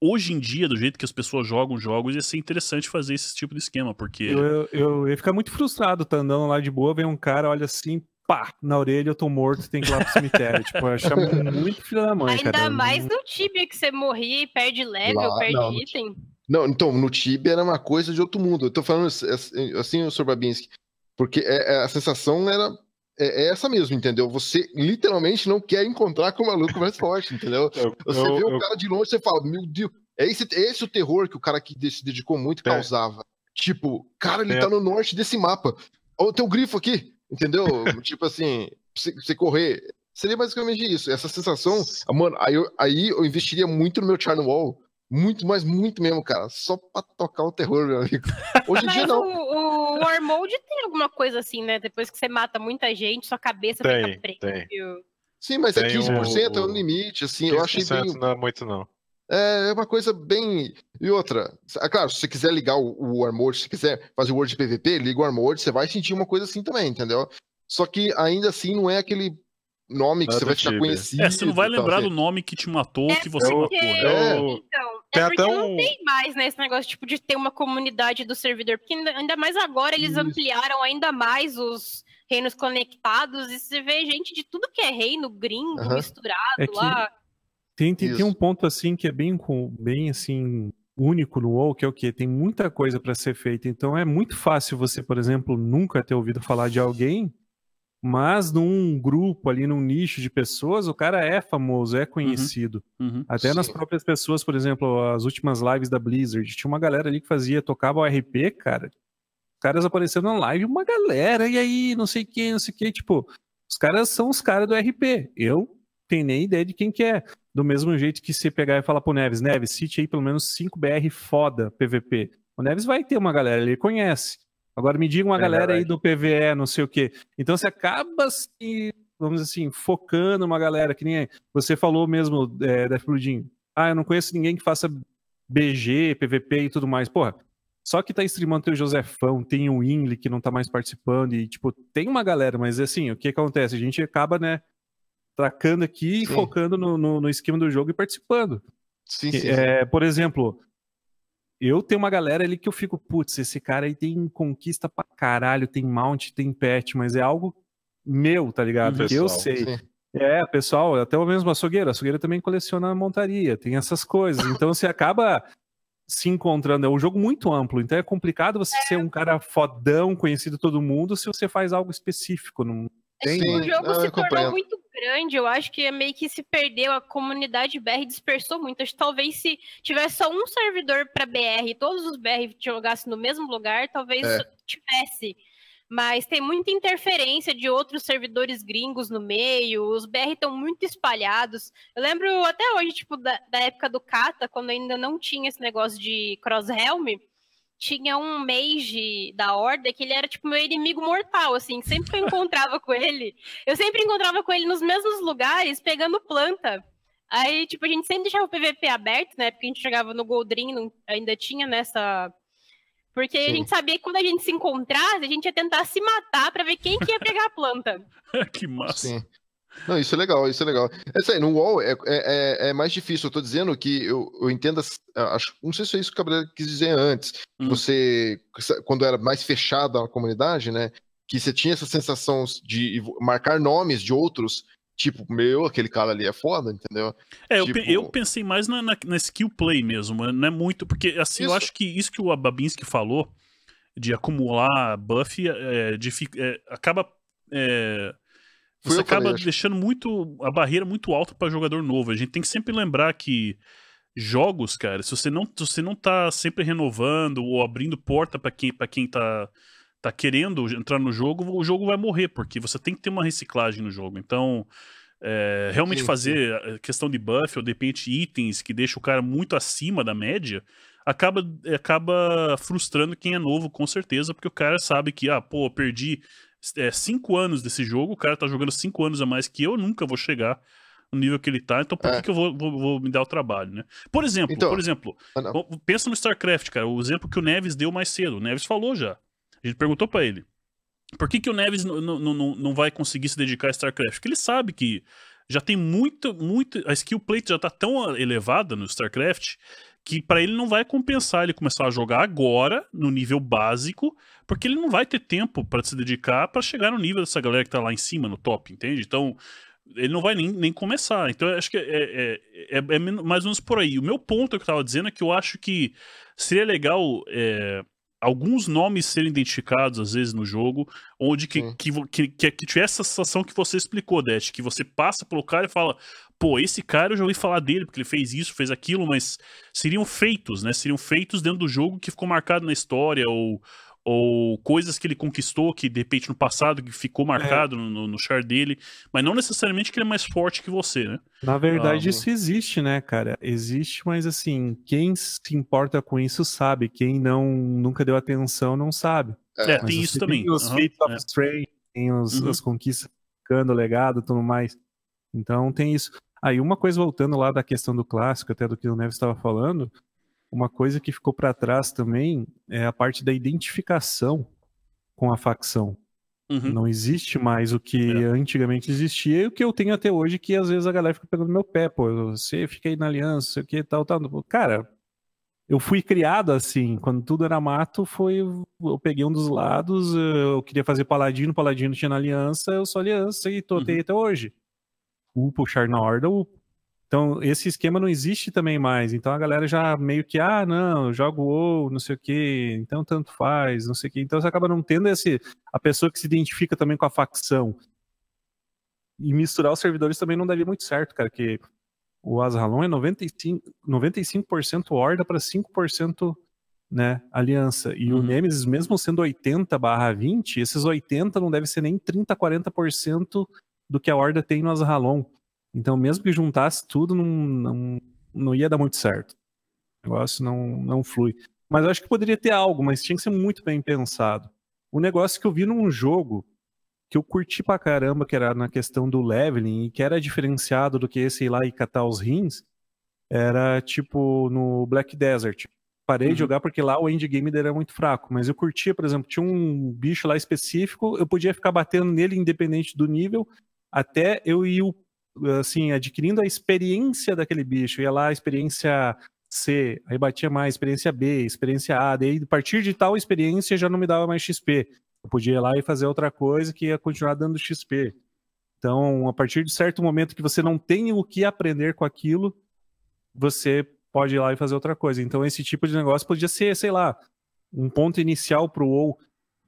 hoje em dia, do jeito que as pessoas jogam jogos, ia ser interessante fazer esse tipo de esquema, porque. Eu, eu, eu ia ficar muito frustrado, tá andando lá de boa, vem um cara, olha assim, pá, na orelha eu tô morto, tem que ir lá pro cemitério. <laughs> tipo, eu acho muito filho da mãe. Ainda cara. mais no Tibia que você morria e perde level, lá, perde não, item. Não, então, no Tibia era uma coisa de outro mundo. Eu tô falando assim, o Sr. Babinski, porque é, é, a sensação era é, é, essa mesmo, entendeu? Você literalmente não quer encontrar com o maluco mais forte, entendeu? <laughs> Eu, você eu, vê eu, o cara de longe e você fala, meu Deus, é esse, é esse o terror que o cara que se dedicou muito é. causava. Tipo, cara, ele é. tá no norte desse mapa. Olha tem um grifo aqui, entendeu? <laughs> tipo assim, você, você correr. Seria basicamente isso. Essa sensação. Mano, aí eu, aí eu investiria muito no meu Charm Wall muito, mas muito mesmo, cara. Só pra tocar o terror, meu amigo. <laughs> Hoje em dia não. O, o War Mode tem alguma coisa assim, né? Depois que você mata muita gente, sua cabeça tem, fica preta. Tem. Sim, mas é tem é 15%, o, é o limite, assim. Eu achei bem. Não é muito, não. É, é uma coisa bem. E outra, é claro, se você quiser ligar o, o War Mode, se quiser fazer o Word de PVP, liga o War Mode, você vai sentir uma coisa assim também, entendeu? Só que ainda assim não é aquele nome que você vai ficar conhecido. É, você não vai lembrar do nome que te matou, é que você porque... matou, né? É. Então, tem é porque até um... não tem mais, né, esse negócio, tipo, de ter uma comunidade do servidor, porque ainda, ainda mais agora eles Isso. ampliaram ainda mais os reinos conectados, e você vê gente de tudo que é reino, gringo, misturado é lá. Tem, tem, tem, um ponto, assim, que é bem, bem assim, único no WoW, que é o quê? Tem muita coisa para ser feita. Então é muito fácil você, por exemplo, nunca ter ouvido falar de alguém, mas num grupo ali, num nicho de pessoas, o cara é famoso, é uhum. conhecido. Uhum, uhum. Até Sim. nas próprias pessoas, por exemplo, as últimas lives da Blizzard, tinha uma galera ali que fazia, tocava o RP, cara. Os caras aparecendo na live, uma galera, e aí, não sei quem, não sei o que, tipo, os caras são os caras do RP. Eu tenho nem ideia de quem que é. Do mesmo jeito que se pegar e falar pro Neves, Neves, cite aí pelo menos 5 BR foda PVP. O Neves vai ter uma galera, ele conhece. Agora me diga uma é galera verdade. aí do PVE, não sei o quê. Então você acaba se, vamos dizer assim, focando uma galera, que nem você falou mesmo, é, Death Bloodinho. Ah, eu não conheço ninguém que faça BG, PVP e tudo mais. Porra, só que tá streamando tem o Josefão, tem o Inly que não tá mais participando, e tipo, tem uma galera, mas assim, o que acontece? A gente acaba, né, tracando aqui e focando no, no, no, esquema do jogo e participando. Sim, sim, é, sim. Por exemplo, eu tenho uma galera ali que eu fico, putz, esse cara aí tem conquista pra caralho, tem mount, tem pet, mas é algo meu, tá ligado? Pessoal, eu sei. Sim. É, pessoal, até o mesmo açougueiro. A açougueira também coleciona montaria, tem essas coisas. Então você acaba se encontrando. É um jogo muito amplo, então é complicado você é. ser um cara fodão, conhecido todo mundo, se você faz algo específico. Não tem, Sim, o jogo se tornou muito grande, eu acho que é meio que se perdeu, a comunidade BR dispersou muito. Acho que talvez se tivesse só um servidor para BR e todos os BR jogassem no mesmo lugar, talvez é. tivesse mas tem muita interferência de outros servidores gringos no meio, os BR estão muito espalhados. Eu lembro até hoje, tipo, da, da, época do Kata, quando ainda não tinha esse negócio de cross-helm, tinha um mage da Horda que ele era, tipo, meu inimigo mortal, assim, sempre que eu encontrava com ele, eu sempre encontrava com ele nos mesmos lugares, pegando planta. Aí, tipo, a gente sempre deixava o PVP aberto, né, porque a gente jogava no Goldrin, ainda tinha nessa porque Sim. a gente sabia que quando a gente se encontrasse, a gente ia tentar se matar para ver quem que ia pegar a planta. <laughs> que massa. Sim. Não, isso é legal, isso é legal. É aí, no UOL é, é, é, é, mais difícil. Eu tô dizendo que eu, eu entendo, acho, não sei se é isso que o Gabriel quis dizer antes. Hum. Você, quando era mais fechada a comunidade, né? Que você tinha essa sensação de marcar nomes de outros tipo, meu, aquele cara ali é foda, entendeu? É, tipo... eu, eu pensei mais na, na, na, skill play mesmo, não é muito, porque assim, isso. eu acho que isso que o Babinski falou, de acumular buff, é, de, é, acaba. É, você acaba falei, deixando muito a barreira muito alta para jogador novo. A gente tem que sempre lembrar que jogos, cara, se você não, se você não tá sempre renovando ou abrindo porta para quem, pra quem tá tá querendo entrar no jogo, o jogo vai morrer, porque você tem que ter uma reciclagem no jogo. Então, é, realmente sim, fazer sim. questão de buff ou de repente itens que deixa o cara muito acima da média, acaba, acaba frustrando quem é novo, com certeza, porque o cara sabe que, ah, pô, perdi é, cinco anos desse jogo, o cara tá jogando cinco anos a mais que eu, nunca vou chegar no nível que ele tá, então por é. que, eu vou, vou, vou, me dar o trabalho, né? Por exemplo, então, por exemplo, ah, pensa no StarCraft, cara, o exemplo que o Neves deu mais cedo. O Neves falou já. A gente perguntou para ele. Por que, que o Neves não vai conseguir se dedicar a StarCraft? Porque ele sabe que já tem muito, muito. A skill plate já tá tão elevada no StarCraft que para ele não vai compensar ele começar a jogar agora, no nível básico, porque ele não vai ter tempo para se dedicar para chegar no nível dessa galera que tá lá em cima, no top, entende? Então, ele não vai nem, nem começar. Então, acho que é, é, é, é, mais ou menos por aí. O meu ponto que eu tava dizendo é que eu acho que seria legal. É, alguns nomes serem identificados, às vezes, no jogo, onde que, que, que, que, que tiver essa sensação que você explicou, Dash, que você passa pelo cara e fala, pô, esse cara eu já ouvi falar dele, porque ele fez isso, fez aquilo, mas seriam feitos, né? Seriam feitos dentro do jogo que ficou marcado na história, ou, ou coisas que ele conquistou que de repente no passado que ficou é. marcado é. no, no char dele, mas não necessariamente que ele é mais forte que você, né? Na verdade, ah, isso existe, né, cara? Existe, mas assim, quem se importa com isso sabe, quem não nunca deu atenção não sabe. É, é tem isso também. Tem os uhum, feats of é. Stray, tem os, uhum. as conquistas ficando, legado, tudo mais. Então tem isso. Aí uma coisa voltando lá da questão do clássico, até do que o Neves estava falando, uma coisa que ficou para trás também é a parte da identificação com a facção. Uhum. Não existe mais o que é. antigamente existia e o que eu tenho até hoje, que às vezes a galera fica pegando meu pé, pô, você fica aí na aliança, sei o que, tal, tal. Cara, eu fui criado assim, quando tudo era mato, foi eu peguei um dos lados, eu queria fazer paladino, paladino tinha na aliança, eu sou aliança e tô uhum. até hoje. Upo, char na horda, upo. Então, esse esquema não existe também mais. Então, a galera já meio que, ah, não, jogo WoW, não sei o quê, então tanto faz, não sei o quê. Então, você acaba não tendo esse, a pessoa que se identifica também com a facção. E misturar os servidores também não daria muito certo, cara, que o Azralon é 95%, 95 horda para 5% né, aliança. E uhum. o Nemesis, mesmo sendo 80 barra 20, esses 80 não deve ser nem 30, 40% do que a horda tem no Azralon. Então, mesmo que juntasse tudo, não, não, não ia dar muito certo. O negócio não, não flui. Mas eu acho que poderia ter algo, mas tinha que ser muito bem pensado. O negócio que eu vi num jogo que eu curti pra caramba, que era na questão do leveling, e que era diferenciado do que esse ir lá e catar os rins, era tipo no Black Desert. Parei uhum. de jogar porque lá o endgame dele era muito fraco, mas eu curtia, por exemplo, tinha um bicho lá específico, eu podia ficar batendo nele independente do nível, até eu ir assim, adquirindo a experiência daquele bicho. Ia lá, experiência C, aí batia mais, experiência B, experiência A, daí a partir de tal experiência já não me dava mais XP. Eu podia ir lá e fazer outra coisa que ia continuar dando XP. Então, a partir de certo momento que você não tem o que aprender com aquilo, você pode ir lá e fazer outra coisa. Então, esse tipo de negócio podia ser, sei lá, um ponto inicial para o WoW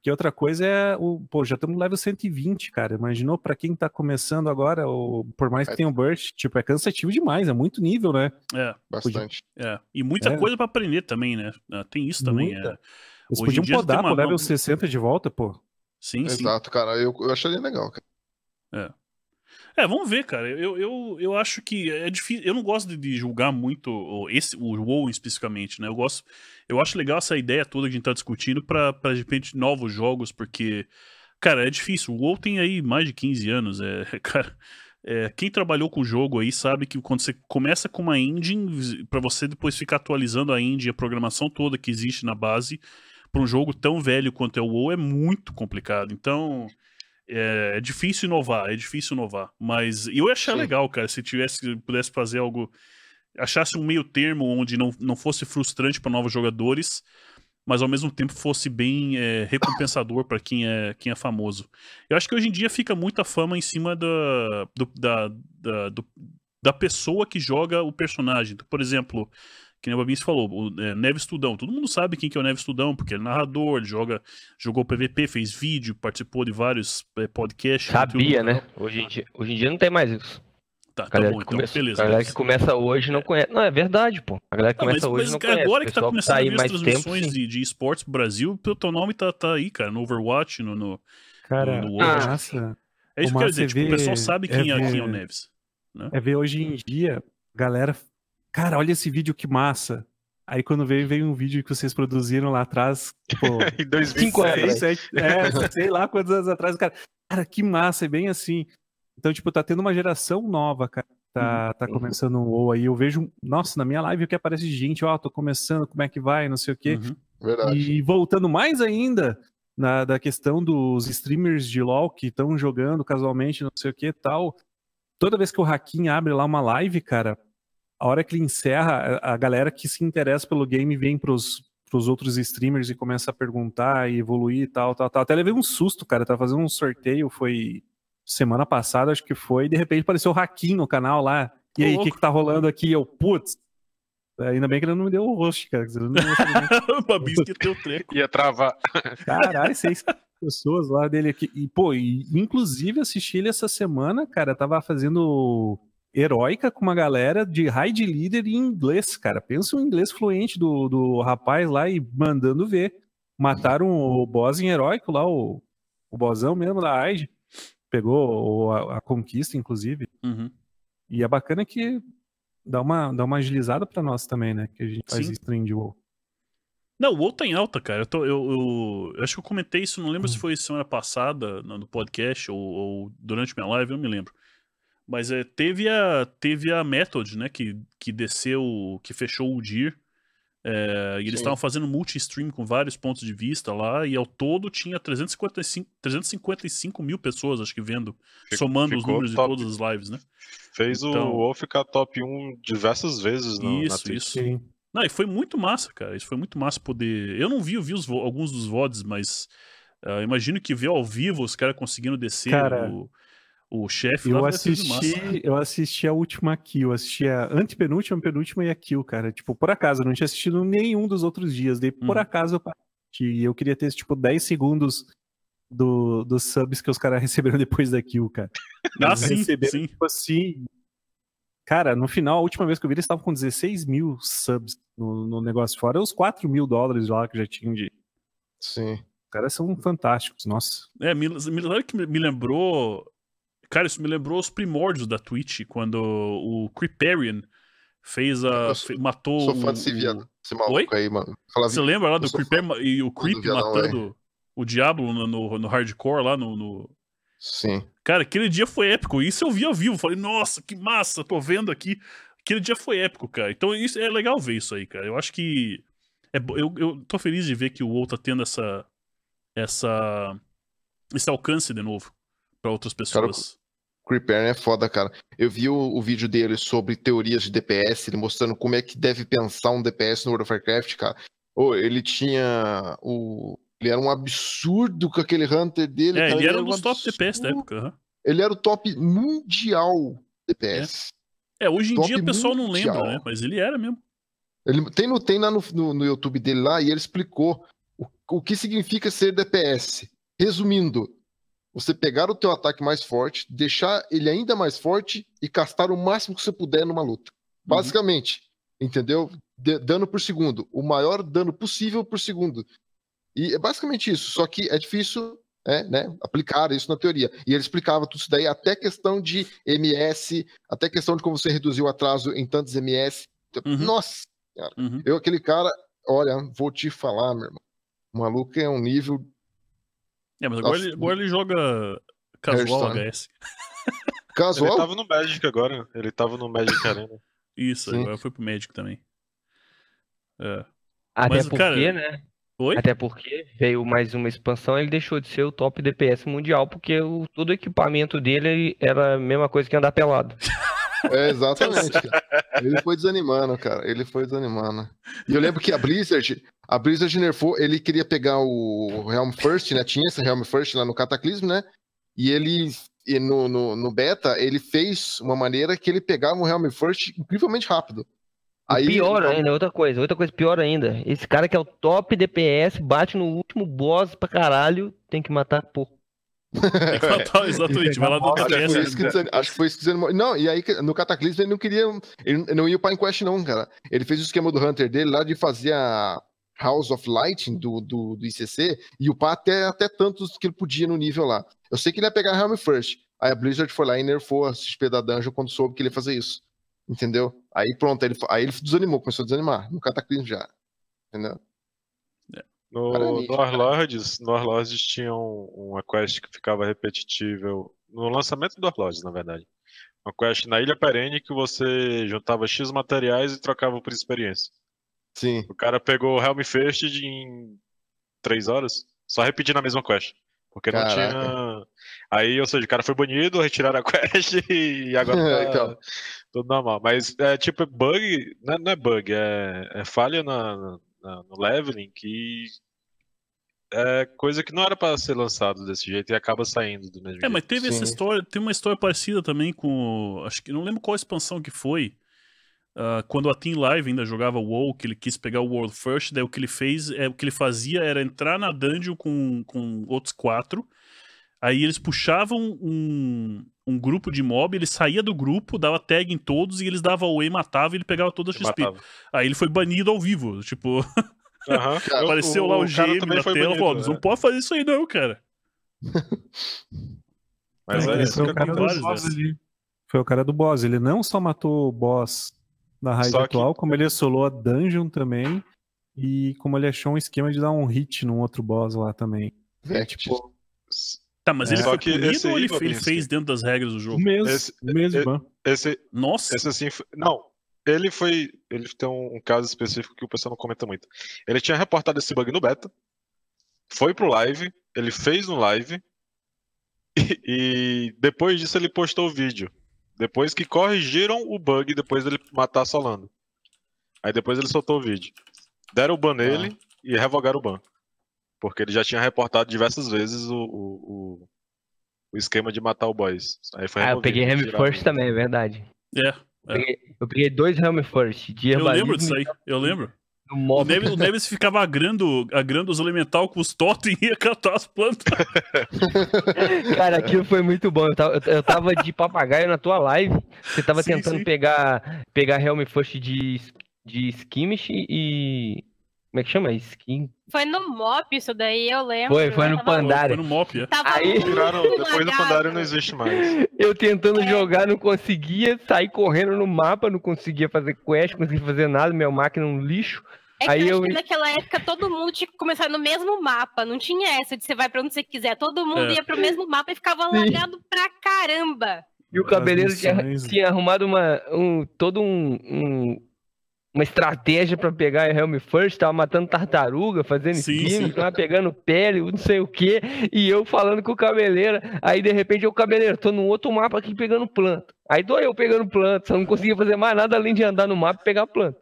que outra coisa é o. Pô, já estamos no level 120, cara. Imaginou para quem tá começando agora, o, por mais que é. tenha um burst, tipo, é cansativo demais, é muito nível, né? É, bastante. É. E muita é. coisa para aprender também, né? Ah, tem isso também. É. Eles Hoje podiam podar pro level 60 de volta, pô. Sim, Exato, sim. cara. Eu, eu acharia legal, cara. É. É, vamos ver, cara. Eu, eu, eu acho que é difícil. Eu não gosto de, julgar muito esse, o WoW especificamente, né? Eu gosto. Eu acho legal essa ideia toda que a gente tá discutindo pra, pra de repente, novos jogos, porque, cara, é difícil. O WoW tem aí mais de 15 anos. É, <laughs> cara. É, quem trabalhou com o jogo aí sabe que quando você começa com uma engine, para você depois ficar atualizando a engine, a programação toda que existe na base, para um jogo tão velho quanto é o WoW, é muito complicado. Então, é, é, difícil inovar, é difícil inovar. Mas eu ia achar Sim. legal, cara, se tivesse, pudesse fazer algo. Achasse um meio termo onde não, não fosse frustrante para novos jogadores, mas ao mesmo tempo fosse bem é, recompensador para quem é, quem é famoso. Eu acho que hoje em dia fica muita fama em cima da, do, da, da, do, da pessoa que joga o personagem. Então, por exemplo, que nem o Babins falou, o é, Neves Tudão. Todo mundo sabe quem que é o Neves Tudão, porque ele é narrador, ele joga, jogou PVP, fez vídeo, participou de vários é, podcasts. Sabia, né? Hoje em, dia, hoje em dia não tem mais isso. Tá, tá bom, então, começa, beleza. A galera que começa hoje não conhece. Não, é verdade, pô. A galera que começa não, mas, hoje mas não conhece. Agora que tá começando tá a ver as transmissões tempo, de, de esportes pro Brasil, o teu nome tá, tá aí, cara, no Overwatch, no, no, cara, no, no ah, É isso que eu quero dizer, tipo, o pessoal sabe quem é, é, quem é o Neves. Né? É ver hoje em dia, galera. Cara, olha esse vídeo que massa. Aí quando veio, veio um vídeo que vocês produziram lá atrás, tipo, <laughs> em 2007, é, sei lá quantos anos atrás, cara, cara, que massa, é bem assim. Então, tipo, tá tendo uma geração nova, cara, tá, tá uhum. começando o WoW aí, eu vejo, nossa, na minha live o que aparece de gente, ó, oh, tô começando, como é que vai, não sei o quê. Uhum. Verdade. E voltando mais ainda, na, da questão dos streamers de LoL que estão jogando casualmente, não sei o que tal, toda vez que o Hakim abre lá uma live, cara, a hora que ele encerra, a galera que se interessa pelo game vem pros, pros outros streamers e começa a perguntar e evoluir e tal, tal, tal. Até levei um susto, cara. Tava fazendo um sorteio, foi semana passada, acho que foi, e de repente apareceu o Hakim no canal lá. E aí, o que, que tá rolando aqui? Eu, putz. Ainda bem que ele não me deu o host, cara. <laughs> O Babis que teu treco. Ia travar. <laughs> Caralho, seis pessoas lá dele aqui. E, pô, e, inclusive assisti ele essa semana, cara. Tava fazendo heróica com uma galera de raid líder em inglês, cara. Pensa o inglês fluente do, do rapaz lá e mandando ver. Mataram o boss em heróico lá, o, o bossão mesmo da raid. Pegou a, a conquista, inclusive. Uhum. E é bacana que dá uma, dá uma agilizada para nós também, né? Que a gente faz Sim. stream de WoW. Não, o WoW tá em alta, cara. Eu, tô, eu, eu, acho que eu comentei isso, não lembro se hum. foi semana passada no podcast ou, ou durante minha live, eu não me lembro. Mas é, teve a teve a Method, né, que, que desceu, que fechou o DIR. É, e eles estavam fazendo multi-stream com vários pontos de vista lá, e ao todo tinha 355, 355 mil pessoas, acho que, vendo, somando os números top. de todas as lives, né? Fez então, o WoW ficar top 1 diversas vezes no, isso, Isso, Sim. Não, e foi muito massa, cara. Isso foi muito massa poder. Eu não vi, eu vi os, alguns dos VODs, mas uh, imagino que ver ao vivo os caras conseguindo descer cara, o, O chefe eu assisti, eu assisti a última kill, assisti a antepenúltima, penúltima e a kill, cara. Tipo, por acaso, eu não tinha assistido nenhum dos outros dias. Daí, por hum. acaso, eu e eu queria ter, tipo, 10 segundos do, dos subs que os caras <laughs> receberam depois da kill, cara. Ah, sim, receberam, sim. Tipo assim. Cara, no final, a última vez que eu vi, eles estavam com 16 mil subs no, no negócio fora. Os 4 mil dólares lá que já tinham de. Sim. Os caras são fantásticos, nossa. É, me, me, que me lembrou. Cara, isso me lembrou os primórdios da Twitch, quando o Creeperian fez a. Sou, matou. Sou fã desse viado. Esse maluco Oi? aí, mano. Você lembra lá do Creeper e o Creep matando o Diablo no, no, no, hardcore lá no, no, Sim. Cara, aquele dia foi épico. Isso eu vi ao vivo. Falei, nossa, que massa, tô vendo aqui. Aquele dia foi épico, cara. Então isso é legal ver isso aí, cara. Eu acho que. É, eu, eu tô feliz de ver que o WoW tá tendo essa. essa esse alcance de novo para outras pessoas. Cara, Creeper é foda, cara. Eu vi o, o, vídeo dele sobre teorias de DPS, ele mostrando como é que deve pensar um DPS no World of Warcraft, cara. Oh, ele tinha o. Ele era um absurdo com aquele Hunter dele. É, cara. ele, ele era, um dos top DPS da época. Uhum. Ele era o top mundial DPS. É, é hoje em top dia o pessoal mundial. não lembra, né? Mas ele era mesmo. Ele, tem no, tem lá no, no, no YouTube dele lá e ele explicou o, o que significa ser DPS. Resumindo, você pegar o teu ataque mais forte, deixar ele ainda mais forte e castar o máximo que você puder numa luta. Uhum. Basicamente, uhum. entendeu? De, dano por segundo, o maior dano possível por segundo. E é basicamente isso, só que é difícil é, né, aplicar isso na teoria. E ele explicava tudo isso daí, até questão de MS, até questão de como você reduziu o atraso em tantos MS. Uhum. Nossa, cara, uhum. eu, aquele cara, olha, vou te falar, meu irmão. O maluco é um nível é, mas agora, ele, agora ele joga casual HS. <laughs> Casual? Ele tava no Magic agora. Ele tava no Magic Arena. Isso, Sim. agora foi pro Magic também. É. Até mas, porque, cara... né? Oi? Até porque veio mais uma expansão, ele deixou de ser o top DPS mundial, porque o, todo o equipamento dele era a mesma coisa que andar pelado. <laughs> É, exatamente, cara. Ele foi desanimando, cara. Ele foi desanimando. E eu lembro que a Blizzard, a Blizzard nerfou, ele queria pegar o Helm First, né? Tinha esse Helm First lá no Cataclysm, né? E ele, e no, no, no, beta, ele fez uma maneira que ele pegava o Helm First incrivelmente rápido. Aí, pior ele... ainda, outra coisa, outra coisa pior ainda. Esse cara que é o top DPS, bate no último boss pra caralho, tem que matar <laughs> por exatamente, vai lá do acho, acho que foi isso que desanimou. Não, e aí no Cataclismo ele não queria. Ele não ia para Inquest, não, cara. Ele fez o esquema do Hunter dele lá de fazer a House of Lighting do, do, do ICC e upar até, até tantos que ele podia no nível lá. Eu sei que ele ia pegar Helm First. Aí a Blizzard foi lá e nerfou a XP da Dungeon quando soube que ele ia fazer isso. Entendeu? Aí pronto, aí ele, aí ele desanimou, começou a desanimar. No Cataclismo já. Entendeu? No, no Warlords, no Warlords tinha um, uma quest que ficava repetitível. No lançamento do Warlords, na verdade. Uma quest na Ilha Perene que você juntava X materiais e trocava por experiência. Sim. O cara pegou o Helm Fest em 3 horas, só repetindo a mesma quest. Porque não Caraca. tinha. Aí, ou seja, o cara foi banido, <laughs> retiraram a quest e agora <laughs> tá então. tudo normal. Mas é tipo bug, não é, não é bug, é, é falha na, no leveling que é coisa que não era para ser lançado desse jeito e acaba saindo do mesmo é, jeito. É, mas teve Sim. essa história, tem uma história parecida também com, acho que não lembro qual expansão que foi. Uh, quando a Team Live ainda jogava WoW, que ele quis pegar o World First, daí o que ele fez, é o que ele fazia era entrar na dungeon com, com outros quatro. Aí eles puxavam um, um grupo de mob, ele saía do grupo, dava tag em todos e eles davam away, matava e ele pegava toda a XP. Matava. Aí ele foi banido ao vivo, tipo. Uhum. <laughs> Apareceu o, lá o, o gêmeo na tela e falou: não é. pode fazer isso aí, não, cara. Mas é, é foi o cara do boss ali. Foi o cara do boss. Ele não só matou o boss na raid atual, que... como ele solou a dungeon também. E como ele achou um esquema de dar um hit num outro boss lá também. É, tipo, Tá, mas ele é. foi punido ou ele, ele fez dentro das regras do jogo? Mesmo, esse, mesmo. Esse, Nossa. Esse assim, não. Ele foi, ele tem um, caso específico que o pessoal não comenta muito. Ele tinha reportado esse bug no beta, foi pro live, ele fez no live e, e depois disso ele postou o vídeo. Depois que corrigiram o bug depois dele matar Solano. Aí depois ele soltou o vídeo. Deram o ban nele ah. e revogaram o ban. Porque ele já tinha reportado diversas vezes o, o, o esquema de matar o boss. Aí foi ah, eu peguei Helm First também, é verdade. É. é. Eu, peguei, eu peguei dois Helm First. De eu lembro disso aí, eu lembro. O Neves, o Neves ficava agrando, agrando os elemental com os totem e ia catar as plantas. <laughs> Cara, aquilo foi muito bom. Eu tava, eu tava, de papagaio na tua live. Você tava sim, tentando sim. pegar pegar Helm First de, de Skimish e. Como é que chama? Skin. Foi no MOP isso daí, eu lembro. Foi, foi no Pandaria. Foi no MOP, é. Tava Aí, tiraram, depois do Pandaria não existe mais. <laughs> Eu tentando é. jogar, não conseguia, sair correndo no mapa, não conseguia fazer quest, não conseguia fazer nada, minha máquina um lixo. É que Aí eu... naquela época todo mundo tinha que começar no mesmo mapa, não tinha essa de você vai pra onde você quiser, todo mundo é. ia pro mesmo mapa e ficava Sim. lagado pra caramba. E o cabeleiro tinha, tinha, arrumado uma, um, todo um, um uma estratégia para pegar a Helm First, tava matando tartaruga, fazendo skin, tava pegando pele, não sei o que, e eu falando com o cabeleiro, aí de repente eu, cabeleiro, tô num outro mapa aqui pegando planta. Aí tô eu pegando planta, só não conseguia fazer mais nada além de andar no mapa e pegar planta.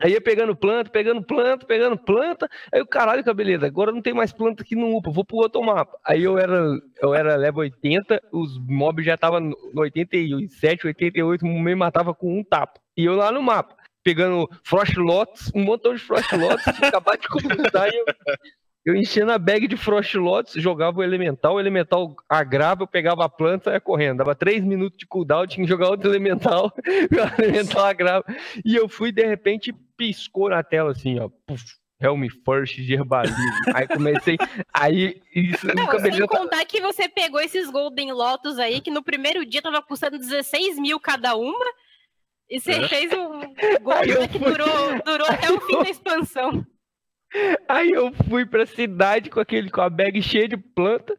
Aí ia pegando planta, pegando planta, pegando planta. Aí o caralho, cabeleiro, agora não tem mais planta aqui no UPA, vou pro outro mapa. Aí eu era, eu era level 80, os mobs já tava no 87, 88, me matava com um tapa. E eu lá no mapa pegando Frost Lotus, um montão de Frost Lotus, acabar de completar e eu, eu enchendo a bag de Frost Lotus, jogava o Elemental, o Elemental agrava, eu pegava a planta e ia correndo. Dava 3 minutos de cooldown, tinha que jogar outro Elemental, <laughs> o Elemental agrava. E eu fui, de repente, piscou na tela assim, ó. Puf, Helm First de herbalismo. aí comecei. Aí isso Não, sem contar que você pegou esses Golden Lotus aí, que no primeiro dia tava custando 16 mil cada uma. E você é. fez um gol que fui... durou, durou até o fim da expansão. Aí eu fui pra cidade com aquele com a bag cheia de planta.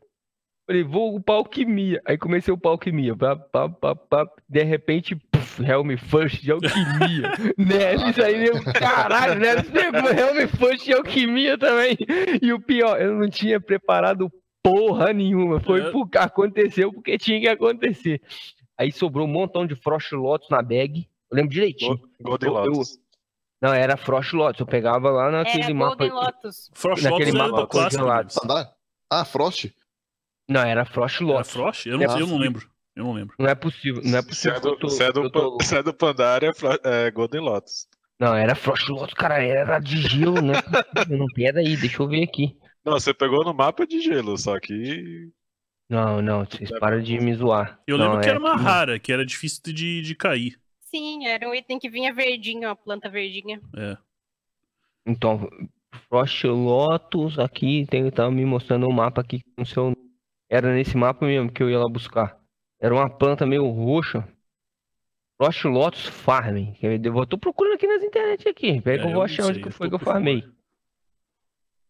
Falei, vou upar alquimia. Aí comecei a upar alquimia. Pá, pá, pá, pá. De repente, puff, Helm First de alquimia. <laughs> Neves aí, meu caralho, Neves pegou Helm First de alquimia também. E o pior, eu não tinha preparado porra nenhuma. Foi é. porque aconteceu porque tinha que acontecer. Aí sobrou um montão de Frost Lotus na bag. Eu lembro direitinho. Golden Lotus. Eu... Não, era Frost Lotus. Eu pegava lá naquele era mapa. Golden Lotus. Frost naquele Lotus mapa clássico. Ah, Frost? Não, era Frost Lotus. Era Frost? Eu não, eu não lembro. Eu não lembro. Não é possível. Não é possível. Se é do, tô, se é do, tô... se é do Pandaria, é, é Golden Lotus. Não, era Frost Lotus, cara. Era de gelo, né? <laughs> não, pera aí, deixa eu ver aqui. Não, você pegou no mapa de gelo, só que. Não, não, vocês param de me zoar. Eu não, lembro que é... era uma rara, que era difícil de, de cair. Sim, era um item que vinha verdinho, a planta verdinha. É. Então, Frost Lotus aqui, tem, tá me mostrando um mapa aqui com seu. Era nesse mapa mesmo que eu ia lá buscar. Era uma planta meio roxa. Frost Lotus Farming. Eu tô procurando aqui nas internet aqui. Peraí é, que eu vou achar sei, onde que foi que eu farmei.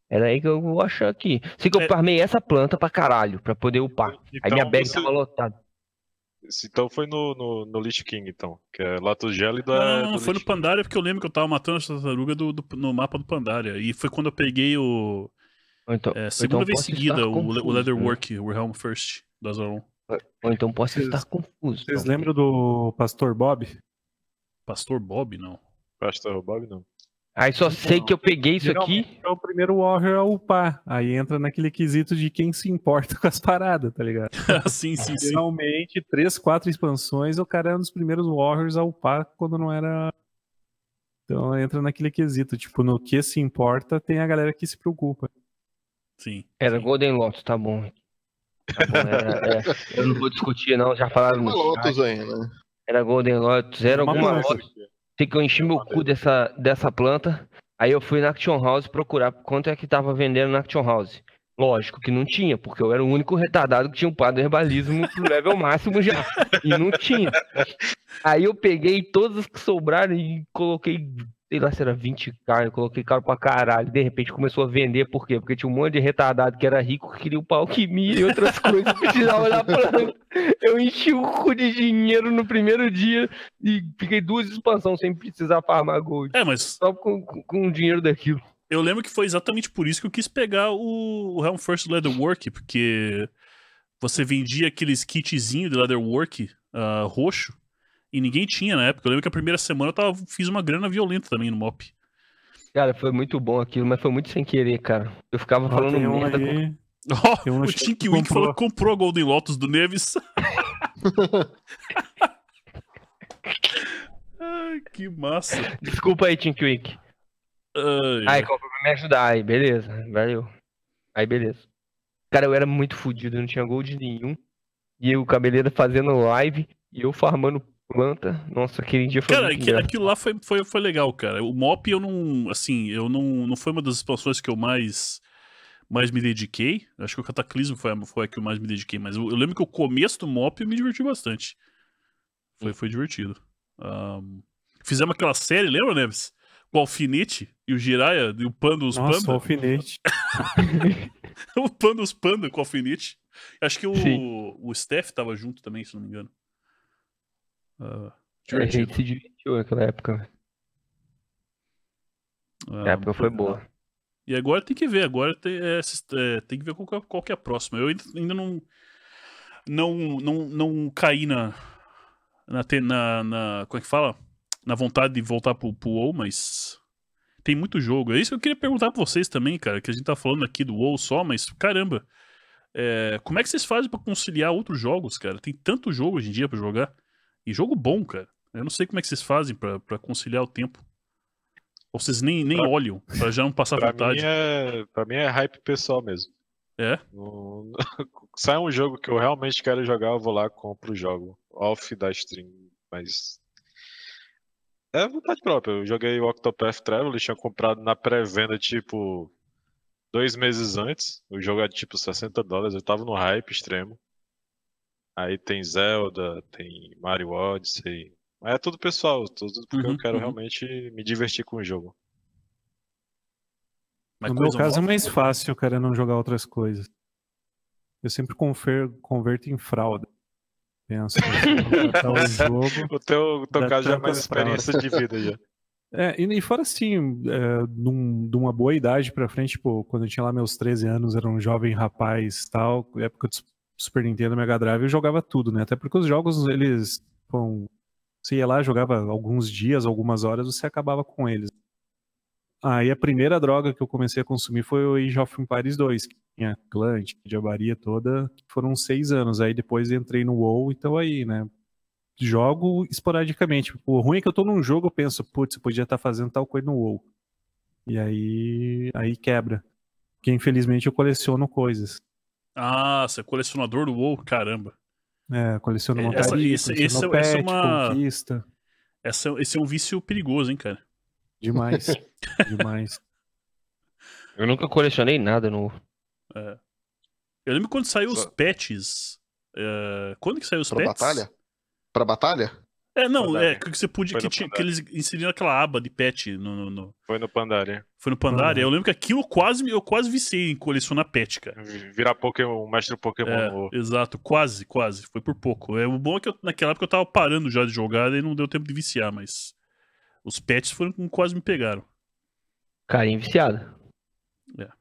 Era aí que eu vou achar aqui. Sei que eu é... farmei essa planta pra caralho, pra poder upar. Então, aí minha bag você... tava lotada. Então foi no, no, no Lich King, então. Que é Lato Gélido. Não, é não, foi no Pandaria, porque eu lembro que eu tava matando essa tartaruga do, do, no mapa do Pandaria. E foi quando eu peguei o. Então, é, segunda então vez seguida, o, confuso, o Leatherwork, né? o Helm First, do Azaron. Ou então posso vocês, estar confuso. Vocês lembram do Pastor Bob? Pastor Bob, não. Pastor Bob, não. Aí só sei que eu peguei isso aqui. É o primeiro Warrior a upar. Aí entra naquele quesito de quem se importa <laughs> com as paradas, tá ligado? <laughs> sim, sim, sim. Finalmente, três, quatro expansões, o cara era um dos primeiros Warriors a upar quando não era. Então entra naquele quesito. Tipo, no que se importa, tem a galera que se preocupa. Sim. Era sim. Golden Lotus, tá bom. Tá bom era, era... eu não vou discutir, não. Já falaram. Era Lotus ainda, né? Era Golden Lotus, era alguma Lotus. Sei que eu enchi meu cu dessa, dessa planta. Aí eu fui na Action House procurar quanto é que tava vendendo na Action House. Lógico que não tinha, porque eu era o único retardado que tinha upado herbalismo pro level <laughs> máximo já. E não tinha. Aí eu peguei todos os que sobraram e coloquei sei lá se era 20 caras, eu coloquei caro pra caralho, de repente começou a vender, por quê? Porque tinha um monte de retardado que era rico, que queria o alquimia e outras <laughs> coisas, precisava da planta. Eu enchi o cu de dinheiro no primeiro dia e fiquei duas expansões sem precisar farmar gold. É, mas... Só com, com o dinheiro daquilo. Eu lembro que foi exatamente por isso que eu quis pegar o, o Helm First Leatherwork, porque você vendia aqueles kitzinhos de Leatherwork uh, roxo, e ninguém tinha na época. Eu lembro que a primeira semana eu tava, fiz uma grana violenta também no MOP. Cara, foi muito bom aquilo, mas foi muito sem querer, cara. Eu ficava ah, falando merda. Com... Oh, o Tink Wink falou que comprou a Golden Lotus do Neves. <laughs> Ai, que massa. Desculpa aí, Tink Wink. Ai, Ai comprou pra me ajudar. Aí, beleza. Valeu. Aí, beleza. Cara, eu era muito fodido, não tinha gold nenhum. E o cabeleiro fazendo live e eu farmando planta. Nossa, aquele dia foi Cara, aquilo, aquilo lá foi, foi, foi legal, cara. O MOP eu não, assim, eu não, não foi uma das expansões que eu mais mais me dediquei. Acho que o Cataclismo foi, foi a que eu mais me dediquei, mas eu, eu lembro que o começo do MOP eu me diverti bastante. Foi, foi divertido. Um, fizemos aquela série, lembra, Neves? Com o Alfinete e o Jiraya e o Panda os Nossa, Panda. o Alfinete. <laughs> o Panda os Panda com o Alfinete. Acho que o, o Steph tava junto também, se não me engano. Uh, a gente se divertiu naquela época. Uh, a época foi boa. E agora tem que ver, agora tem, é, é, tem que ver qual, qual que é a próxima. Eu ainda não não não, não caí na, na, na, na como é que fala? Na vontade de voltar pro, pro WoW, mas tem muito jogo. É isso que eu queria perguntar pra vocês também, cara, que a gente tá falando aqui do WoW só, mas caramba, é, como é que vocês fazem para conciliar outros jogos, cara? Tem tanto jogo hoje em dia para jogar. E jogo bom, cara. Eu não sei como é que vocês fazem para conciliar o tempo. Ou vocês nem, nem pra... olham, pra já não passar <laughs> pra vontade. Mim é... Pra mim é hype pessoal mesmo. É? No... <laughs> Sai um jogo que eu realmente quero jogar, eu vou lá e compro o jogo. Off da stream, mas. É vontade própria. Eu joguei o Octopath Travel, tinha comprado na pré-venda, tipo, dois meses antes. O jogo é tipo 60 dólares, eu tava no hype extremo. Aí tem Zelda, tem Mario Odyssey. Mas é tudo pessoal, tudo porque uhum, eu quero uhum. realmente me divertir com o jogo. Mas no meu caso é mais fácil, eu quero não jogar outras coisas. Eu sempre confer, converto em fralda. Penso, <laughs> o jogo. O teu, o teu caso já é mais experiência de vida já. <laughs> É, e, fora assim, é, de, uma boa idade pra frente, tipo, quando eu tinha lá meus 13 anos, era um jovem rapaz tal, época do Super Nintendo, Mega Drive, eu jogava tudo, né? Até porque os jogos, eles, bom, você ia lá, jogava alguns dias, algumas horas, você acabava com eles. Aí a primeira droga que eu comecei a consumir foi o Age of Empires 2, que tinha clã, tinha diabaria toda, foram seis anos. Aí depois entrei no WoW, então aí, né? jogo esporadicamente. O ruim é que eu tô num jogo, eu penso, putz, eu podia estar tá fazendo tal coisa no WoW. E aí, aí quebra. Porque infelizmente eu coleciono coisas. Ah, você é colecionador do WoW? Caramba. É, coleciono montaria, esse, esse, esse, pet, é uma... conquista. Essa, esse é um vício perigoso, hein, cara? Demais. <laughs> Demais. Eu nunca colecionei nada no. É. Eu lembro quando saiu Só... os patches. Uh, quando que saiu os pra patches? Batalha? Pra batalha? É, não, Pandaria. é que você podia. Que, tinha, que, eles inseriram aquela aba de pet no. no, no... Foi no Pandaria. Foi no Pandaria. Uhum. Eu lembro que aquilo quase eu quase viciei em colecionar pet, cara. Virar Pokémon, o mestre Pokémon. É, no... Exato, quase, quase. Foi por pouco. É, o bom é que eu, naquela época eu tava parando já de jogar e não deu tempo de viciar, mas. Os pets foram quase me pegaram. Carinho viciado.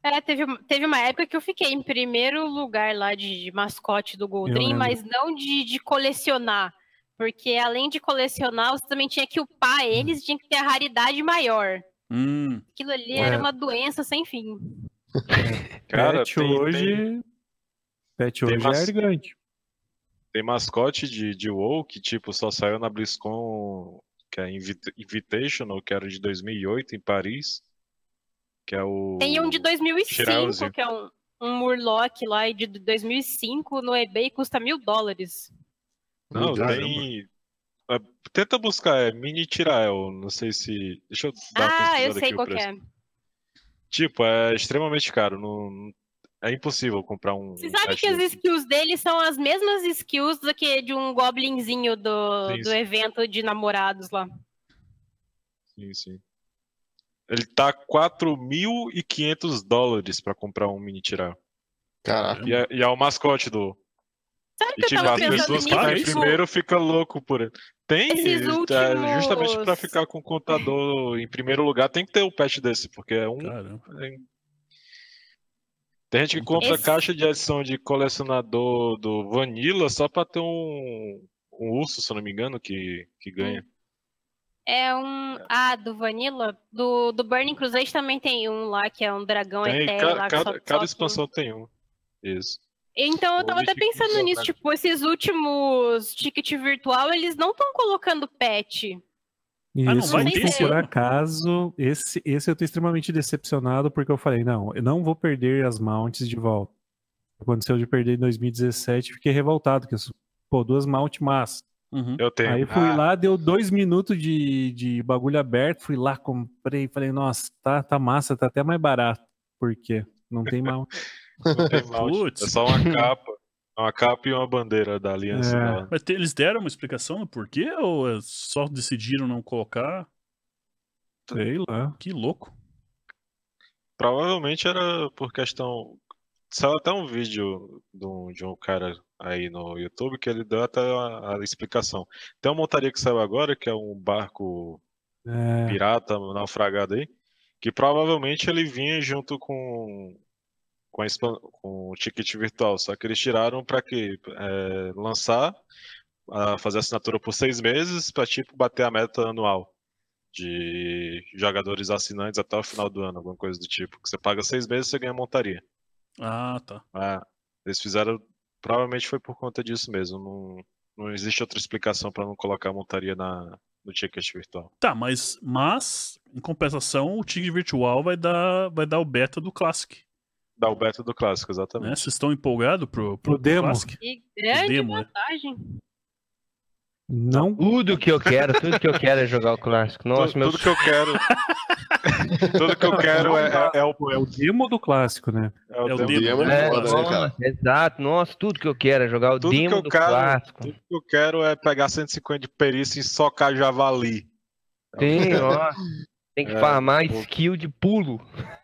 É, é teve, teve uma época que eu fiquei em primeiro lugar lá de, de mascote do Goldrim, mas não de, de colecionar. Porque além de colecionar, você também tinha que upar eles, tinha que ter a raridade maior. Hum. Aquilo ali é. era uma doença sem fim. <laughs> Cara, Pet tem, hoje. Tem... Pet hoje mas... é gigante. Tem mascote de, de WoW que, tipo, só saiu na BlizzCon, que é Invitational, que era de 2008 em Paris. Que é o. Tem um de 2005, Shirauzi. que é um, um Murloc lá de 2005 no eBay custa mil dólares. Não, tem. É, tenta buscar, é Mini Tirael. Não sei se. Deixa eu dar Ah, eu sei qual é. Tipo, é extremamente caro. Não... É impossível comprar um. Você sabe que as skills dele são as mesmas skills do que de um goblinzinho do, sim, do sim. evento de namorados lá. Sim, sim. Ele tá 4.500 dólares pra comprar um mini tirar. Caraca. E é, e é o mascote do, Sabe e, que tipo, as pessoas que estão primeiro ficam louco por ele. Tem, é, últimos... justamente para ficar com o contador em primeiro lugar, tem que ter um patch desse, porque é um. É... Tem gente que compra Esse... caixa de adição de colecionador do Vanilla só pra ter um, um urso, se eu não me engano, que, que ganha. É um. Ah, do Vanilla? Do, do Burning Crusade também tem um lá, que é um dragão tem, eterno. Ca, lá, cada, cada expansão tem um. Isso. Então eu tava até pensando nisso, tipo, esses últimos ticket virtual, eles não estão colocando patch. Isso, ah, não vai ter, por acaso, esse, esse eu tô extremamente decepcionado porque eu falei, não, eu não vou perder as mounts de volta. Aconteceu de perder em 2017, fiquei revoltado, que pô, duas mount massas. Uhum. Eu tenho. Aí fui ah. lá, deu dois minutos de, de bagulho aberto, fui lá, comprei, falei, nossa, tá, tá massa, tá até mais barato. Por quê? Não tem mount. <laughs> Não tem <laughs> mount, é só uma capa. Uma capa e uma bandeira da aliança. É. Mas eles deram uma explicação do porquê ou é só decidiram não colocar? Sei lá. Que louco. Provavelmente era por questão. Saiu até um vídeo de um, de um cara aí no YouTube que ele deu até a, a explicação. Tem uma montaria que saiu agora, que é um barco é. pirata naufragado aí, que provavelmente ele vinha junto com com, com o ticket virtual, só que eles tiraram para que é, lançar, a fazer assinatura por seis meses para tipo bater a meta anual de jogadores assinantes até o final do ano, alguma coisa do tipo. Que você paga seis meses, você ganha montaria. Ah, tá. É, eles fizeram, provavelmente foi por conta disso mesmo. Não, não existe outra explicação para não colocar montaria na, no ticket virtual. Tá, mas, mas em compensação, o ticket virtual vai dar, vai dar o beta do Classic. Dá o beta do clássico, exatamente. Né? Vocês estão empolgados pro, pro, pro demo? Que grande demo, é. vantagem. Não. Tudo que eu quero, tudo que eu quero é jogar o clássico. Nossa, tudo, meu... tudo que eu quero. <laughs> tudo que eu quero é, é, é, o, é o demo do clássico, né? É o, é o demo, demo é, foda, né, cara? Exato, nossa, tudo que eu quero é jogar o tudo demo do quero, clássico. Tudo que eu quero é pegar 150 de perícia e socar javali. Sim, <laughs> ó. Tem que é, farmar skill de pulo.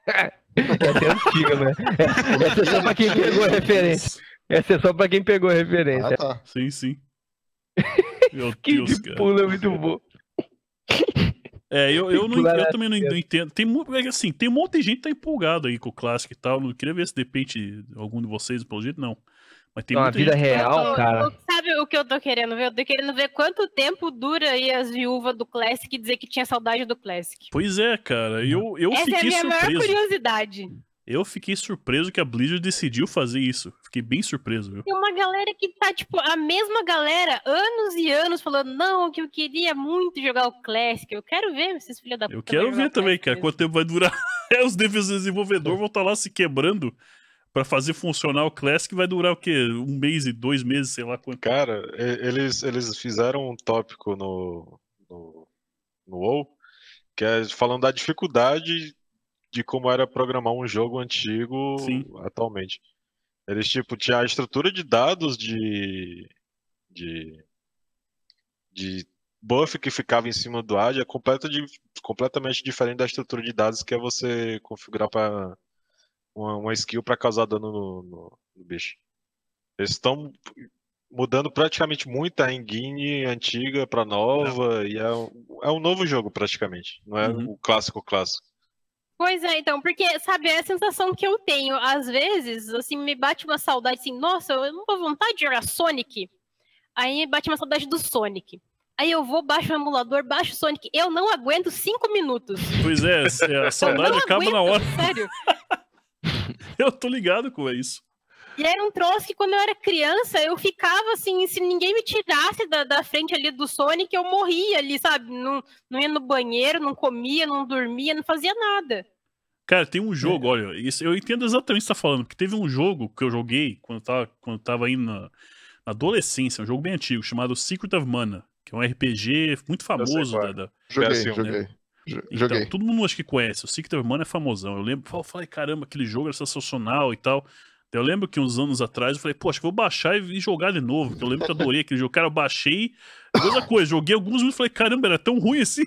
<laughs> É antiga, né? Essa é só pra quem pegou a referência. Essa é só pra quem pegou a referência. Ah, tá. Sim, sim. Meu <laughs> que Deus, cara. pula é muito bom. É, eu, eu, não, eu também não, não, entendo. Tem, é assim, tem um monte de gente que tá empolgado aí com o clássico e tal. Não queria ver se depende algum de vocês, pelo jeito, não. Mas tem Na vida real, tô, cara. Sabe o que eu tô querendo ver? Eu tô querendo ver quanto tempo dura aí as viúvas do Classic dizer que tinha saudade do Classic. Pois é, cara. Eu, eu Essa fiquei é a minha surpreso. maior curiosidade. Eu fiquei surpreso que a Blizzard decidiu fazer isso. Fiquei bem surpreso, viu? Tem uma galera que tá, tipo, a mesma galera, anos e anos, falando, não, que eu queria muito jogar o Classic. Eu quero ver esses filhos da puta. Eu quero ver também, cara, quanto tempo vai durar. <laughs> Os desenvolvedores vão estar tá lá se quebrando para fazer funcionar o Classic vai durar o quê? Um mês e dois meses, sei lá quanto. Cara, eles, eles fizeram um tópico no, no, no WoW, que é falando da dificuldade de como era programar um jogo antigo Sim. atualmente. Eles, tipo, tinham a estrutura de dados de, de, de buff que ficava em cima do AD é completa de, completamente diferente da estrutura de dados que é você configurar para uma, uma skill para causar dano no, no, no bicho. Eles estão mudando praticamente muito a engine antiga para nova é. e é um, é um novo jogo praticamente, não é uhum. o clássico clássico. Pois é, então, porque, sabe, é a sensação que eu tenho. Às vezes, assim, me bate uma saudade assim, nossa, eu não tô vontade de jogar Sonic. Aí me bate uma saudade do Sonic. Aí eu vou, baixo o emulador, baixo o Sonic. Eu não aguento cinco minutos. Pois é, a <laughs> saudade acaba aguento, na hora. Sério. <laughs> eu tô ligado com isso. E era um troço que quando eu era criança, eu ficava assim, se ninguém me tirasse da, da frente ali do Sonic, eu morria ali, sabe? Não, não ia no banheiro, não comia, não dormia, não fazia nada. Cara, tem um jogo, é. olha, isso, eu entendo exatamente o que você tá falando, porque teve um jogo que eu joguei quando eu tava, quando eu tava indo na, na adolescência, um jogo bem antigo, chamado Secret of Mana, que é um RPG muito famoso da, da, Joguei, né? joguei. Então, todo mundo acho que conhece. O Secret of Mana é famosão. Eu lembro, eu falei, caramba, aquele jogo era sensacional e tal. Eu lembro que uns anos atrás eu falei, pô, acho que vou baixar e jogar de novo, porque eu lembro que eu adorei aquele jogo. Cara, eu baixei, mesma coisa, joguei alguns minutos e falei, caramba, era tão ruim assim.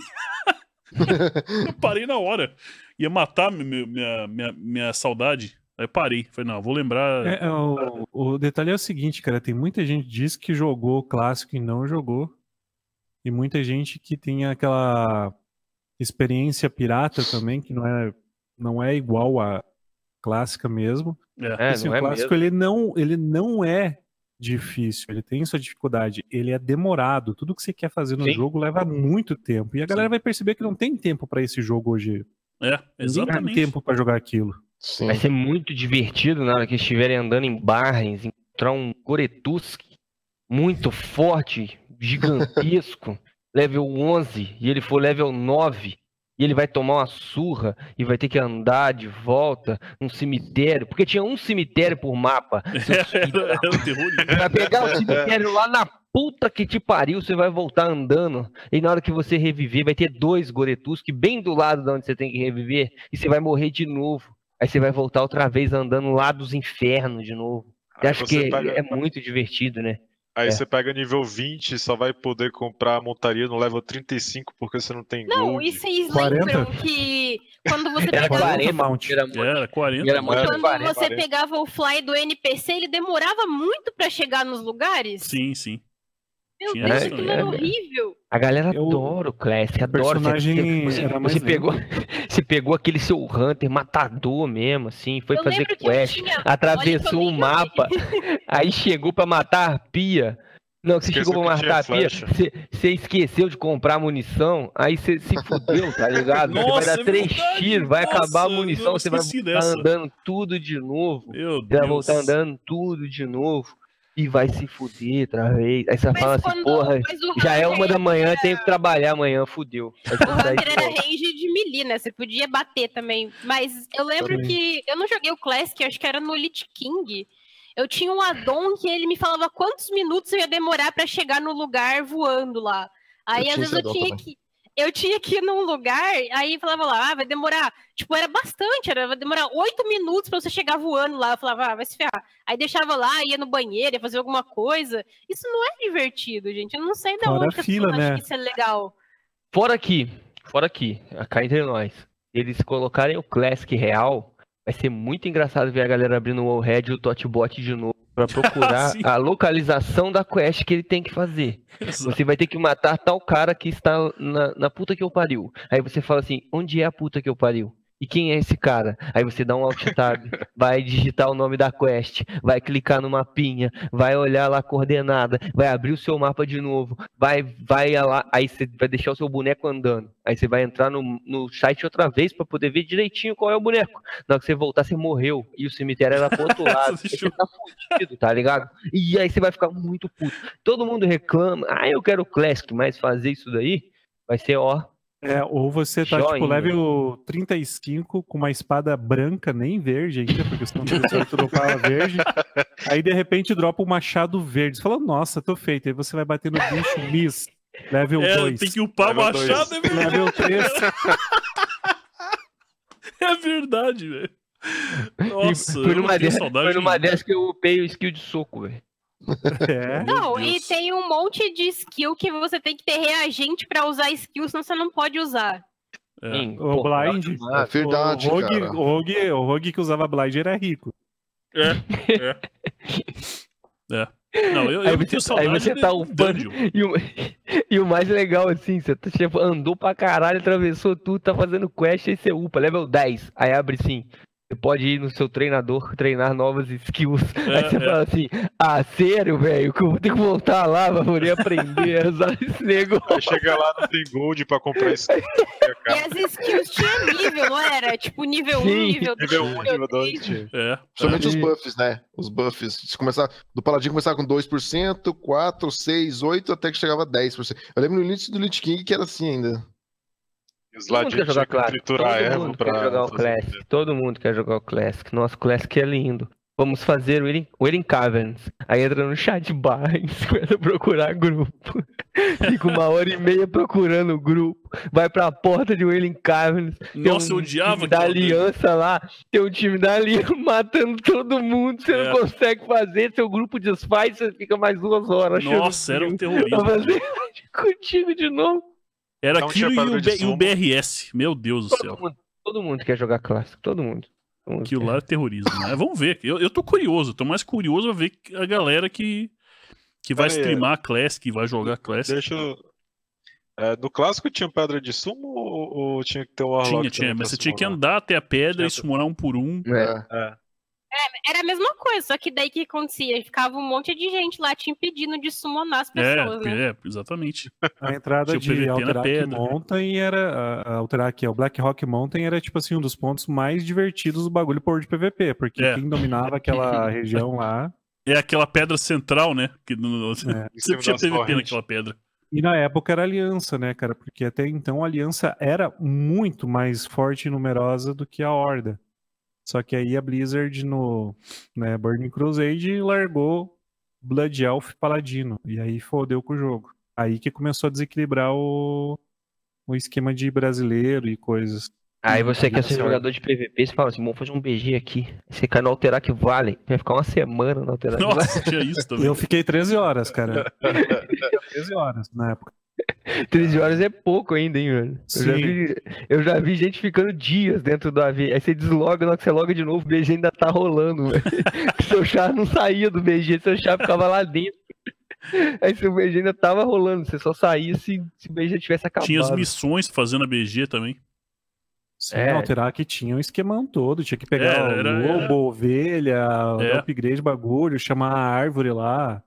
<laughs> eu parei na hora. Ia matar minha, minha, minha, minha saudade. Aí eu parei. Falei, não, vou lembrar. É, é, o, o detalhe é o seguinte, cara, tem muita gente que diz que jogou clássico e não jogou. E muita gente que tem aquela experiência pirata também, que não é, não é igual a clássica mesmo. É, Esse, o é clássico mesmo. ele não, ele não é difícil, ele tem sua dificuldade, ele é demorado. Tudo que você quer fazer no Sim. jogo leva muito tempo. E a galera Sim. vai perceber que não tem tempo para esse jogo hoje. É, exatamente. Não tem tempo para jogar aquilo. Sim. Vai ser muito divertido na hora que estiverem andando em Barrens, encontrar um Goretusk muito forte, gigantesco, level 11, e ele for level 9, e ele vai tomar uma surra e vai ter que andar de volta num cemitério, porque tinha um cemitério por mapa. <laughs> Vai pegar o cemitério lá na puta que te pariu, você vai voltar andando. E na hora que você reviver, vai ter dois Goretusk bem do lado de onde você tem que reviver, e você vai morrer de novo. Aí você vai voltar outra vez andando lá dos infernos de novo. Eu acho que é muito divertido, né? Aí é. você pega nível 20 só vai poder comprar a montaria no level 35 porque você não tem não, gold. e vocês 40? lembram que quando você era pegava... 40 mount. Era, era 40. Era quando 40, você 40. pegava o fly do NPC, ele demorava muito para chegar nos lugares? Sim, sim. Meu Tinha Deus, aquilo era horrível. A galera eu... adora o Classic, adora. Personagem você, você, pegou, <laughs> você pegou aquele seu Hunter matador mesmo, assim, foi eu fazer quest, tinha... atravessou o mapa, <laughs> aí chegou para matar a pia. Não, você chegou pra matar a pia, você, você esqueceu de comprar munição, aí você se fudeu, tá ligado? Nossa, você vai dar 3x, vai nossa, acabar a munição, você vai voltar dessa. andando tudo de novo. Meu você vai voltar andando tudo de novo e vai se fuder outra vez. Aí você mas fala assim, quando, porra, já é uma da manhã, era... tenho que trabalhar amanhã, fudeu. O Hunter era range de melee, né? Você podia bater também. Mas eu lembro também. que eu não joguei o Classic, acho que era no Elite King. Eu tinha um addon que ele me falava quantos minutos eu ia demorar para chegar no lugar voando lá. Aí às vezes eu tinha também. que eu tinha que ir num lugar, aí falava lá, ah, vai demorar, tipo, era bastante, era, vai demorar oito minutos para você chegar voando lá. Eu falava, ah, vai se ferrar. Aí deixava lá, ia no banheiro, ia fazer alguma coisa. Isso não é divertido, gente. Eu não sei de fora onde fila, né? que isso é legal. Fora aqui, fora aqui, cá entre nós. Eles colocarem o Classic real, vai ser muito engraçado ver a galera abrindo o Wallhead e o Totbot de novo para procurar <laughs> a localização da quest que ele tem que fazer. Exato. Você vai ter que matar tal cara que está na, na puta que eu pariu. Aí você fala assim: onde é a puta que eu pariu? E quem é esse cara? Aí você dá um alt tab, vai digitar o nome da quest, vai clicar no mapinha, vai olhar lá a coordenada, vai abrir o seu mapa de novo, vai vai lá, aí você vai deixar o seu boneco andando. Aí você vai entrar no, no site outra vez para poder ver direitinho qual é o boneco. Na hora que você voltar, você morreu e o cemitério era pro outro <laughs> lado. você tá fudido, tá ligado? E aí você vai ficar muito puto. Todo mundo reclama, ah, eu quero Classic, mas fazer isso daí vai ser ó é, ou você tá, Joinha. tipo, level 35 com uma espada branca, nem verde ainda, porque senão tu não fala verde. <laughs> Aí, de repente, dropa um machado verde. Você fala, nossa, tô feito. Aí você vai bater no bicho, miss, level é, 2. Tem que upar o machado, é verdade. Level 3. <laughs> é verdade, velho. Nossa, foi numa, dessas, foi numa dessas que eu upei o skill de soco, velho. <laughs> É. Não, e tem um monte de skill que você tem que ter reagente para usar skill, senão você não pode usar. É. Sim, o Blind. É verdade, o Rogue, cara. O Rogue, o Rogue que usava Blind era rico. É, é. <laughs> é. Não, eu, aí, eu você, aí você tá upando. E o, <laughs> e o mais legal, assim, você tá, tipo, andou pra caralho, atravessou tudo, tá fazendo quest, aí você upa, level 10. Aí abre assim, você pode ir no seu treinador treinar novas skills. <laughs> É, Aí você é. fala assim: Ah, sério, velho, que eu vou ter que voltar lá pra poder aprender a usar <laughs> esse negócio. Aí chega lá, não tem gold pra comprar skill. <laughs> e as skills tinham nível, não era? Tipo, nível 1, nível 2. Nível 1, nível 2. É. Somente os buffs, né? Os buffs. Se começar, do Paladino começava com 2%, 4, 6, 8, até que chegava a 10%. Eu lembro no início do Lich King que era assim ainda. Todo mundo quer jogar Classic. Todo mundo quer jogar o Classic. Todo mundo quer jogar o Classic. Nosso Classic é lindo. Vamos fazer o Erin Caverns. Aí entra no chat bar, começa <laughs> procurar grupo. Fica uma hora e meia procurando o grupo. Vai pra porta de Wailing Caverns. Nossa, um eu odiava da aliança lá. Tem um time da aliança <laughs> matando todo mundo. Você é. não consegue fazer. Seu grupo desfaz, você fica mais duas horas. Nossa, era um terrorismo. Fazer <laughs> contigo de novo. Era então, aquilo e o, B, e o, BRS. Meu Deus todo do céu. Mundo, todo mundo quer jogar clássico, todo mundo. aquilo lá é terrorismo, né? Vamos ver. Eu, eu tô curioso, tô mais curioso a ver a galera que, que vai Pera streamar aí. Classic, vai jogar Classic. Deixa eu... É, no clássico tinha pedra de sumo ou, ou tinha que ter o Warlock? Tinha, tinha, mas você tinha que andar até a pedra tinha e summonar um por um. É. é. É, era a mesma coisa, só que daí que acontecia? Ficava um monte de gente lá te impedindo de summonar as é, pessoas, é, né? É, exatamente. A entrada de Alterac Mountain era. A, Alterac, o Black Rock Mountain era, tipo assim, um dos pontos mais divertidos do bagulho por de PVP, porque é. quem dominava aquela <laughs> região lá. É aquela pedra central, né? Que no, é. sempre tinha PVP naquela pedra. E na época era aliança, né, cara? Porque até então a aliança era muito mais forte e numerosa do que a Horda. Só que aí a Blizzard no né, Burning Crusade largou Blood Elf Paladino. E aí fodeu com o jogo. Aí que começou a desequilibrar o, o esquema de brasileiro e coisas. Aí você quer ser jogador de PVP, você fala assim, vamos fazer um BG aqui. Você cai no Alterar que vale. Vai ficar uma semana no Alterar Nossa, tinha isso também. Eu fiquei 13 horas, cara. <laughs> 13 horas na época. <laughs> 13 horas é pouco ainda, hein, velho? Eu já, vi, eu já, vi, gente ficando dias dentro do AV. Aí você desloga, na hora que você loga de novo, o BG ainda tá rolando, velho. <laughs> seu chá não saía do BG, seu chá ficava lá dentro. Aí seu BG ainda tava rolando, você só saía se, se o BG tivesse acabado. Tinha as missões fazendo a BG também. Sim, é. alterar que tinha um esquemão todo, tinha que pegar é, era, lobo, era... ovelha, é. upgrade bagulho, chamar a árvore lá,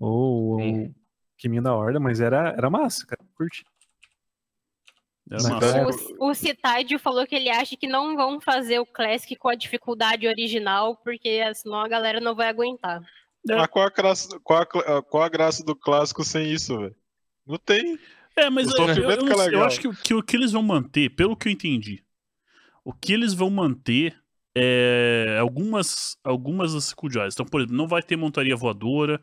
ou, ou Caminho da Horda, mas era, era massa, cara. Curti. O, o Citaidio falou que ele acha que não vão fazer o Classic com a dificuldade original, porque senão a galera não vai aguentar. É. Mas qual a, graça, qual, a, qual a graça do clássico sem isso, velho? Não tem. É, mas eu, eu, eu, é eu, acho que, que o que eles vão manter, pelo que eu entendi, o que eles vão manter é algumas, algumas das dificuldades. Então, por exemplo, não vai ter montaria voadora,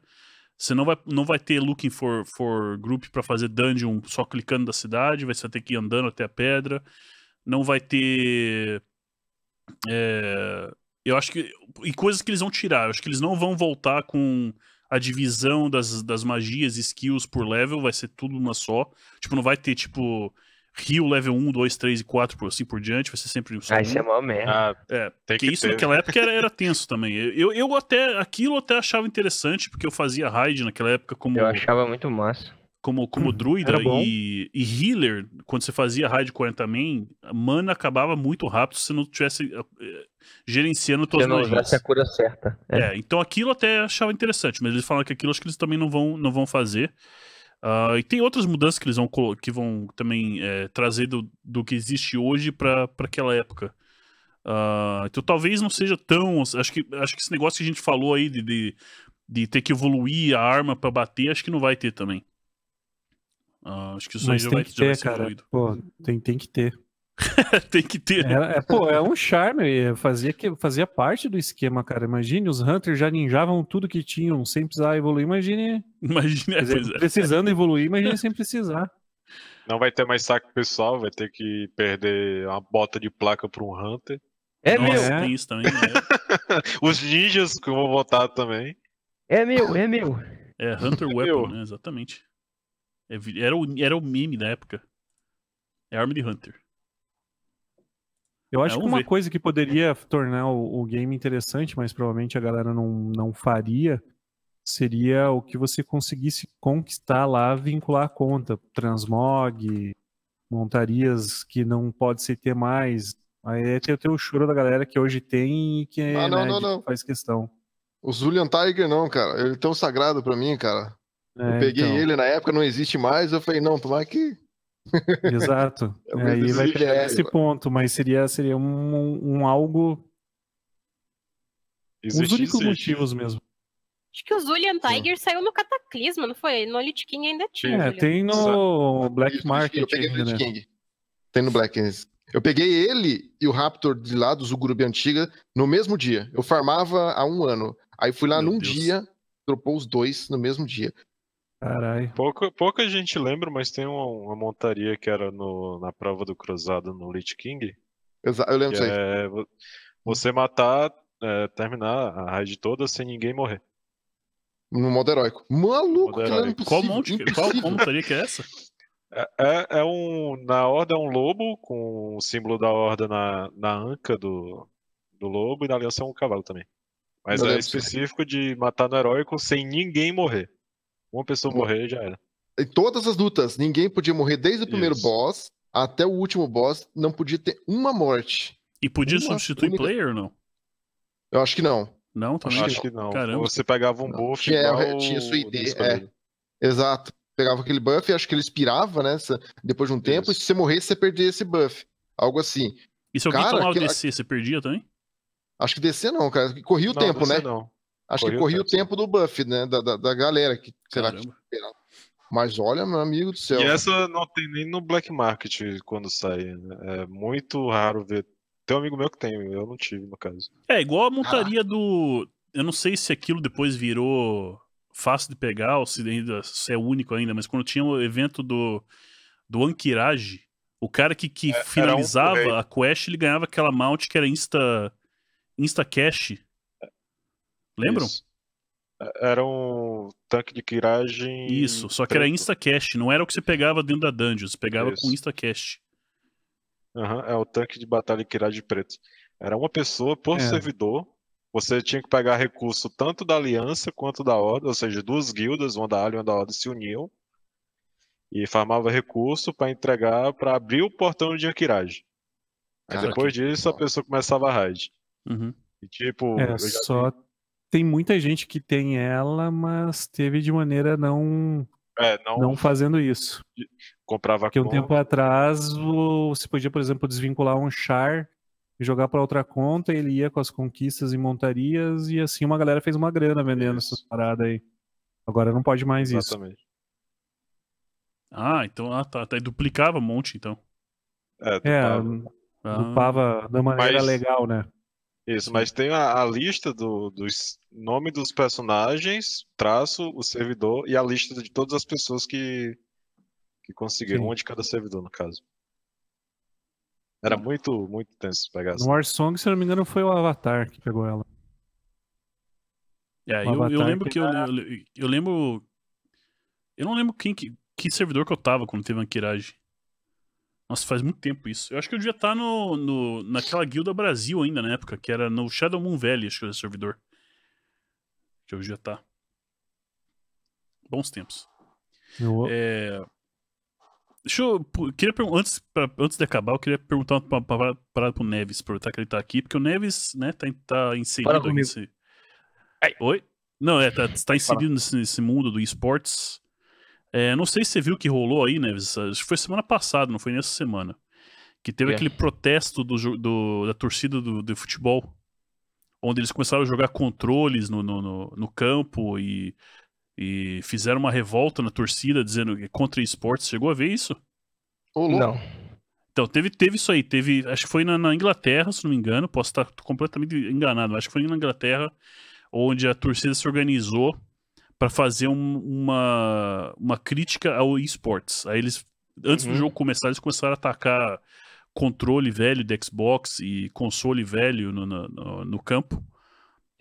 você não vai, não vai ter looking for, for group para fazer dungeon só clicando da cidade, vai ter que ir andando até a pedra. Não vai ter. É, eu acho que. E coisas que eles vão tirar. Eu acho que eles não vão voltar com a divisão das, das magias e skills por level, vai ser tudo uma só. Tipo, não vai ter, tipo, Rio level 1, 2, 3 e 4, assim por diante, vai ser sempre só Ah, isso é mó merda. Ah, é, porque isso ter. naquela época era, era tenso também. Eu, eu até, aquilo eu até achava interessante, porque eu fazia raid naquela época como... Eu achava muito massa. Como, como druida e, e healer, quando você fazia raid 40 man, a mana acabava muito rápido se não tivesse uh, gerenciando todas as magias. a cura certa. É. é. então aquilo eu até achava interessante, mas eles falam que aquilo acho que eles também não vão, não vão fazer. Uh, e tem outras mudanças que eles vão, que vão também é, trazer do, do que existe hoje para aquela época. Uh, então talvez não seja tão. Acho que, acho que esse negócio que a gente falou aí de, de, de ter que evoluir a arma para bater, acho que não vai ter também. Uh, acho que isso Mas aí já vai, ter, já vai ser cara. Pô, tem, tem que ter. <laughs> tem que ter. É, é, pô, é um charme. Fazia, que, fazia parte do esquema, cara. Imagine, os Hunters já ninjavam tudo que tinham sem precisar evoluir. Imagine. Imagine, dizer, é. precisando evoluir, imagine sem precisar. Não vai ter mais saco pessoal, vai ter que perder uma bota de placa para um Hunter. É Nossa, meu. Tem isso também. Né? <laughs> os ninjas que vão votar também. É meu, é meu. É, Hunter <laughs> é Weapon, né? Exatamente. É, era o, era o meme da época. É arma de Hunter. Eu acho é, que uma ver. coisa que poderia tornar o, o, game interessante, mas provavelmente a galera não, não faria, seria o que você conseguisse conquistar lá, vincular a conta. Transmog, montarias que não pode se ter mais. Aí é ter o choro da galera que hoje tem e que ah, não, né, não, não. faz questão. O Zulian Tiger não, cara. Ele é tão sagrado para mim, cara. É, eu peguei então... ele na época, não existe mais. Eu falei, não, tomar que Exato. É, aí vai ter esse ponto, mas seria, seria um, um algo. Existe, os únicos existe. motivos mesmo. Acho que o Zulian Tiger Sim. saiu no Cataclisma, não foi? No Elite King ainda tinha. É, tem no Black Market. Eu peguei no né? King. Tem no Black Eu peguei ele e o Raptor de lá do Zugurubi Antiga no mesmo dia. Eu farmava há um ano. Aí fui lá Meu num Deus. dia, dropou os dois no mesmo dia. Caralho. Pouca, pouca gente lembra, mas tem uma, uma montaria que era no, na prova do cruzado no Lich King. Exato, eu lembro disso aí. É você matar, é, terminar a raid toda sem ninguém morrer. No modo heróico. Maluco, modo heróico. É qual, monte, qual, qual montaria que é essa? É, é, é, um. Na horda é um lobo, com o símbolo da horda na, na anca do, do lobo, e na aliança é um cavalo também. Mas é específico de matar no heróico sem ninguém morrer. Uma pessoa morrer já era. Em todas as lutas, ninguém podia morrer desde o primeiro Isso. boss até o último boss, não podia ter uma morte. E podia uma substituir única... player ou não? Eu acho que não. Não, também acho que não. Caramba. Você pegava um buff tinha, igual... tinha sua ID, é. Exato. Pegava aquele buff, acho que ele expirava, né? Depois de um tempo, Isso. e se você morresse, você perdia esse buff. Algo assim. E se alguém cara, tomava aquilo... DC, você perdia também? Acho que DC não, cara. Corria o não, tempo, né? Não. Acho que corria o tempo, tempo do buff, né? Da, da, da galera que será que mas olha, meu amigo do céu. E essa não tem nem no black market quando sai. Né? É muito raro ver. Tem um amigo meu que tem, eu não tive, no caso. É, igual a montaria ah. do. Eu não sei se aquilo depois virou fácil de pegar, ou se, ainda, se é único ainda, mas quando tinha o evento do, do Ankirage, o cara que, que é, finalizava um a quest, ele ganhava aquela mount que era Insta, Insta Cash. Lembram? Isso. Era um tanque de kiragem. Isso, só que preto. era Instacast, não era o que você pegava dentro da dungeon, você pegava Isso. com Instacast. Uhum, é o tanque de batalha de kiragem preto. Era uma pessoa por é. servidor. Você tinha que pegar recurso tanto da aliança quanto da ordem, ou seja, duas guildas, uma da Alien e uma da ordem, se uniam e farmava recurso para entregar para abrir o portão de Akirage. Aí depois disso a pessoa começava a raid. Uhum. E tipo, é, só tem muita gente que tem ela, mas teve de maneira não é, não... não fazendo isso. Comprava Porque um tempo atrás você podia, por exemplo, desvincular um char e jogar para outra conta, ele ia com as conquistas e montarias, e assim uma galera fez uma grana vendendo isso. essas paradas aí. Agora não pode mais Exatamente. isso. Ah, então ah, tá, tá, duplicava um monte, então. É, dupava, é, dupava da maneira Mas... legal, né? Isso, mas tem a, a lista do, dos nome dos personagens, traço, o servidor e a lista de todas as pessoas que, que conseguiram, Sim. um de cada servidor, no caso. Era muito, muito tenso pegar No Warsong, se não me engano, foi o Avatar que pegou ela. É, eu, eu, lembro que, que eu, eu, eu, lembro. Eu não lembro quem que, que servidor que eu tava quando teve a Kirage. Nossa, faz muito tempo isso. Eu acho que eu devia estar tá no, no, naquela guilda Brasil ainda na época, que era no Shadow Moon Valley, acho que era o servidor. Que eu devia estar. Tá. Bons tempos. Eu... É... Deixa eu. Queria antes, pra, antes de acabar, eu queria perguntar uma parada pro Neves, aproveitar que ele tá aqui, porque o Neves, né, tá, tá inserido nesse. Oi? Não, é, tá, tá inserido nesse, nesse mundo do esportes. É, não sei se você viu que rolou aí, né? Acho que foi semana passada, não foi nessa semana. Que teve é. aquele protesto do, do, da torcida do, do, futebol, onde eles começaram a jogar controles no, no, no, no campo e, e fizeram uma revolta na torcida dizendo que contra esportes. Chegou a ver isso? Não. Então, teve, teve isso aí. Teve, acho que foi na, na Inglaterra, se não me engano. Posso estar completamente enganado. Acho que foi na Inglaterra, onde a torcida se organizou para fazer um, uma, uma crítica ao esportes. Aí eles, antes uhum. do jogo começar, eles começaram a atacar controle velho de Xbox e console velho no, no, no campo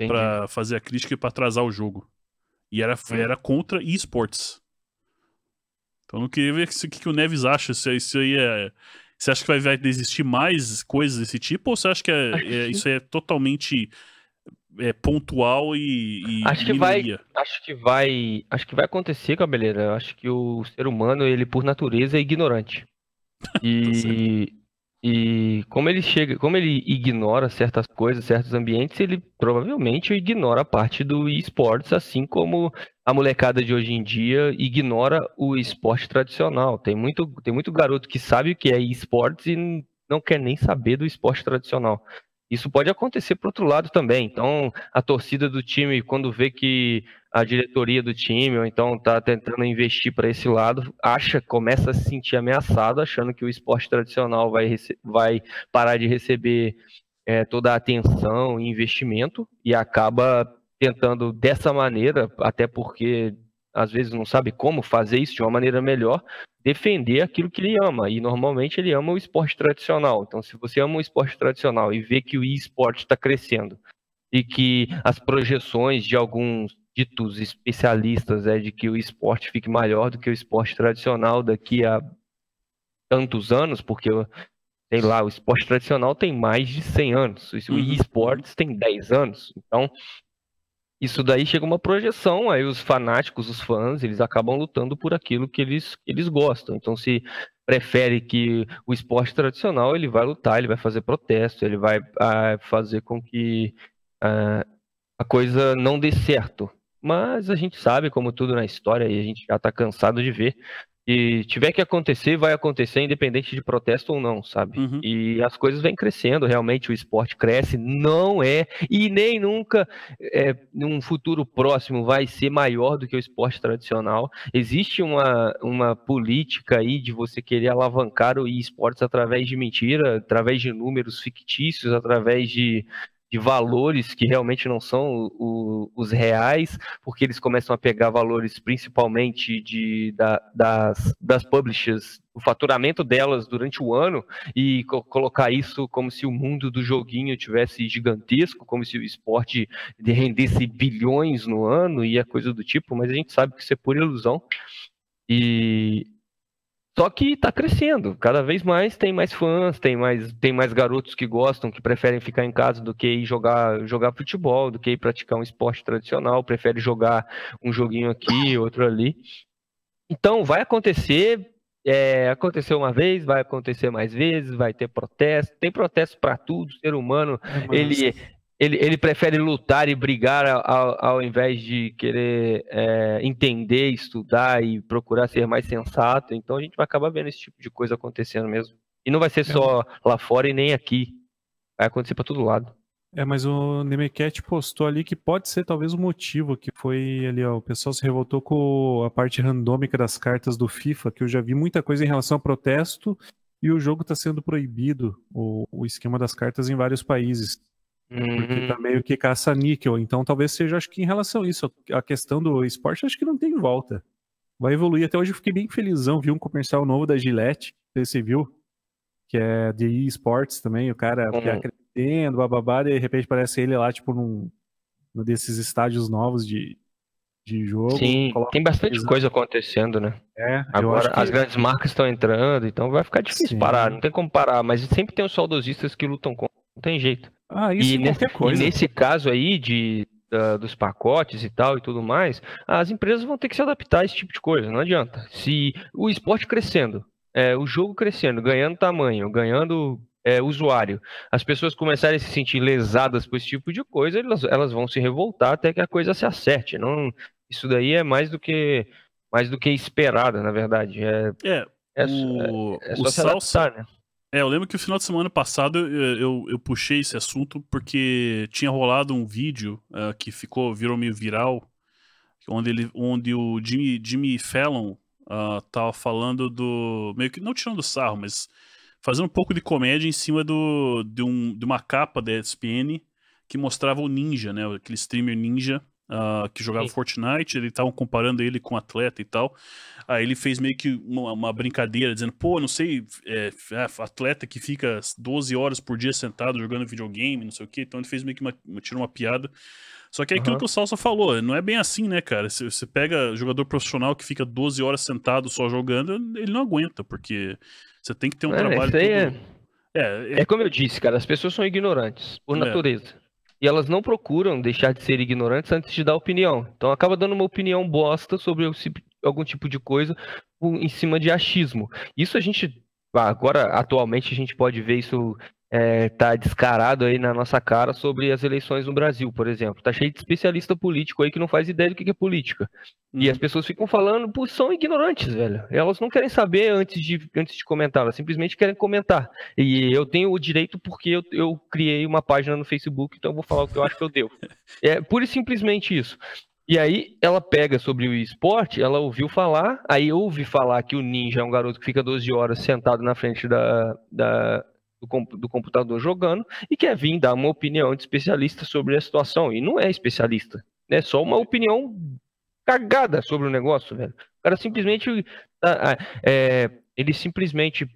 para fazer a crítica e para atrasar o jogo. E era, uhum. era contra esportes. Então não queria ver o que, que o Neves acha. Se isso aí é. Você acha que vai, vai existir mais coisas desse tipo? Ou você acha que é, é, isso é totalmente é, pontual e, e acho que vai acho que vai acho que vai acontecer cabeleira. Acho que o ser humano ele por natureza é ignorante. <laughs> E e como ele chega como ele ignora certas coisas certos ambientes ele provavelmente ignora a parte do esportes assim como a molecada de hoje em dia ignora o esporte tradicional. Tem muito tem muito garoto que sabe o que é esportes e não quer nem saber do esporte tradicional isso pode acontecer para outro lado também. Então, a torcida do time, quando vê que a diretoria do time, ou então está tentando investir para esse lado, acha, começa a se sentir ameaçado, achando que o esporte tradicional vai, vai parar de receber é, toda a atenção e investimento e acaba tentando dessa maneira, até porque às vezes não sabe como fazer isso de uma maneira melhor, defender aquilo que ele ama. E normalmente ele ama o esporte tradicional. Então, se você ama o esporte tradicional e vê que o esporte está crescendo e que as projeções de alguns ditos especialistas é de que o esporte fique maior do que o esporte tradicional daqui a tantos anos, porque sei lá, o esporte tradicional tem mais de 100 anos, o uhum. esportes tem 10 anos. Então, isso daí chega uma projeção, aí os fanáticos, os fãs, eles acabam lutando por aquilo que eles, eles gostam. Então, se prefere que o esporte tradicional, ele vai lutar, ele vai fazer protesto, ele vai ah, fazer com que a, a coisa não dê certo. Mas a gente sabe, como tudo na história, e a gente já está cansado de ver, e tiver que acontecer, vai acontecer, independente de protesto ou não, sabe? Uhum. E as coisas vêm crescendo, realmente o esporte cresce, não é, e nem nunca, é, num futuro próximo, vai ser maior do que o esporte tradicional. Existe uma, uma política aí de você querer alavancar o esportes através de mentira, através de números fictícios, através de de valores que realmente não são o, os reais, porque eles começam a pegar valores principalmente de, da, das, das publishers, o faturamento delas durante o ano e co colocar isso como se o mundo do joguinho tivesse gigantesco, como se o esporte rendesse bilhões no ano e a coisa do tipo, mas a gente sabe que isso é pura ilusão. E só que está crescendo, cada vez mais tem mais fãs, tem mais, tem mais garotos que gostam, que preferem ficar em casa do que ir jogar, jogar futebol, do que ir praticar um esporte tradicional, prefere jogar um joguinho aqui, outro ali. Então vai acontecer, é, aconteceu uma vez, vai acontecer mais vezes, vai ter protesto, tem protesto para tudo, o ser humano, é, ele ele, ele prefere lutar e brigar ao, ao invés de querer é, entender, estudar e procurar ser mais sensato. Então a gente vai acabar vendo esse tipo de coisa acontecendo mesmo. E não vai ser só é. lá fora e nem aqui. Vai acontecer para todo lado. É, mas o Nemecat postou ali que pode ser talvez o motivo que foi ali, ó, o pessoal se revoltou com a parte randômica das cartas do FIFA, que eu já vi muita coisa em relação ao protesto e o jogo está sendo proibido, o, o esquema das cartas em vários países. Porque tá meio que caça-níquel. Então talvez seja, acho que em relação a isso, a questão do esporte, acho que não tem volta. Vai evoluir. Até hoje eu fiquei bem felizão. Vi um comercial novo da Gillette, você viu? Que é de esportes também. O cara uhum. crescendo, bababá, de repente parece ele lá, tipo, num, num desses estádios novos de, de jogo. Sim, tem bastante coisa acontecendo, né? É, Agora que... as grandes marcas estão entrando, então vai ficar difícil Sim. parar, não tem como parar, mas sempre tem os saudosistas que lutam contra, não tem jeito. Ah, isso e nesse, coisa. E nesse caso aí de, uh, dos pacotes e tal e tudo mais, as empresas vão ter que se adaptar a esse tipo de coisa, não adianta. Se o esporte crescendo, é, o jogo crescendo, ganhando tamanho, ganhando é, usuário, as pessoas começarem a se sentir lesadas por esse tipo de coisa, elas, elas vão se revoltar até que a coisa se acerte. Não, isso daí é mais do que mais do que esperado, na verdade. É, é, é, o, é, é só o se adaptar, né? É, eu lembro que o final de semana passado eu, eu, eu puxei esse assunto porque tinha rolado um vídeo uh, que ficou, virou meio viral, onde, ele, onde o Jimmy, Jimmy Fallon uh, tava falando do. meio que não tirando sarro, mas fazendo um pouco de comédia em cima do, de, um, de uma capa da ESPN que mostrava o Ninja, né? Aquele streamer Ninja uh, que jogava Sim. Fortnite, eles estavam comparando ele com um atleta e tal. Aí ele fez meio que uma, uma brincadeira, dizendo, pô, não sei, é, é atleta que fica 12 horas por dia sentado jogando videogame, não sei o quê. Então ele fez meio que uma, tirou uma piada. Só que é aquilo uhum. que o Salsa falou, não é bem assim, né, cara? Se você pega jogador profissional que fica 12 horas sentado só jogando, ele não aguenta, porque você tem que ter um é, trabalho. Todo... É... É, é... é... como eu disse, cara, as pessoas são ignorantes, por é. natureza e elas não procuram deixar de ser ignorantes antes de dar opinião. Então acaba dando uma opinião bosta sobre algum tipo de coisa em cima de achismo. Isso a gente agora atualmente a gente pode ver isso é, tá descarado aí na nossa cara sobre as eleições no Brasil, por exemplo. Tá cheio de especialista político aí que não faz ideia do que é política. Uhum. E as pessoas ficam falando, pô, são ignorantes, velho. Elas não querem saber antes de, antes de comentar, elas simplesmente querem comentar. E eu tenho o direito porque eu, eu criei uma página no Facebook, então eu vou falar o que eu acho que eu devo. <laughs> É pura e simplesmente isso. E aí ela pega sobre o esporte, ela ouviu falar, aí ouve falar que o ninja é um garoto que fica 12 horas sentado na frente da, da, do, do computador jogando e quer vir dar uma opinião de especialista sobre a situação. E não é especialista, é só uma opinião cagada sobre o negócio, velho. O cara simplesmente. É, ele simplesmente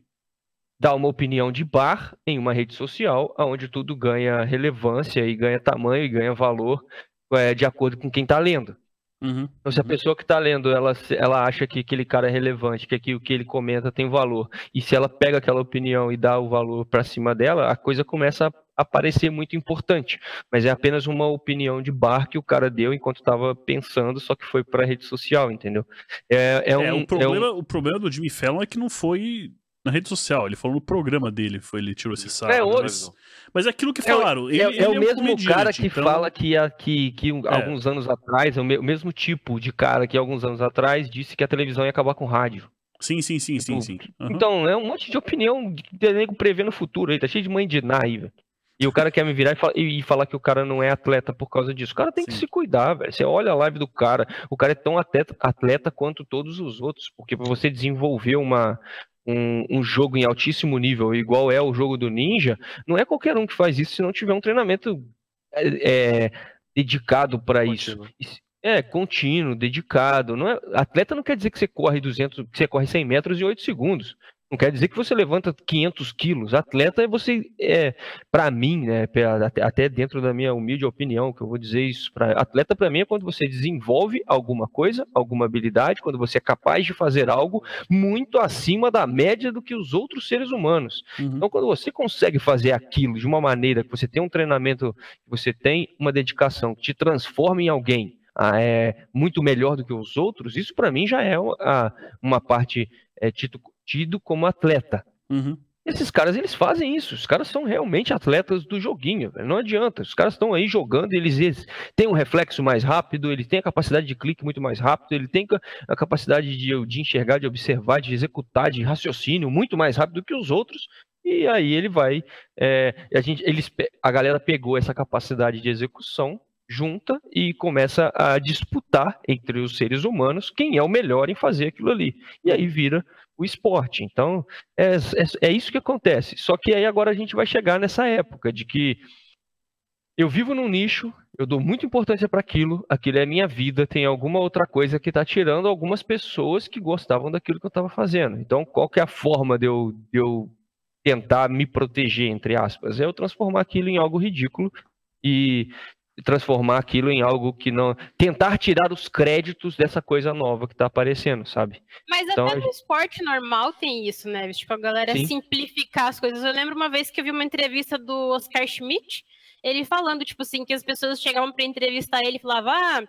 dá uma opinião de bar em uma rede social, onde tudo ganha relevância e ganha tamanho e ganha valor é, de acordo com quem está lendo. Uhum. Então, se a pessoa que está lendo, ela, ela acha que aquele cara é relevante, que aquilo que ele comenta tem valor, e se ela pega aquela opinião e dá o valor para cima dela, a coisa começa a parecer muito importante. Mas é apenas uma opinião de bar que o cara deu enquanto estava pensando, só que foi para a rede social, entendeu? É, é, é um, o, problema, é um... o problema do Jimmy Fallon é que não foi na rede social, ele falou no programa dele, foi ele tirou esse sarro. É, mas, mas é aquilo que é falaram. É, ele, é, ele é, o mesmo um cara que então... fala que, que, que é. alguns anos atrás, é o mesmo tipo de cara que alguns anos atrás disse que a televisão ia acabar com rádio. Sim, sim, sim, sim, sim. Uhum. Então, é um monte de opinião de nego prevendo o futuro aí, tá cheio de mãe de aí, velho. E o cara quer me virar e, fala, e, falar que o cara não é atleta por causa disso. O cara tem Sim. que se cuidar, velho. Você olha a live do cara, o cara é tão atleta, atleta quanto todos os outros. Porque pra você desenvolver uma, um, um, jogo em altíssimo nível, igual é o jogo do Ninja, não é qualquer um que faz isso se não tiver um treinamento é, é dedicado para isso. É, contínuo, dedicado. Não é, atleta não quer dizer que você corre 200, que você corre 100 metros em 8 segundos. Não quer dizer que você levanta 500 quilos. Atleta é você, é, para mim, né, até dentro da minha humilde opinião, que eu vou dizer isso, pra, atleta para mim é quando você desenvolve alguma coisa, alguma habilidade, quando você é capaz de fazer algo muito acima da média do que os outros seres humanos. Uhum. Então, quando você consegue fazer aquilo de uma maneira que você tem um treinamento, que você tem uma dedicação que te transforma em alguém ah, é, muito melhor do que os outros, isso para mim já é uma, uma parte é, tido como atleta. Uhum. Esses caras, eles fazem isso. Os caras são realmente atletas do joguinho. Não adianta. Os caras estão aí jogando, eles, eles, têm um reflexo mais rápido, eles têm a capacidade de clique muito mais rápido, ele tem a capacidade de, de enxergar, de observar, de executar, de raciocínio muito mais rápido que os outros. E aí ele vai. É, a, gente, eles, a galera pegou essa capacidade de execução junta e começa a disputar entre os seres humanos quem é o melhor em fazer aquilo ali. E aí vira o esporte. Então, é, é, é, isso que acontece. Só que aí agora a gente vai chegar nessa época de que eu vivo num nicho, eu dou muita importância para aquilo, aquilo é minha vida, tem alguma outra coisa que está tirando algumas pessoas que gostavam daquilo que eu estava fazendo. Então, qual que é a forma de eu, de eu tentar me proteger, entre aspas? É eu transformar aquilo em algo ridículo e transformar aquilo em algo que não. Tentar tirar os créditos dessa coisa nova que tá aparecendo, sabe? Mas então, até no esporte normal tem isso, né? Tipo, a galera sim. simplificar as coisas. Eu lembro uma vez que eu vi uma entrevista do Oscar Schmidt, ele falando, tipo assim, que as pessoas chegavam para entrevistar ele e falavam, ah,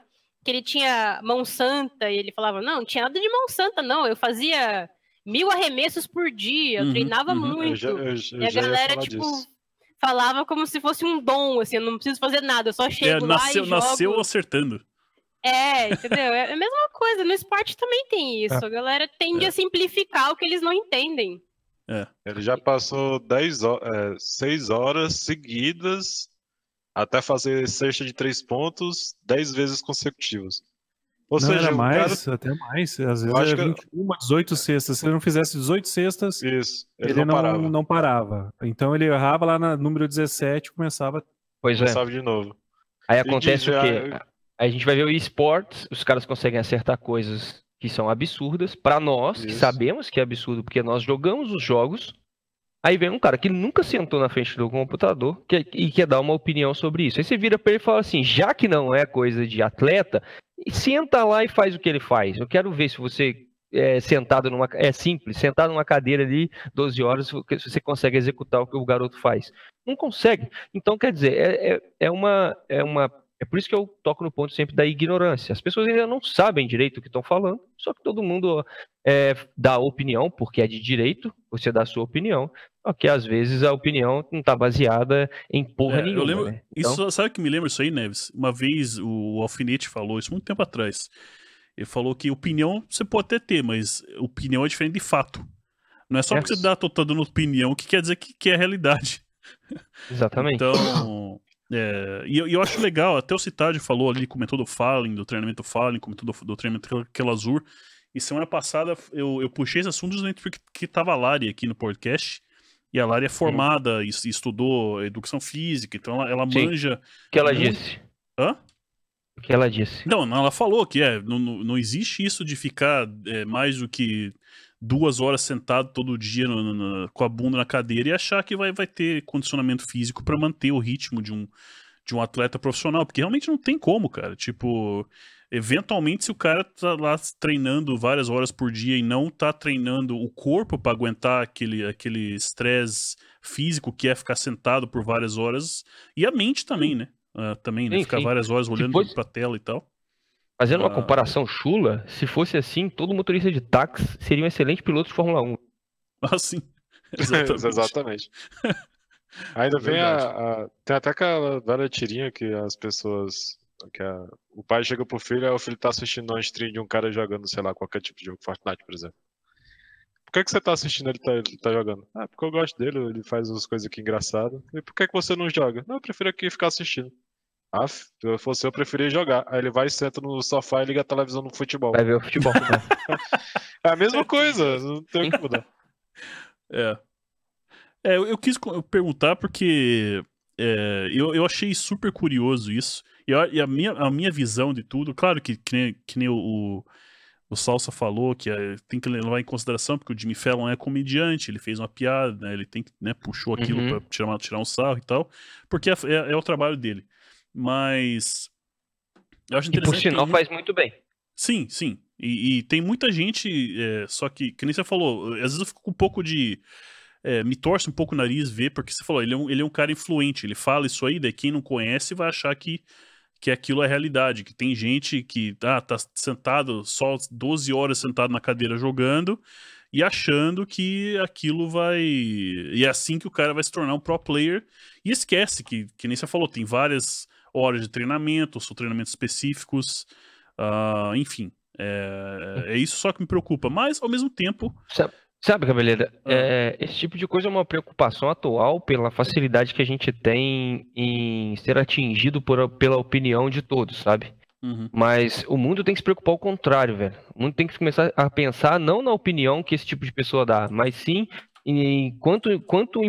que ele tinha mão santa, e ele falava, não, não tinha nada de mão santa, não, eu fazia mil arremessos por dia, eu uhum, treinava uhum. muito. Eu já, eu, eu e a galera, tipo. Disso falava como se fosse um dom, assim, eu não preciso fazer nada, eu só é, chego é, nasceu, lá e Nasceu jogo. acertando. É, entendeu? É a mesma coisa, no esporte também tem isso, é. a galera tende é. a simplificar o que eles não entendem. É. Ele já passou 10 é, 6 horas seguidas até fazer cesta de 3 pontos 10 vezes consecutivas. Ou não, seja, era mais, cara... até mais. Às vezes era 21, que... 18 cestas. Se ele não fizesse 18 cestas, Isso, ele, ele não, não, parava. não, parava. Então ele errava lá no número 17 e começava. Pois é. Começava de novo. Aí acontece o quê? Aí a gente vai ver o esportes, os caras conseguem acertar coisas que são absurdas. para nós, Isso. que sabemos que é absurdo, porque nós jogamos os jogos. Aí vem um cara que nunca sentou na frente do computador que, e quer dar uma opinião sobre isso. Aí você vira para ele e fala assim: já que não é coisa de atleta, senta lá e faz o que ele faz. Eu quero ver se você é, sentado numa. É simples, sentado numa cadeira ali, 12 horas, se você consegue executar o que o garoto faz. Não consegue. Então, quer dizer, é, é, é uma, é uma é por isso que eu toco no ponto sempre da ignorância. As pessoas ainda não sabem direito o que estão falando, só que todo mundo é, dá opinião, porque é de direito, você dá a sua opinião, só que às vezes a opinião não está baseada em porra é, nenhuma. Eu lembro, né? então... isso, sabe que me lembra isso aí, Neves? Uma vez o Alfinete falou isso muito tempo atrás. Ele falou que opinião você pode até ter, mas opinião é diferente de fato. Não é só é. porque você dá, tô, tô dando opinião que quer dizer que, que é realidade. Exatamente. Então, <coughs> é, e, eu acho legal, até o Citádio falou ali, comentou do Fallen, do treinamento Fallen, comentou do, do treinamento Kelazur. E semana passada eu, eu puxei esse assunto justamente porque que tava a Lari aqui no podcast. E a Lari é formada e, estudou educação física, então ela, ela manja. O que ela disse? Hã? O que ela disse? Não, ela falou que é, não, não existe isso de ficar é, mais do que duas horas sentado todo dia no, no, com a bunda na cadeira e achar que vai, vai ter condicionamento físico para manter o ritmo de um, de um atleta profissional, porque realmente não tem como, cara. Tipo, eventualmente, se o cara tá lá treinando várias horas por dia e não tá treinando o corpo para aguentar aquele aquele estresse físico que é ficar sentado por várias horas, e a mente também, né? Uh, também, né? Sim, Ficar várias horas olhando Depois... pra tela e tal. Fazendo uma ah. comparação chula, se fosse assim, todo motorista de táxi seria um excelente piloto de Fórmula 1. Ah, sim. <laughs> Exatamente. Exatamente. Ainda é vem a, a, Tem até aquela velha tirinha que as pessoas. Que a, o pai chega pro filho e o filho tá assistindo uma stream de um cara jogando, sei lá, qualquer tipo de jogo, Fortnite, por exemplo. Por que, que você tá assistindo ele tá, ele tá jogando? Ah, porque eu gosto dele, ele faz umas coisas aqui engraçadas. E por que, que você não joga? Não, eu prefiro aqui ficar assistindo. Ah, se eu fosse eu, preferia jogar. Aí ele vai e senta no sofá e liga a televisão no futebol. Vai ver o futebol. Né? <laughs> é a mesma coisa, não tem o que mudar. É. É, eu, eu quis perguntar porque é, eu, eu achei super curioso isso. E a, e a, minha, a minha visão de tudo, claro que, que nem, que nem o, o Salsa falou, que é, tem que levar em consideração, porque o Jimmy Fallon é comediante, ele fez uma piada, né, ele tem, né, puxou aquilo uhum. pra tirar, tirar um sarro e tal, porque é, é, é o trabalho dele. Mas. Eu acho interessante. E por sinal faz muito bem. Sim, sim. E, e tem muita gente, é, só que, que nem você falou, às vezes eu fico com um pouco de é, me torce um pouco o nariz ver, porque você falou, ele é, um, ele é um cara influente, ele fala isso aí, daí quem não conhece vai achar que, que aquilo é realidade, que tem gente que ah, tá sentado só 12 horas sentado na cadeira jogando e achando que aquilo vai. E é assim que o cara vai se tornar um pro player. E esquece que, que nem você falou, tem várias horas de treinamento, são treinamentos específicos, uh, enfim. É, é, isso só que me preocupa. Mas, ao mesmo tempo, Sabe, Cabeleira, ah. é, esse tipo de coisa é uma preocupação atual pela facilidade que a gente tem em ser atingido por, pela opinião de todos, sabe? Uhum. Mas o mundo tem que se preocupar ao contrário, velho. O mundo tem que começar a pensar não na opinião que esse tipo de pessoa dá, mas sim em quanto, quanto,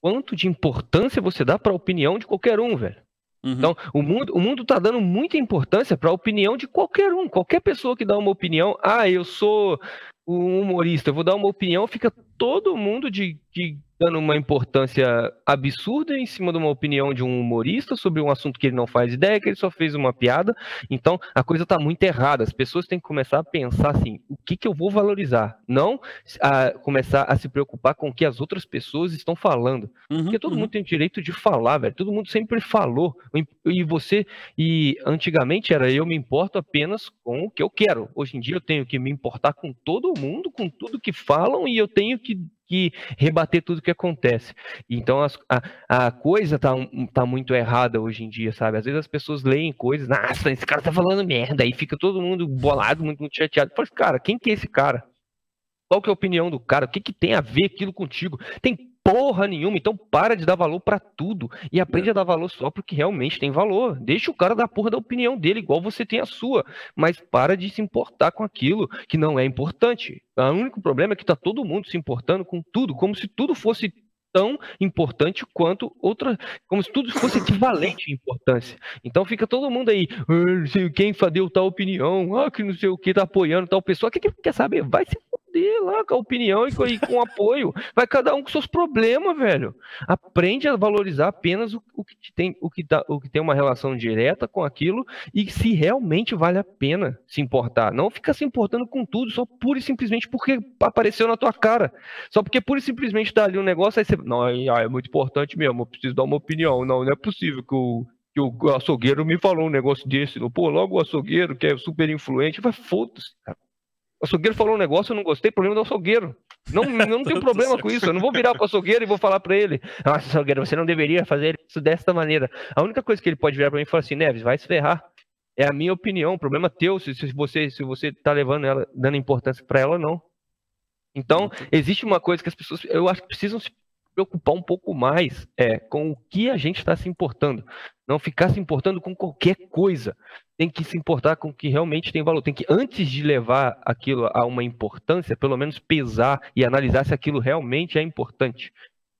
quanto de importância você dá para a opinião de qualquer um, velho. Uhum. Então, o mundo, o mundo tá dando muita importância para a opinião de qualquer um. Qualquer pessoa que dá uma opinião, ah, eu sou um humorista, eu vou dar uma opinião, fica todo mundo de, de dando uma importância absurda em cima de uma opinião de um humorista sobre um assunto que ele não faz ideia, que ele só fez uma piada. Então, a coisa está muito errada. As pessoas têm que começar a pensar assim: que, que eu vou valorizar? Não a começar a se preocupar com o que as outras pessoas estão falando. Uhum, Porque todo uhum. mundo tem o direito de falar, velho. Todo mundo sempre falou. E você, e antigamente era eu me importo apenas com o que eu quero. Hoje em dia eu tenho que me importar com todo mundo, com tudo que falam, e eu tenho que que rebater tudo que acontece. Então as, a, a coisa tá, tá muito errada hoje em dia, sabe? Às vezes as pessoas leem coisas, nossa, esse cara tá falando merda, aí fica todo mundo bolado, muito, muito chateado. Fala, cara, quem que é esse cara? Qual que é a opinião do cara? O que, que tem a ver aquilo contigo? Tem porra nenhuma. Então para de dar valor para tudo e aprende é. a dar valor só porque realmente tem valor. Deixa o cara dar porra da opinião dele, igual você tem a sua, mas para de se importar com aquilo que não é importante. O único problema é que tá todo mundo se importando com tudo, como se tudo fosse tão importante quanto outra, como se tudo fosse equivalente em importância. Então fica todo mundo aí, ah, não sei quem deu tal opinião, ah, que não sei o que tá apoiando tal pessoa. O que, que quer saber? Vai se poder lá com a opinião e com, e com apoio. Vai cada um com seus problemas, velho. Aprende a valorizar apenas o, o que tem, o que, tá, o que tem uma relação direta com aquilo e se realmente vale a pena se importar. Não fica se importando com tudo só pura e simplesmente porque apareceu na tua cara. Só porque pura e simplesmente tá ali um negócio, aí você. Não, é muito importante mesmo, eu preciso dar uma opinião. Não, não é possível que o que o açougueiro me falou um negócio desse. Pô, logo o açougueiro, que é super influente, vai foda-se, cara. O açougueiro falou um negócio, eu não gostei, problema do açougueiro. Não, não tenho <laughs> problema com isso. Eu não vou virar pro açougueiro e vou falar para ele: Nossa, açougueiro, você não deveria fazer isso dessa maneira. A única coisa que ele pode virar para mim e falar assim: Neves, vai se ferrar. É a minha opinião, problema teu se, se você se você tá levando ela, dando importância para ela ou não. Então, existe uma coisa que as pessoas, eu acho que precisam se preocupar um pouco mais é, com o que a gente está se importando. Não ficar se importando com qualquer coisa. Tem que se importar com o que realmente tem valor. Tem que, antes de levar aquilo a uma importância, pelo menos pesar e analisar se aquilo realmente é importante.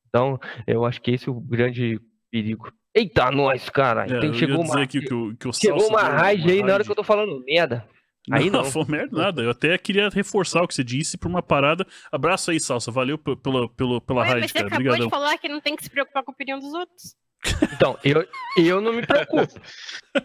Então, eu acho que esse é o grande perigo. Eita, nós, cara. É, chegou uma, que, que, que chegou uma raiz aí na hora que eu tô falando merda. Aí não, não. foi merda nada. Eu até queria reforçar o que você disse por uma parada. Abraço aí, Salsa. Valeu pela, pela, pela Ué, raiz, mas você acabou Obrigadão. de falar que não tem que se preocupar com a opinião dos outros. Então, eu, eu não me preocupo.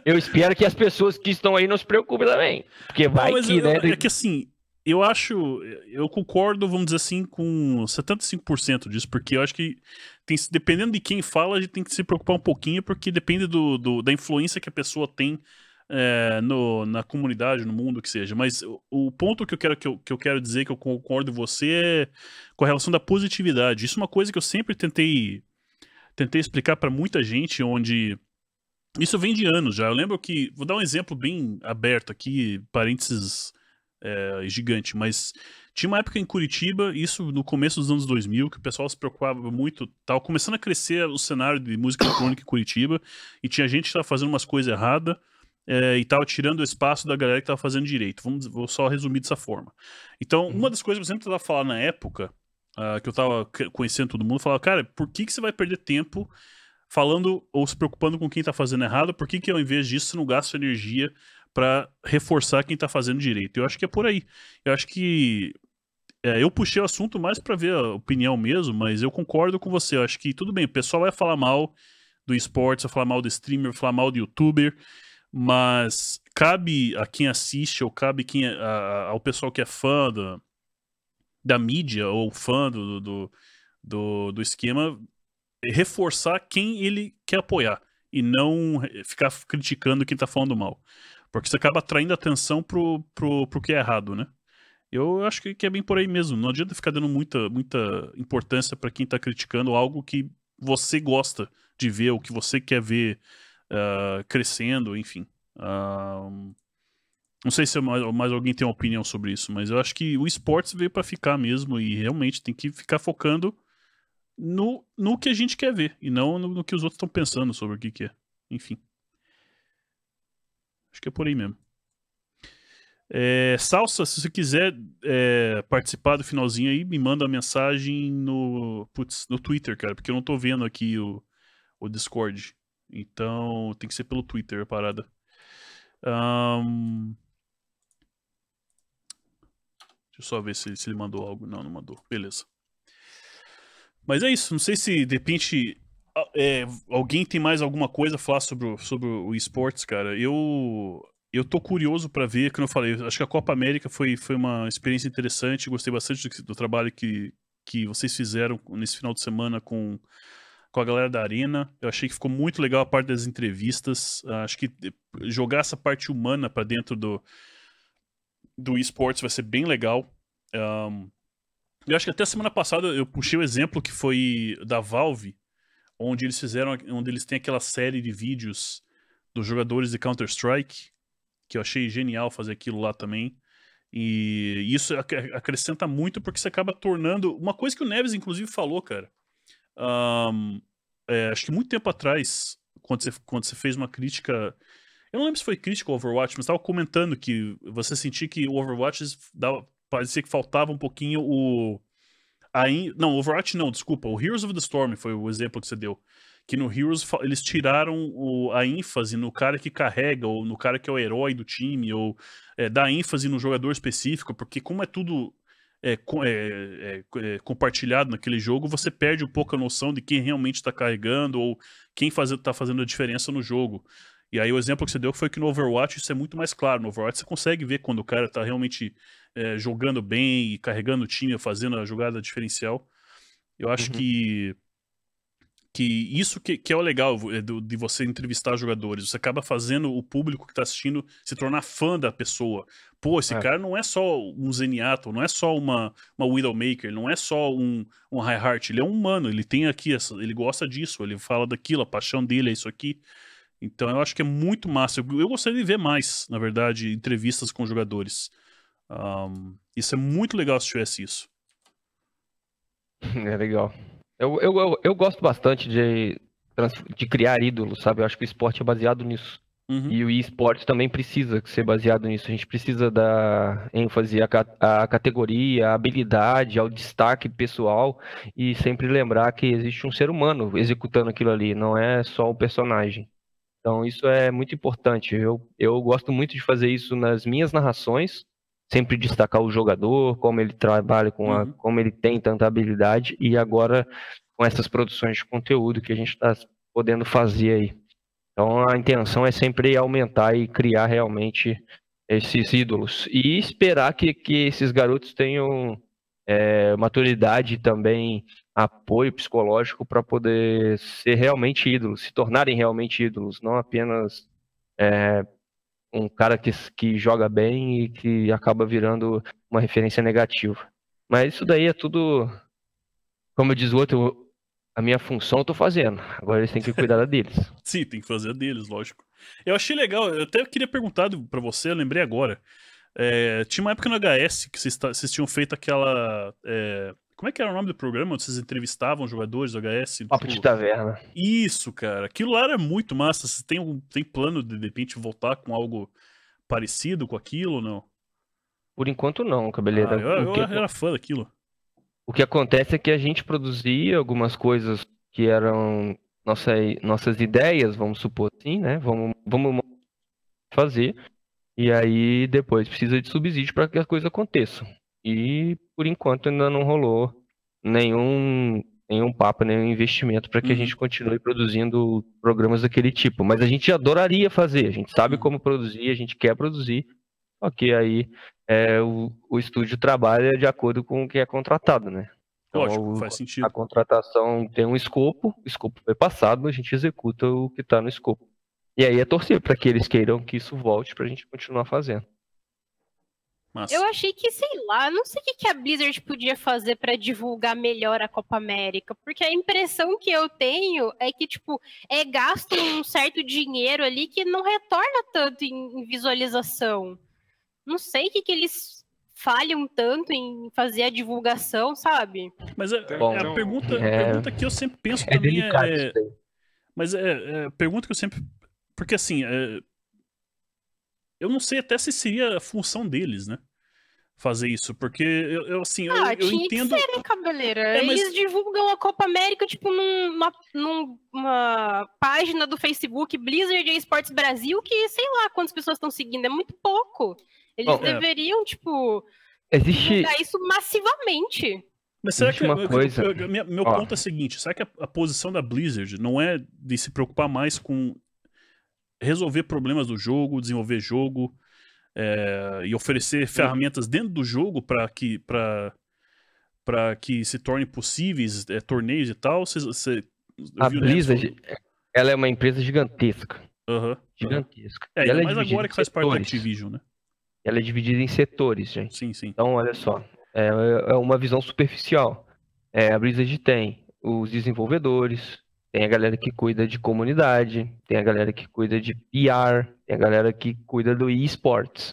Eu espero que as pessoas que estão aí não se preocupem também. Porque vai não, que, eu, né? É que assim, eu acho. Eu concordo, vamos dizer assim, com 75% disso, porque eu acho que tem, dependendo de quem fala, a gente tem que se preocupar um pouquinho, porque depende do, do da influência que a pessoa tem é, no, na comunidade, no mundo, que seja. Mas o, o ponto que eu, quero, que, eu, que eu quero dizer, que eu concordo com você, é com a relação da positividade. Isso é uma coisa que eu sempre tentei, tentei explicar para muita gente, onde isso vem de anos já. Eu lembro que, vou dar um exemplo bem aberto aqui, parênteses é, gigante, mas tinha uma época em Curitiba, isso no começo dos anos 2000, que o pessoal se preocupava muito, tava começando a crescer o cenário de música eletrônica em Curitiba, e tinha gente que estava fazendo umas coisas erradas, é, e tava tirando o espaço da galera que tava fazendo direito. Vamos, vou só resumir dessa forma. Então, uhum. uma das coisas que eu sempre tava falando na época, uh, que eu tava conhecendo todo mundo, falava, cara, por que, que você vai perder tempo falando ou se preocupando com quem tá fazendo errado? Por que, que ao invés disso você não gasta energia para reforçar quem tá fazendo direito? Eu acho que é por aí. Eu acho que. É, eu puxei o assunto mais para ver a opinião mesmo, mas eu concordo com você. Eu acho que tudo bem, o pessoal vai falar mal do esporte, vai falar mal do streamer, vai falar mal do youtuber mas cabe a quem assiste ou cabe quem, a, ao pessoal que é fã da, da mídia ou fã do, do, do, do esquema reforçar quem ele quer apoiar e não ficar criticando quem tá falando mal. Porque você acaba atraindo atenção pro, pro, pro que é errado, né? Eu acho que é bem por aí mesmo. Não adianta ficar dando muita, muita importância para quem tá criticando algo que você gosta de ver, o que você quer ver uh, crescendo, enfim. Uh, não sei se mais, mais, alguém tem uma opinião sobre isso, mas eu acho que o esportes veio para ficar mesmo e realmente tem que ficar focando no, no que a gente quer ver e não no, no que os outros estão pensando sobre o que, que é. Enfim. Acho que é por aí mesmo. É, Salsa, se você quiser é, participar do finalzinho aí, me manda uma mensagem no, putz, no Twitter, cara, porque eu não tô vendo aqui o, o Discord. Então tem que ser pelo Twitter a parada. Um... Deixa eu só ver se, se ele mandou algo. Não, não mandou. Beleza. Mas é isso. Não sei se de repente é, alguém tem mais alguma coisa a falar sobre o, sobre o esportes, cara. Eu eu tô curioso para ver, como eu falei, acho que a Copa América foi, foi uma experiência interessante. Gostei bastante do, do trabalho que, que vocês fizeram nesse final de semana com com a galera da Arena. Eu achei que ficou muito legal a parte das entrevistas. Uh, acho que jogar essa parte humana para dentro do, do esportes vai ser bem legal. Um, eu acho que até semana passada eu puxei o exemplo que foi da Valve, onde eles fizeram, onde eles têm aquela série de vídeos dos jogadores de Counter-Strike, que eu achei genial fazer aquilo lá também. E isso acrescenta muito porque você acaba tornando. Uma coisa que o Neves, inclusive, falou, cara. Um, é, acho que muito tempo atrás, quando você, quando você fez uma crítica. Eu não lembro se foi crítica ao Overwatch, mas estava comentando que você sentia que o Overwatch dava, parecia que faltava um pouquinho o. A in... Não, Overwatch não, desculpa. O Heroes of the Storm foi o exemplo que você deu. Que no Heroes eles tiraram o, a ênfase no cara que carrega, ou no cara que é o herói do time, ou é, dá ênfase no jogador específico, porque como é tudo é, é, é, compartilhado naquele jogo, você perde um pouco a noção de quem realmente está carregando ou quem está fazendo a diferença no jogo. E aí o exemplo que você deu foi que no Overwatch isso é muito mais claro. No Overwatch você consegue ver quando o cara está realmente é, jogando bem e carregando o time, fazendo a jogada diferencial. Eu acho uhum. que que isso que, que é o legal é, de você entrevistar jogadores. Você acaba fazendo o público que está assistindo se tornar fã da pessoa. Pô, esse é. cara não é só um Zeniato, não é só uma, uma Widowmaker, não é só um, um High Heart, ele é um humano, ele tem aqui, essa, ele gosta disso, ele fala daquilo, a paixão dele é isso aqui. Então eu acho que é muito massa. Eu, eu gostaria de ver mais, na verdade, entrevistas com jogadores. Um, isso é muito legal se tivesse isso. <laughs> É legal. Eu, eu, eu, eu, gosto bastante de, de criar ídolos, sabe? Eu acho que o esporte é baseado nisso. Uhum. E o esporte também precisa ser baseado nisso. A gente precisa dar ênfase à, à categoria, à habilidade, ao destaque pessoal e sempre lembrar que existe um ser humano executando aquilo ali, não é só o personagem. Então isso é muito importante. Eu, eu gosto muito de fazer isso nas minhas narrações, sempre destacar o jogador, como ele trabalha com a, uhum. como ele tem tanta habilidade e agora com essas produções de conteúdo que a gente está podendo fazer aí. Então a intenção é sempre aumentar e criar realmente esses ídolos e esperar que, que esses garotos tenham é, maturidade e também apoio psicológico para poder ser realmente ídolos, se tornarem realmente ídolos, não apenas é, um cara que, que joga bem e que acaba virando uma referência negativa. Mas isso daí é tudo, como diz o outro, a minha função eu tô fazendo. Agora eles têm que cuidar da deles. <laughs> Sim, tem que fazer a deles, lógico. Eu achei legal, eu até queria perguntar para você, eu lembrei agora. É, tinha uma época no HS que vocês, vocês tinham feito aquela. É, como é que era o nome do programa onde vocês entrevistavam jogadores do HS? Papo tipo... de taverna. Isso, cara. Aquilo lá era muito massa. Você tem, um, tem plano de, de repente, voltar com algo parecido com aquilo ou não? Por enquanto não, cabeleira. Ah, eu, eu que... era fã daquilo. O que acontece é que a gente produzia algumas coisas que eram nossa, nossas ideias, vamos supor assim, né? Vamos, vamos fazer. E aí depois precisa de subsídio para que as coisas aconteçam. E por enquanto ainda não rolou nenhum nenhum papo, nenhum investimento para que uhum. a gente continue produzindo programas daquele tipo. Mas a gente adoraria fazer, a gente sabe uhum. como produzir, a gente quer produzir, só que aí é, o, o estúdio trabalha de acordo com o que é contratado, né? Então, Lógico, faz sentido. A contratação tem um escopo, o escopo foi passado, a gente executa o que está no escopo. E aí é torcer para que eles queiram que isso volte para a gente continuar fazendo. Massa. Eu achei que, sei lá, não sei o que a Blizzard podia fazer para divulgar melhor a Copa América, porque a impressão que eu tenho é que, tipo, é gasto um certo dinheiro ali que não retorna tanto em visualização. Não sei o que, que eles falham tanto em fazer a divulgação, sabe? Mas é, Bom, é a, pergunta, é... a pergunta que eu sempre penso é também é, é... Mas é, é a pergunta que eu sempre... Porque, assim, é, eu não sei até se seria a função deles, né? Fazer isso, porque eu, eu assim, ah, eu, eu entendo. Que ser, né, cabeleira? É, mas... Eles divulgam a Copa América, tipo, numa, numa página do Facebook Blizzard Esports Brasil, que sei lá quantas pessoas estão seguindo, é muito pouco. Eles Bom, é. deveriam, é. tipo, Existe... divulgar isso massivamente. Mas será que uma coisa... Eu, eu, meu, meu ponto é o seguinte: será que a, a, posição da Blizzard não é de se preocupar mais com resolver problemas do jogo, desenvolver jogo é, e oferecer ferramentas dentro do jogo para que, para que se torne possíveis é, torneios e tal? Cê, cê, a Blizzard, ela é uma empresa gigantesca. Uhum, gigantesca. É, ela é mais agora que faz parte da Activision, né? Ela é dividida em setores, gente. Sim, sim. Então, olha só, é, é uma visão superficial. É, a Blizzard tem os desenvolvedores, tem a galera que cuida de comunidade, tem a galera que cuida de PR, tem a galera que cuida do esportes.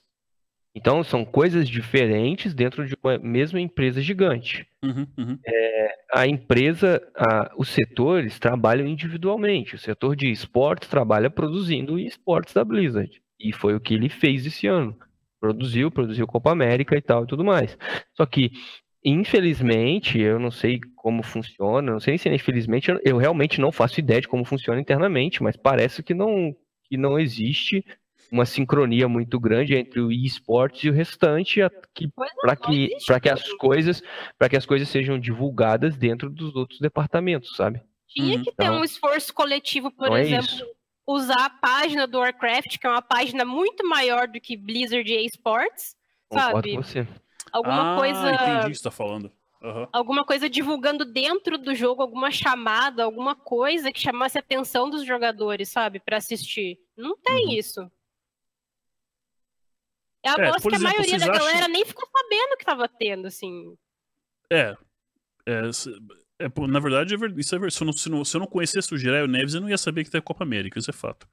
Então, são coisas diferentes dentro de uma mesma empresa gigante. Uhum, uhum. É, a empresa, a, os setores trabalham individualmente. O setor de esportes trabalha produzindo esportes da Blizzard. E foi o que ele fez esse ano. Produziu, produziu Copa América e tal e tudo mais. Só que Infelizmente, eu não sei como funciona, não sei se infelizmente, eu, eu realmente não faço ideia de como funciona internamente, mas parece que não, que não existe uma sincronia muito grande entre o esportes e o restante para que para que as coisas para que as coisas sejam divulgadas dentro dos outros departamentos, sabe? Tinha que então, ter um esforço coletivo, por é exemplo, é usar a página do Warcraft, que é uma página muito maior do que Blizzard e Esports, sabe? Com você alguma ah, coisa. Entendi o que você tá falando. Uhum. Alguma coisa divulgando dentro do jogo, alguma chamada, alguma coisa que chamasse a atenção dos jogadores, sabe, para assistir. Não tem uhum. isso. É a é, que a maioria da galera acham... nem ficou sabendo que tava tendo, assim. É. é, é na verdade, é isso é, se, eu não, se, não, se eu não conhecesse o Jiraiya Neves, eu não ia saber que tem a Copa América, isso é fato.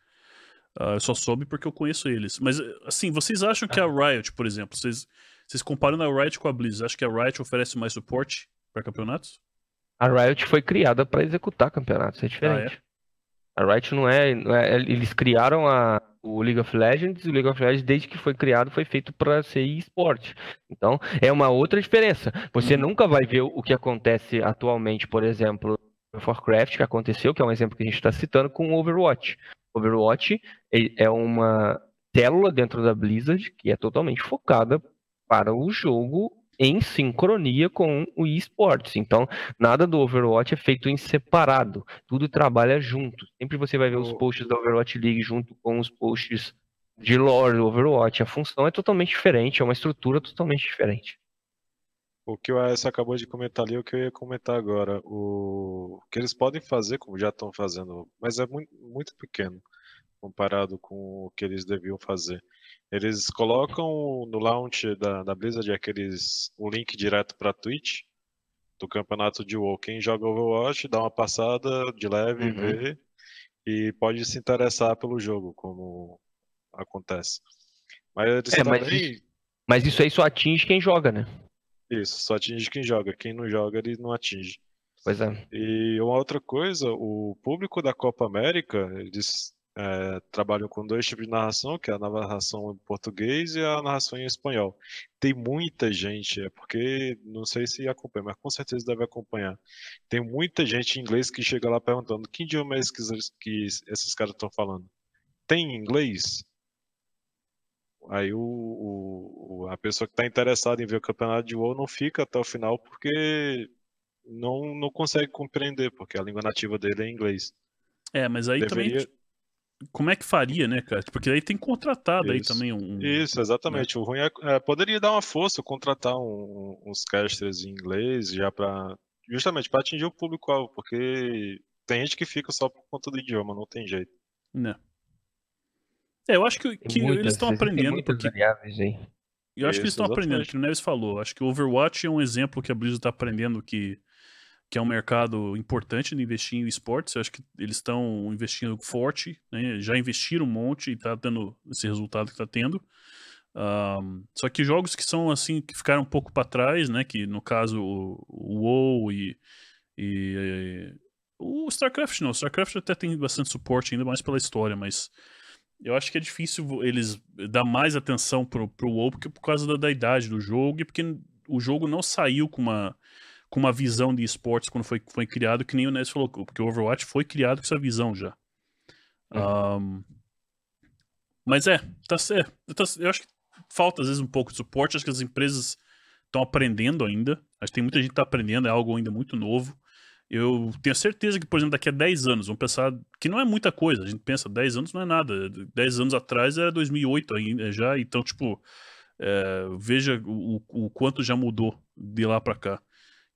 Uh, eu só soube porque eu conheço eles. Mas, assim, vocês acham que a Riot, por exemplo, vocês, vocês comparando a Riot com a Blizzard, acho que a Riot oferece mais suporte para campeonatos? A Riot foi criada para executar campeonatos, é diferente. Ah, é? A Riot não é, não é, Eles criaram a, o League of Legends, e o League of Legends, desde que foi criado, foi feito para ser esporte. Então, é uma outra diferença. Você uhum. nunca vai ver o que acontece atualmente, por exemplo, no Warcraft, que aconteceu, que é um exemplo que a gente está citando, com o Overwatch. Overwatch é uma célula dentro da Blizzard que é totalmente focada para o jogo em sincronia com o esportes. Então, nada do Overwatch é feito em separado, tudo trabalha junto. Sempre você vai ver os posts da Overwatch League junto com os posts de lore do Overwatch. A função é totalmente diferente, é uma estrutura totalmente diferente. O que o AS acabou de comentar ali é o que eu ia comentar agora. O, que eles podem fazer, como já estão fazendo, mas é muito, muito pequeno. Comparado com o que eles deviam fazer. Eles colocam no launch da, da Blizzard aqueles, o link direto para Twitch do campeonato de WoW. Quem joga Overwatch dá uma passada de leve, uhum. vê e pode se interessar pelo jogo, como acontece. Mas, é, mas, isso, mas isso aí só atinge quem joga, né? Isso, só atinge quem joga. Quem não joga, ele não atinge. Pois é. E uma outra coisa, o público da Copa América, eles é, trabalham com dois tipos de narração, que é a narração em português e a narração em espanhol. Tem muita gente, é porque não sei se acompanha, mas com certeza deve acompanhar. Tem muita gente em inglês que chega lá perguntando que idioma é esse que, esses caras estão falando. Tem inglês? Aí o, o, a pessoa que está interessada em ver o campeonato de WoW não fica até o final porque não, não consegue compreender, porque a língua nativa dele é inglês. É, mas aí Deveria... também como é que faria, né, cara? Porque aí tem contratado Isso. aí também um. Isso, exatamente. Né? O ruim é, é, Poderia dar uma força, contratar um, uns casters em inglês já para Justamente para atingir o público-alvo, porque tem gente que fica só por conta do idioma, não tem jeito. Né. É, eu acho que, que muitas, eles estão aprendendo. Porque... Variáveis aí. Eu acho Isso, que eles estão aprendendo, que o Neves falou. Acho que o Overwatch é um exemplo que a Blizzard está aprendendo que que é um mercado importante de investir em esportes. Eu acho que eles estão investindo forte, né? já investiram um monte e está dando esse resultado que está tendo. Um, só que jogos que são assim, que ficaram um pouco para trás, né? Que no caso o, o WoW e, e, e, o StarCraft não. O StarCraft até tem bastante suporte ainda mais pela história, mas eu acho que é difícil eles dar mais atenção pro, pro WoW porque por causa da, da idade do jogo e porque o jogo não saiu com uma com uma visão de esportes quando foi, foi criado, que nem o Ness falou, porque o Overwatch foi criado com essa visão já. Uhum. Um, mas é, tá, é tá, eu acho que falta às vezes um pouco de suporte, acho que as empresas estão aprendendo ainda, acho que tem muita gente que está aprendendo, é algo ainda muito novo. Eu tenho certeza que, por exemplo, daqui a 10 anos, vamos pensar que não é muita coisa, a gente pensa 10 anos não é nada, 10 anos atrás era 2008 ainda já, então, tipo, é, veja o, o quanto já mudou de lá para cá.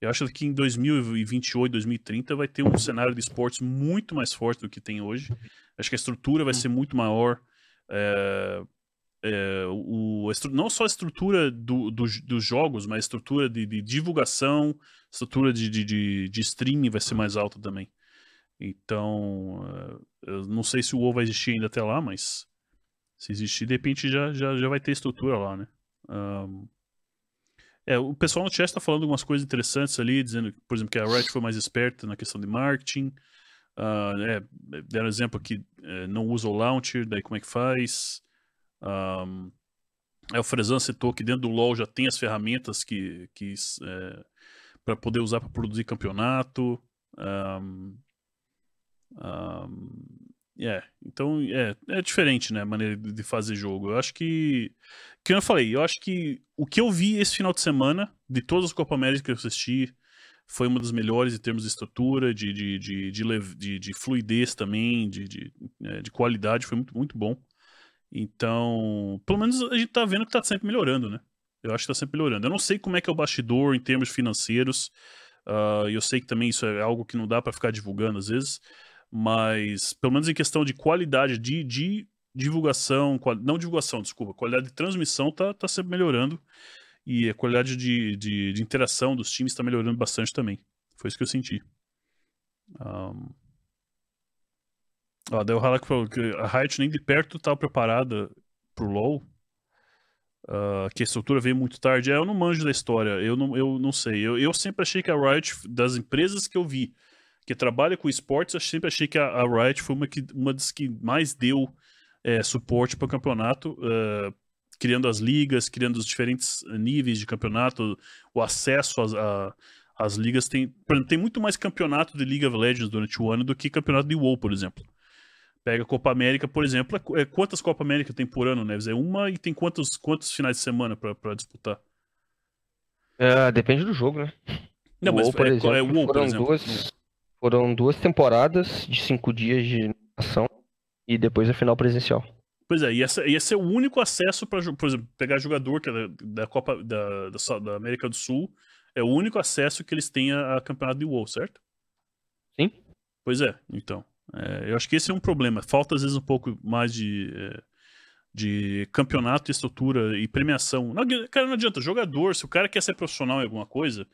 Eu acho que em 2028, 2030 vai ter um cenário de esportes muito mais forte do que tem hoje. Acho que a estrutura vai ser muito maior. É, é, o, não só a estrutura do, do, dos jogos, mas a estrutura de, de divulgação, estrutura de, de, de, streaming vai ser mais alta também. Então, é, eu não sei se o WoW vai existir ainda até lá, mas se existir, de repente já, já, já vai ter estrutura lá, né? Um, é, o pessoal no chat está falando algumas coisas interessantes ali, dizendo, por exemplo, que a Riot foi mais esperta na questão de marketing. Uh, é, deram exemplo aqui, é, não usa o launcher, daí como é que faz. Um, é, o Frezan citou que dentro do LoL já tem as ferramentas que, que é, para poder usar para produzir campeonato. Um, um, é, então é, é diferente, né, a maneira de fazer jogo. Eu acho que, que eu falei, eu acho que o que eu vi esse final de semana, de todas as Copa América que eu assisti, foi uma das melhores em termos de estrutura, de, de, de, de, de, de fluidez também, de, de, é, de, qualidade, foi muito, muito bom. Então, pelo menos a gente tá vendo que tá sempre melhorando, né? Eu acho que tá sempre melhorando. Eu não sei como é que é o bastidor em termos financeiros, uh, eu sei que também isso é algo que não dá para ficar divulgando às vezes, mas pelo menos em questão de qualidade de, de divulgação, qual, não divulgação, desculpa, qualidade de transmissão tá, tá sempre melhorando e a qualidade de, de, de interação dos times está melhorando bastante também. Foi isso que eu senti. Um... Ó, daí o Halak falou que a Riot nem de perto estava preparada pro LoL. Uh, que a estrutura veio muito tarde. É, eu não manjo da história, eu não, eu não sei. Eu, eu sempre achei que a Riot, das empresas que eu vi que trabalha com esportes, eu sempre achei que a, a Riot foi uma, que, uma das que mais deu é, suporte para o campeonato, uh, criando as ligas, criando os diferentes níveis de campeonato, o acesso às, a, às ligas. Tem, tem muito mais campeonato de League of Legends durante o ano do que campeonato de WoW, por exemplo. Pega a Copa América, por exemplo. É, é quantas Copa América tem por ano, Neves? É uma e tem quantos, quantos finais de semana para disputar? É, depende do jogo, né? Não, o mas WoW, por é, exemplo, é, WoW, por exemplo. Duas foram duas temporadas de cinco dias de ação e depois a final presencial. Pois é, e essa, ia ser o único acesso para, por exemplo, pegar jogador que é da, da Copa da, da, da, América do Sul, é o único acesso que eles têm a, a campeonato de WoW, certo? Sim. Pois é, então. É, eu acho que esse é um problema. Falta, às vezes, um pouco mais de, é, de campeonato, estrutura e premiação. Não, cara, não adianta. Jogador, se o cara quer ser profissional em alguma coisa,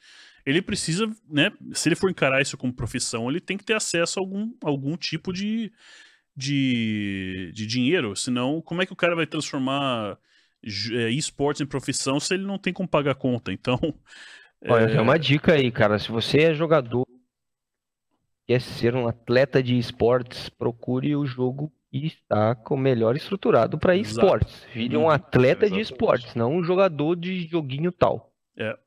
ele precisa, né? Se ele for encarar isso como profissão, ele tem que ter acesso a algum, algum tipo de, de, de dinheiro. Senão, como é que o cara vai transformar é, esportes em profissão se ele não tem como pagar conta? Então. <laughs> Olha, é uma dica aí, cara. Se você é jogador quer ser um atleta de esportes, procure o jogo que está com melhor estruturado para esportes. Vire um uhum. atleta Exatamente. de esportes, não um jogador de joguinho tal. É.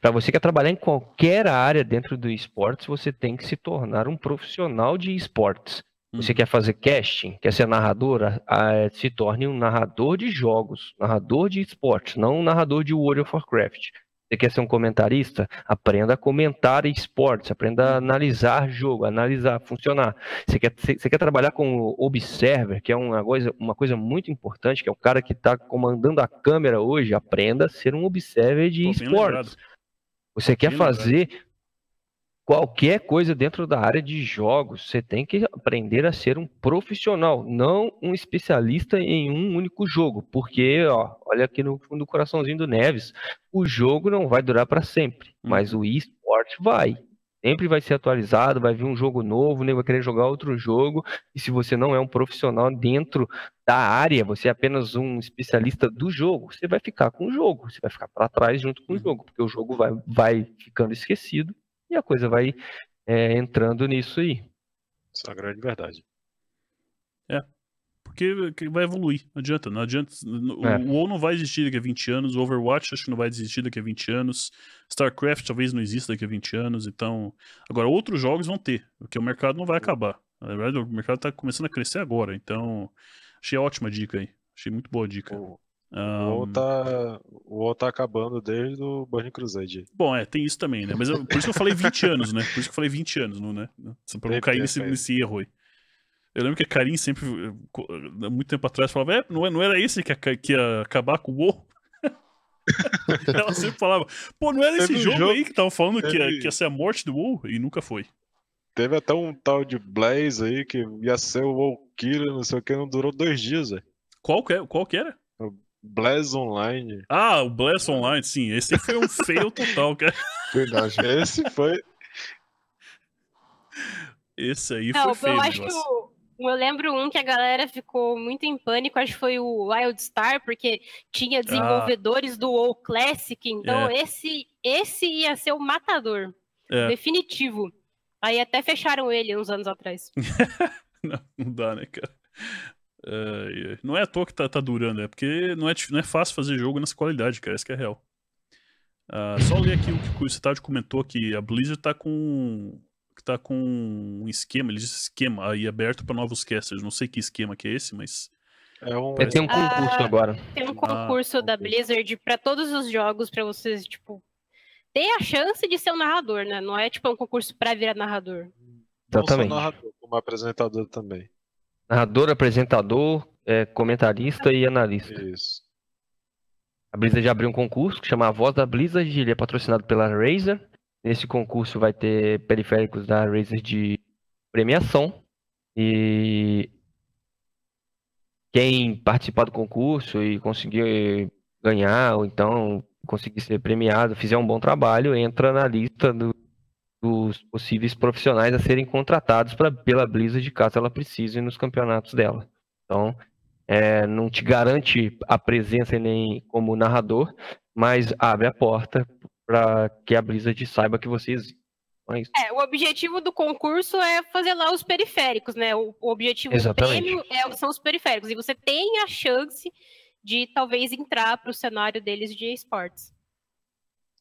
Para você que quer trabalhar em qualquer área dentro do esportes, você tem que se tornar um profissional de esportes. Você uhum. quer fazer casting, quer ser narrador, se torne um narrador de jogos, narrador de esportes, não um narrador de World of Warcraft. Você quer ser um comentarista? Aprenda a comentar esportes, aprenda a analisar jogo, analisar, funcionar. Você quer, você quer trabalhar com o Observer, que é uma coisa, uma coisa muito importante, que é o cara que está comandando a câmera hoje, aprenda a ser um Observer de esportes. Você quer fazer qualquer coisa dentro da área de jogos, você tem que aprender a ser um profissional, não um especialista em um único jogo, porque, ó, olha aqui no fundo do coraçãozinho do Neves, o jogo não vai durar para sempre, mas o esporte vai. Sempre vai ser atualizado, vai vir um jogo novo, nem vai querer jogar outro jogo. E se você não é um profissional dentro da área, você é apenas um especialista do jogo, você vai ficar com o jogo, você vai ficar para trás junto com o uhum. jogo, porque o jogo vai, vai ficando esquecido e a coisa vai é, entrando nisso aí. Isso é a grande verdade. É. Porque vai evoluir. Não adianta. Não adianta. O é. WoW não vai existir daqui a 20 anos. O Overwatch acho que não vai existir daqui a 20 anos. StarCraft talvez não exista daqui a 20 anos. Então. Agora, outros jogos vão ter. Porque o mercado não vai acabar. Na verdade, o mercado está começando a crescer agora. Então. Achei ótima dica aí. Achei muito boa dica. O, um... O WoW tá, o WoW tá acabando desde o Burning Crusade. Bom, é, tem isso também, né? Mas eu, por isso que eu falei 20 anos, né? Por isso que eu falei 20 anos, não, né? Pra não cair nesse, nesse erro aí. Eu lembro que a Karim sempre, muito tempo atrás, falava: é, não, é, não era esse que ia, que ia acabar com o WoW? <laughs> Ela sempre falava: pô, não era esse jogo, jogo, aí que tava falando que, ia, que ia ser a morte do WoW? E nunca foi. Teve até um tal de Blaze aí que ia ser o WoW Killer, não sei o que, não durou dois dias, velho. Qual, que, é, qual que era? Blaz Online. Ah, o Blaz Online, sim. Esse foi um fail total, cara. Verdade. Esse foi. Esse aí Não, foi feio. Eu acho que o, eu lembro um que a galera ficou muito em pânico, acho que foi o Wildstar, porque tinha desenvolvedores ah. do WoW Classic, então é. esse, esse ia ser o matador. É. Definitivo. Aí até fecharam ele uns anos atrás. <laughs> não, não dá, né, cara? Uh, não é à toa que tá, tá durando, é porque não é, não é fácil fazer jogo nessa qualidade, cara. Isso que é real. Uh, só ler aqui o que o Citade comentou que a Blizzard tá com tá com um esquema, ele disse esquema aí aberto para novos casters. Não sei que esquema que é esse, mas é um... Tem um concurso ah, agora. Tem um concurso ah, da Blizzard para todos os jogos para vocês, tipo, ter a chance de ser um narrador, né? Não é tipo um concurso para virar narrador. Exatamente. Não só narrador, como apresentador também. Narrador, apresentador, é, comentarista e analista. Isso. A Blizzard abriu um concurso que chama A Voz da Blizzard, ele é patrocinado pela Razer. Nesse concurso vai ter periféricos da Razer de premiação. E quem participar do concurso e conseguir ganhar, ou então conseguir ser premiado, fizer um bom trabalho, entra na lista do, dos possíveis profissionais a serem contratados pra, pela Blizzard caso ela precise nos campeonatos dela. Então, é, não te garante a presença nem como narrador, mas abre a porta para que a Blizzard saiba que você existe. Então é, é, o objetivo do concurso é fazer lá os periféricos, né? O, o objetivo Exatamente. do prêmio é, são os periféricos. E você tem a chance de talvez entrar para o cenário deles de esportes.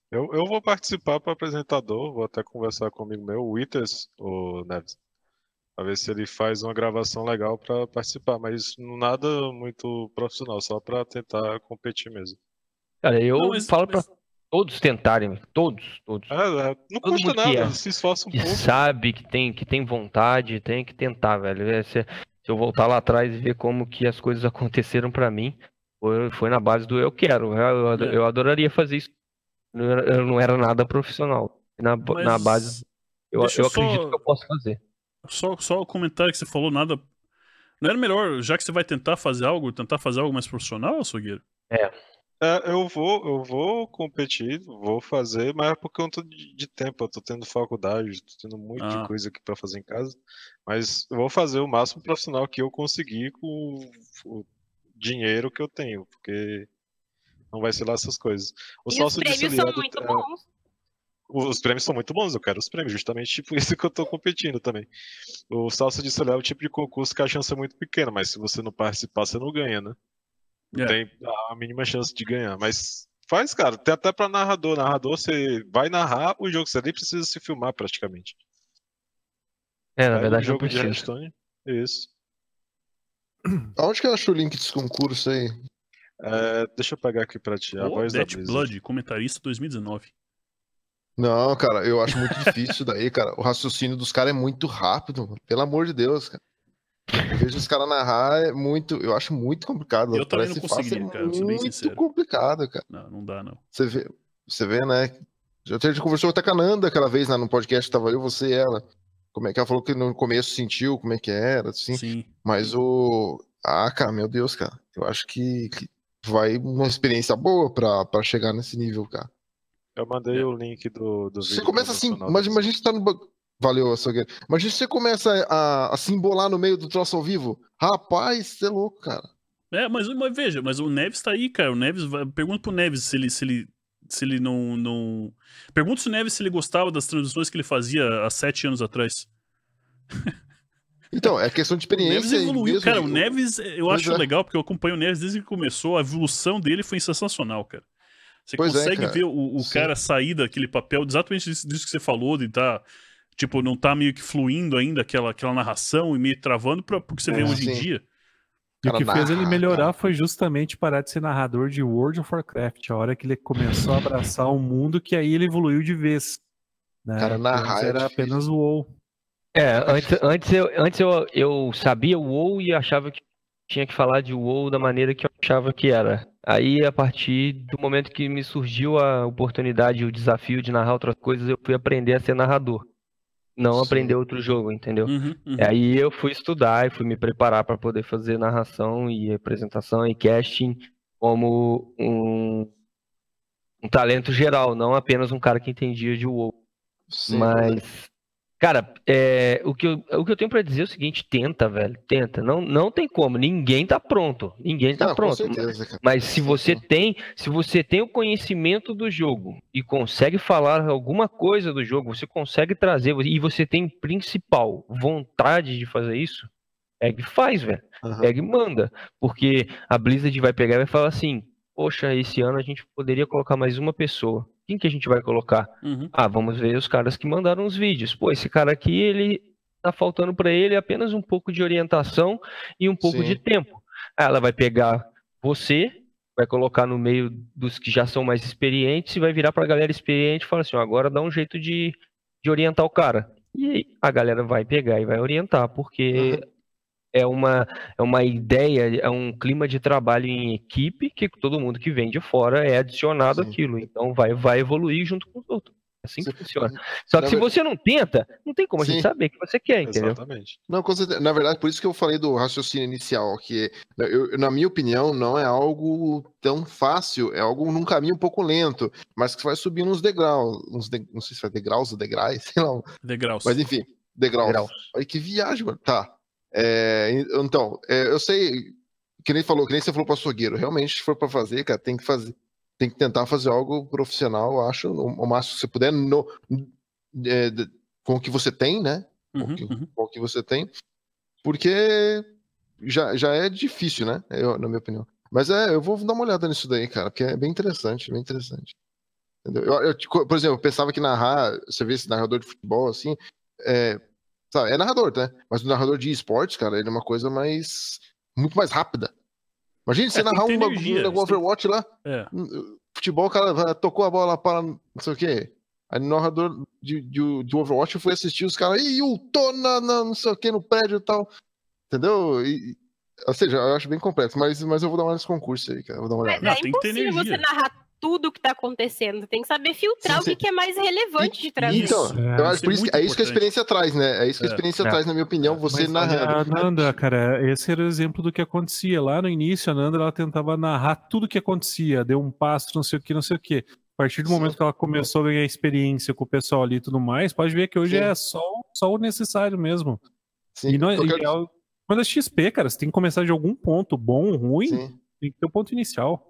Eu, eu vou participar para apresentador, vou até conversar comigo meu, o Withers, o Neves, para ver se ele faz uma gravação legal para participar, mas nada muito profissional, só para tentar competir mesmo. Cara, eu não, falo para todos tentarem, todos, todos. É, é, não Todo custa nada, é, se esforça um que pouco. sabe que tem, que tem vontade, tem que tentar, velho. É, se, se eu voltar lá atrás e ver como que as coisas <laughs> aconteceram para mim, foi, foi na base do eu quero. Eu, eu, eu adoraria fazer isso eu não era nada profissional. Na, na base, eu, eu, acredito que eu posso fazer. Só, só o comentário que você falou, nada. Não era melhor, já que você vai tentar fazer algo, tentar fazer algo mais profissional, Sogueiro? É. É, eu vou, eu vou competir, vou fazer, mas é por conta de, de tempo. Eu tô tendo faculdade, tô tendo muita ah. coisa aqui para fazer em casa. Mas eu vou fazer o máximo profissional que eu conseguir com o dinheiro que eu tenho, porque não vai ser lá essas coisas. O e os prêmios são muito é, bons. Os prêmios são muito bons, eu quero os prêmios, justamente <laughs> tipo isso que eu tô competindo também. O salsa de celular é o tipo de concurso que a chance é muito pequena, mas se você não participar, você não ganha, né? Não é. tem a mínima chance de ganhar. Mas faz, cara. Tem até pra narrador. Narrador, você vai narrar o jogo, você nem precisa se filmar praticamente. É, na verdade, o jogo de Hearthstone. Isso. Aonde que eu acho o link desse concurso aí? É, deixa eu pegar aqui pra ti. A oh, voz Dead da Blood, comentarista 2019. Não, cara, eu acho muito difícil isso daí, cara. O raciocínio dos caras é muito rápido, pelo amor de Deus, cara. Eu vejo os caras narrar, é muito. Eu acho muito complicado. Eu também não conseguiria, é cara. Muito complicado, cara. Não, não dá, não. Você vê, você vê né? A gente conversou até com a Nanda aquela vez né, no podcast, tava eu, você e ela. Como é que ela falou que no começo sentiu como é que era, assim. Sim. Mas o. Ah, cara, meu Deus, cara. Eu acho que, que vai uma experiência boa pra, pra chegar nesse nível, cara. Eu mandei é. o link do, do vídeo. Você começa assim, mas, mas a gente tá no. Valeu, Açougueiro. Mas você começa a, a se embolar no meio do troço ao vivo. Rapaz, você é louco, cara. É, mas, mas veja, mas o Neves tá aí, cara. O Neves. Vai... Pergunta pro Neves se ele, se ele, se ele não, não. Pergunta se o Neves se ele gostava das transmissões que ele fazia há sete anos atrás. <laughs> Então, é questão de experiência. <laughs> O Neves evoluiu, cara. O Neves, eu acho é. legal, porque eu acompanho o Neves desde que começou. A evolução dele foi sensacional, cara. Você pois é, consegue é, ver o, o cara sair daquele papel, exatamente disso, disso que você falou, de estar. Tá Tipo, não tá meio que fluindo ainda aquela, aquela narração e meio travando pra, porque você é, vê hoje sim. em dia. E o que fez ele melhorar cara. foi justamente parar de ser narrador de World of Warcraft, a hora que ele começou a abraçar o mundo, que aí ele evoluiu de vez. Né? Cara, narrar era apenas o WoW. É, antes, antes, eu, antes eu, eu sabia o WoW e achava que tinha que falar de WoW da maneira que eu achava que era. Aí, a partir do momento que me surgiu a oportunidade, o desafio de narrar outras coisas, eu fui aprender a ser narrador não Sim. aprender outro jogo, entendeu? Uhum, uhum. Aí eu fui estudar e fui me preparar para poder fazer narração e apresentação e casting como um, um talento geral, não apenas um cara que entendia de WoW. Sim, Mas Cara, é, o, que eu, o que eu tenho para dizer é o seguinte: tenta, velho, tenta. Não, não tem como, ninguém tá pronto. Ninguém tá não, pronto. Certeza, mas, mas se você tem, se você tem o conhecimento do jogo e consegue falar alguma coisa do jogo, você consegue trazer, e você tem principal vontade de fazer isso, é que faz, velho. Uhum. É que manda. Porque a Blizzard vai pegar e vai falar assim: Poxa, esse ano a gente poderia colocar mais uma pessoa quem que a gente vai colocar? Uhum. Ah, vamos ver os caras que mandaram os vídeos. Pô, esse cara aqui, ele tá faltando para ele apenas um pouco de orientação e um pouco Sim. de tempo. Aí ela vai pegar você, vai colocar no meio dos que já são mais experientes e vai virar para a galera experiente e falar assim: ó, agora dá um jeito de, de orientar o cara. E a galera vai pegar e vai orientar, porque uhum é uma, é uma ideia, é um clima de trabalho em equipe que todo mundo que vem de fora é adicionado Sim. aquilo. Então vai, vai evoluir junto com os outros. É assim que Sim. funciona. Só que na se você não tenta, não tem como Sim. a gente saber o que você quer, entendeu? Exatamente. Não, na verdade, por isso que eu falei do raciocínio inicial, que eu, na minha opinião não é algo tão fácil, é algo num caminho um pouco lento, mas que vai subindo uns degraus, uns de, não sei se é degraus ou degraus, <laughs> sei lá. Degraus. Mas enfim, degraus. degraus. Olha que viagem, mano. Tá. É, então, é, eu sei, que nem falou, que nem você falou para açougueiro, realmente, se for para fazer, cara, tem que fazer, tem que tentar fazer algo profissional, eu acho, o máximo que você puder, no, é, com o que você tem, né? Com, uhum, o que, uhum. com o que você tem, porque já, já é difícil, né? Eu, na minha opinião. Mas é, eu vou dar uma olhada nisso daí, cara, porque é bem interessante, bem interessante. Eu, eu, por exemplo, eu pensava que narrar, você vê esse narrador de futebol, assim, é, Sabe, é narrador, né? Mas o narrador de esportes, cara, ele é uma coisa mais. muito mais rápida. Imagina você é, narrar um bagulho no Overwatch lá. É. Hum, futebol, o cara tocou a bola para não sei o quê. Aí o narrador de, de, de Overwatch foi assistir os caras, e ultou na, na, não sei o que no prédio e tal. Entendeu? E, ou seja, eu acho bem complexo, mas, mas eu vou dar uma nesse concurso aí, cara. Eu vou dar uma olhada. Mas é não, impossível você narrar tudo que tá acontecendo. Tem que saber filtrar sim, sim. o que, é mais relevante de transmissão. Então, é, eu acho por isso, é isso que a experiência traz, né? É isso que a é. experiência é. traz, na minha opinião, você Mas, narrando. A Nanda, cara, esse era o exemplo do que acontecia. Lá no início, a Nanda ela tentava narrar tudo o que acontecia, deu um passo, não sei o que, não sei o que. A partir do momento que ela começou a ganhar experiência com o pessoal ali e tudo mais, pode ver que hoje Sim. é só, só o necessário mesmo. Sim, e não, é, quero... quando é XP, cara, você tem que começar de algum ponto, bom, ruim, Sim. tem que ter o um ponto inicial.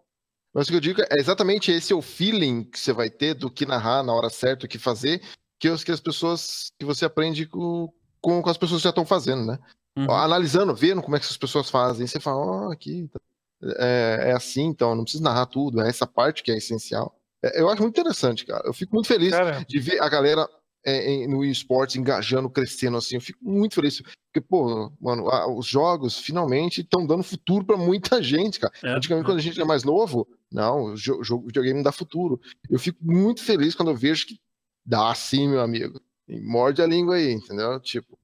Mas o que eu digo é exatamente esse é o feeling que você vai ter do que narrar na hora certa, o que fazer, que, os, que as pessoas, que você aprende com, com, com as pessoas que já estão fazendo, né? Uhum. Analisando, vendo como é que as pessoas fazem, você fala, ó, oh, aqui, é, é assim, então, não precisa narrar tudo, é essa parte que é essencial. É, eu acho muito interessante, cara. Eu fico muito feliz cara... de ver a galera é, em, no esportes engajando, crescendo assim. Eu fico muito feliz. Porque, pô, mano, a, os jogos finalmente estão dando futuro para muita <laughs> gente, cara. É, Antigamente, é. quando a gente era mais novo, não, o jogo, videogame não dá futuro. Eu fico muito feliz quando eu vejo que dá sim, meu amigo. E morde a língua aí, entendeu? Tipo,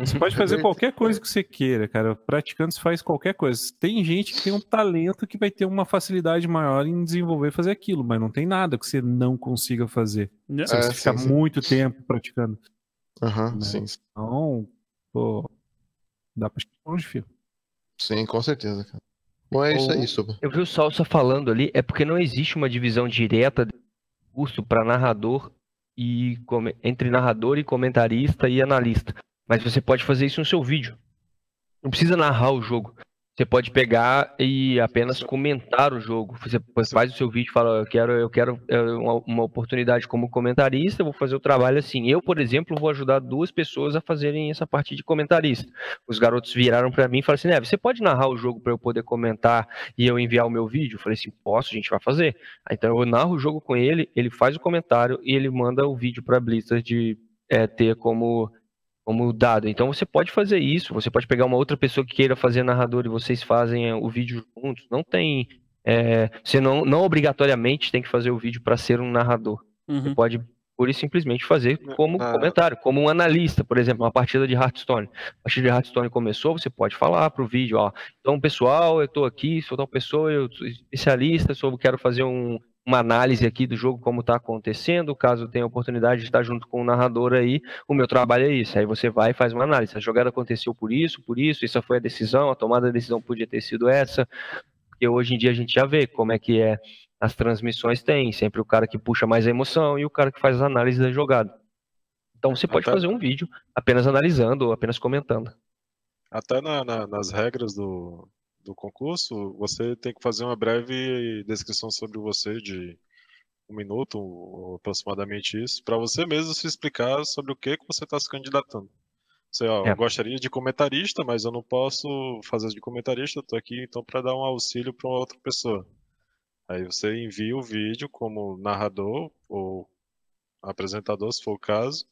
você pode <laughs> fazer qualquer coisa que você queira, cara. Praticando, você faz qualquer coisa. Tem gente que tem um talento que vai ter uma facilidade maior em desenvolver e fazer aquilo, mas não tem nada que você não consiga fazer. É, você fica muito sim. tempo praticando. Aham, uhum, né? sim. Então, pô, dá pra chegar longe, filho. Sim, com certeza, cara. Bom, é isso aí, Suba. Eu vi o Salsa falando ali, é porque não existe uma divisão direta de curso para narrador e entre narrador e comentarista e analista. Mas você pode fazer isso no seu vídeo. Não precisa narrar o jogo. Você pode pegar e apenas comentar o jogo. Você faz o seu vídeo e fala, eu quero, eu quero é, uma, uma, oportunidade como comentarista, vou fazer o trabalho assim. Eu, por exemplo, vou ajudar duas pessoas a fazerem essa parte de comentarista. Os garotos viraram para mim e falaram assim, né, você pode narrar o jogo para eu poder comentar e eu enviar o meu vídeo? Eu falei assim, posso, a gente vai fazer. Então eu narro o jogo com ele, ele faz o comentário e ele manda o vídeo para a Blizzard de é, ter como como dado. Então você pode fazer isso, você pode pegar uma outra pessoa que queira fazer narrador e vocês fazem o vídeo juntos. Não tem. É, você não, não obrigatoriamente tem que fazer o vídeo para ser um narrador. Uhum. Você pode e simplesmente fazer como ah. comentário, como um analista, por exemplo, uma partida de Hearthstone. A partida de Hearthstone começou, você pode falar para o vídeo, ó, então pessoal, eu estou aqui, sou tal pessoa, eu sou especialista, sou, quero fazer um, uma análise aqui do jogo, como está acontecendo, caso tenha oportunidade de estar junto com o narrador aí, o meu trabalho é isso. Aí você vai e faz uma análise. A jogada aconteceu por isso, por isso, essa foi a decisão, a tomada da decisão podia ter sido essa. Porque hoje em dia a gente já vê como é que é as transmissões tem, sempre o cara que puxa mais a emoção e o cara que faz as análises da jogada. Então você pode Até... fazer um vídeo apenas analisando ou apenas comentando. Até na, na, nas regras do, do concurso, você tem que fazer uma breve descrição sobre você de um minuto, ou aproximadamente isso, para você mesmo se explicar sobre o que, que você está se candidatando. Você, ó, é. eu gostaria de comentarista, mas eu não posso fazer de comentarista, estou aqui então para dar um auxílio para outra pessoa. Aí você envia o vídeo como narrador ou apresentador, se for o caso,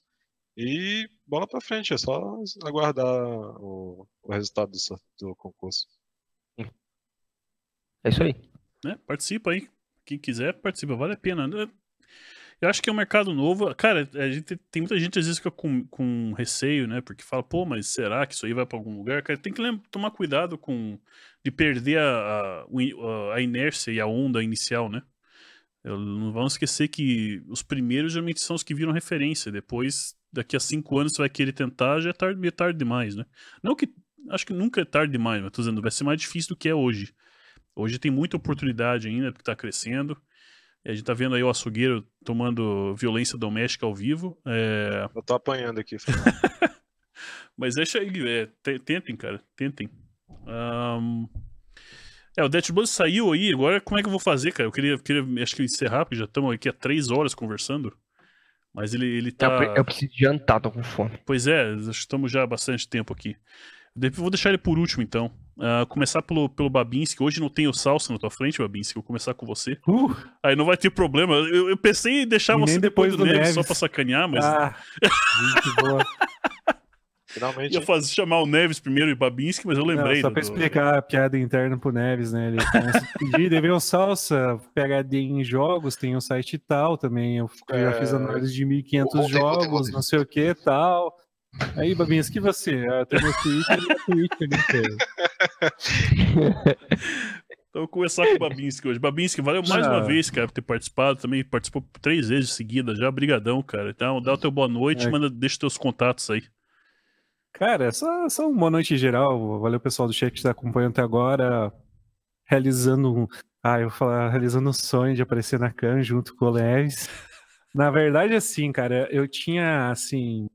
e bola para frente, é só aguardar o, o resultado do, do concurso. É isso aí. Né? Participa aí. Quem quiser, participa. Vale a pena. Eu acho que é um mercado novo. Cara, a gente, tem muita gente às vezes fica com, com receio, né? Porque fala, pô, mas será que isso aí vai para algum lugar? Cara, tem que lembra, tomar cuidado com de perder a, a, a inércia e a onda inicial, né? Eu, não vamos esquecer que os primeiros geralmente são os que viram referência. Depois, daqui a cinco anos, você vai querer tentar, já é tarde, é tarde demais, né? Não que. Acho que nunca é tarde demais, mas tô dizendo, vai ser mais difícil do que é hoje. Hoje tem muita oportunidade ainda, porque está crescendo. A gente tá vendo aí o açougueiro tomando violência doméstica ao vivo. É... Eu tô apanhando aqui. <laughs> Mas deixa aí, é, tentem, cara, tentem. Um... É, o Death Buzz saiu aí, agora como é que eu vou fazer, cara? Eu queria, queria acho que encerrar, porque já estamos aqui há três horas conversando. Mas ele, ele tá. Eu, eu preciso jantar, tô com fome. Pois é, estamos já há bastante tempo aqui. Vou deixar ele por último, então. Uh, começar pelo, pelo Babinski. Hoje não tem o Salsa na tua frente, Babinski. Vou começar com você. Uh. Aí não vai ter problema. Eu, eu pensei em deixar você depois, depois do, Neves, Neves, só pra sacanear, mas. Ah, muito boa. <laughs> Finalmente. Ia fazer, chamar o Neves primeiro e Babinski, mas eu lembrei. Não, só pra do... explicar a piada interna pro Neves, né? Ele começa a pedir, deve o Salsa, PHD em jogos, tem um site e tal também. Eu é... já fiz análise de 1.500 jogos, não sei o que e tal. Aí, Babinhas, que você? Ah, tem meu Twitter e meu Twitter inteiro. <laughs> Então, vou começar com o Babinski hoje. Babinski, valeu mais ah. uma vez, cara, por ter participado. Também participou três vezes seguida já. Brigadão, cara. Então, dá o teu boa noite, é. manda, deixa teus contatos aí. Cara, só, só uma boa noite em geral. Valeu, pessoal do chat que está acompanhando até agora. Realizando um. Ah, eu vou falar, realizando um sonho de aparecer na Can junto com o Leves. Na verdade, assim, cara, eu tinha, assim.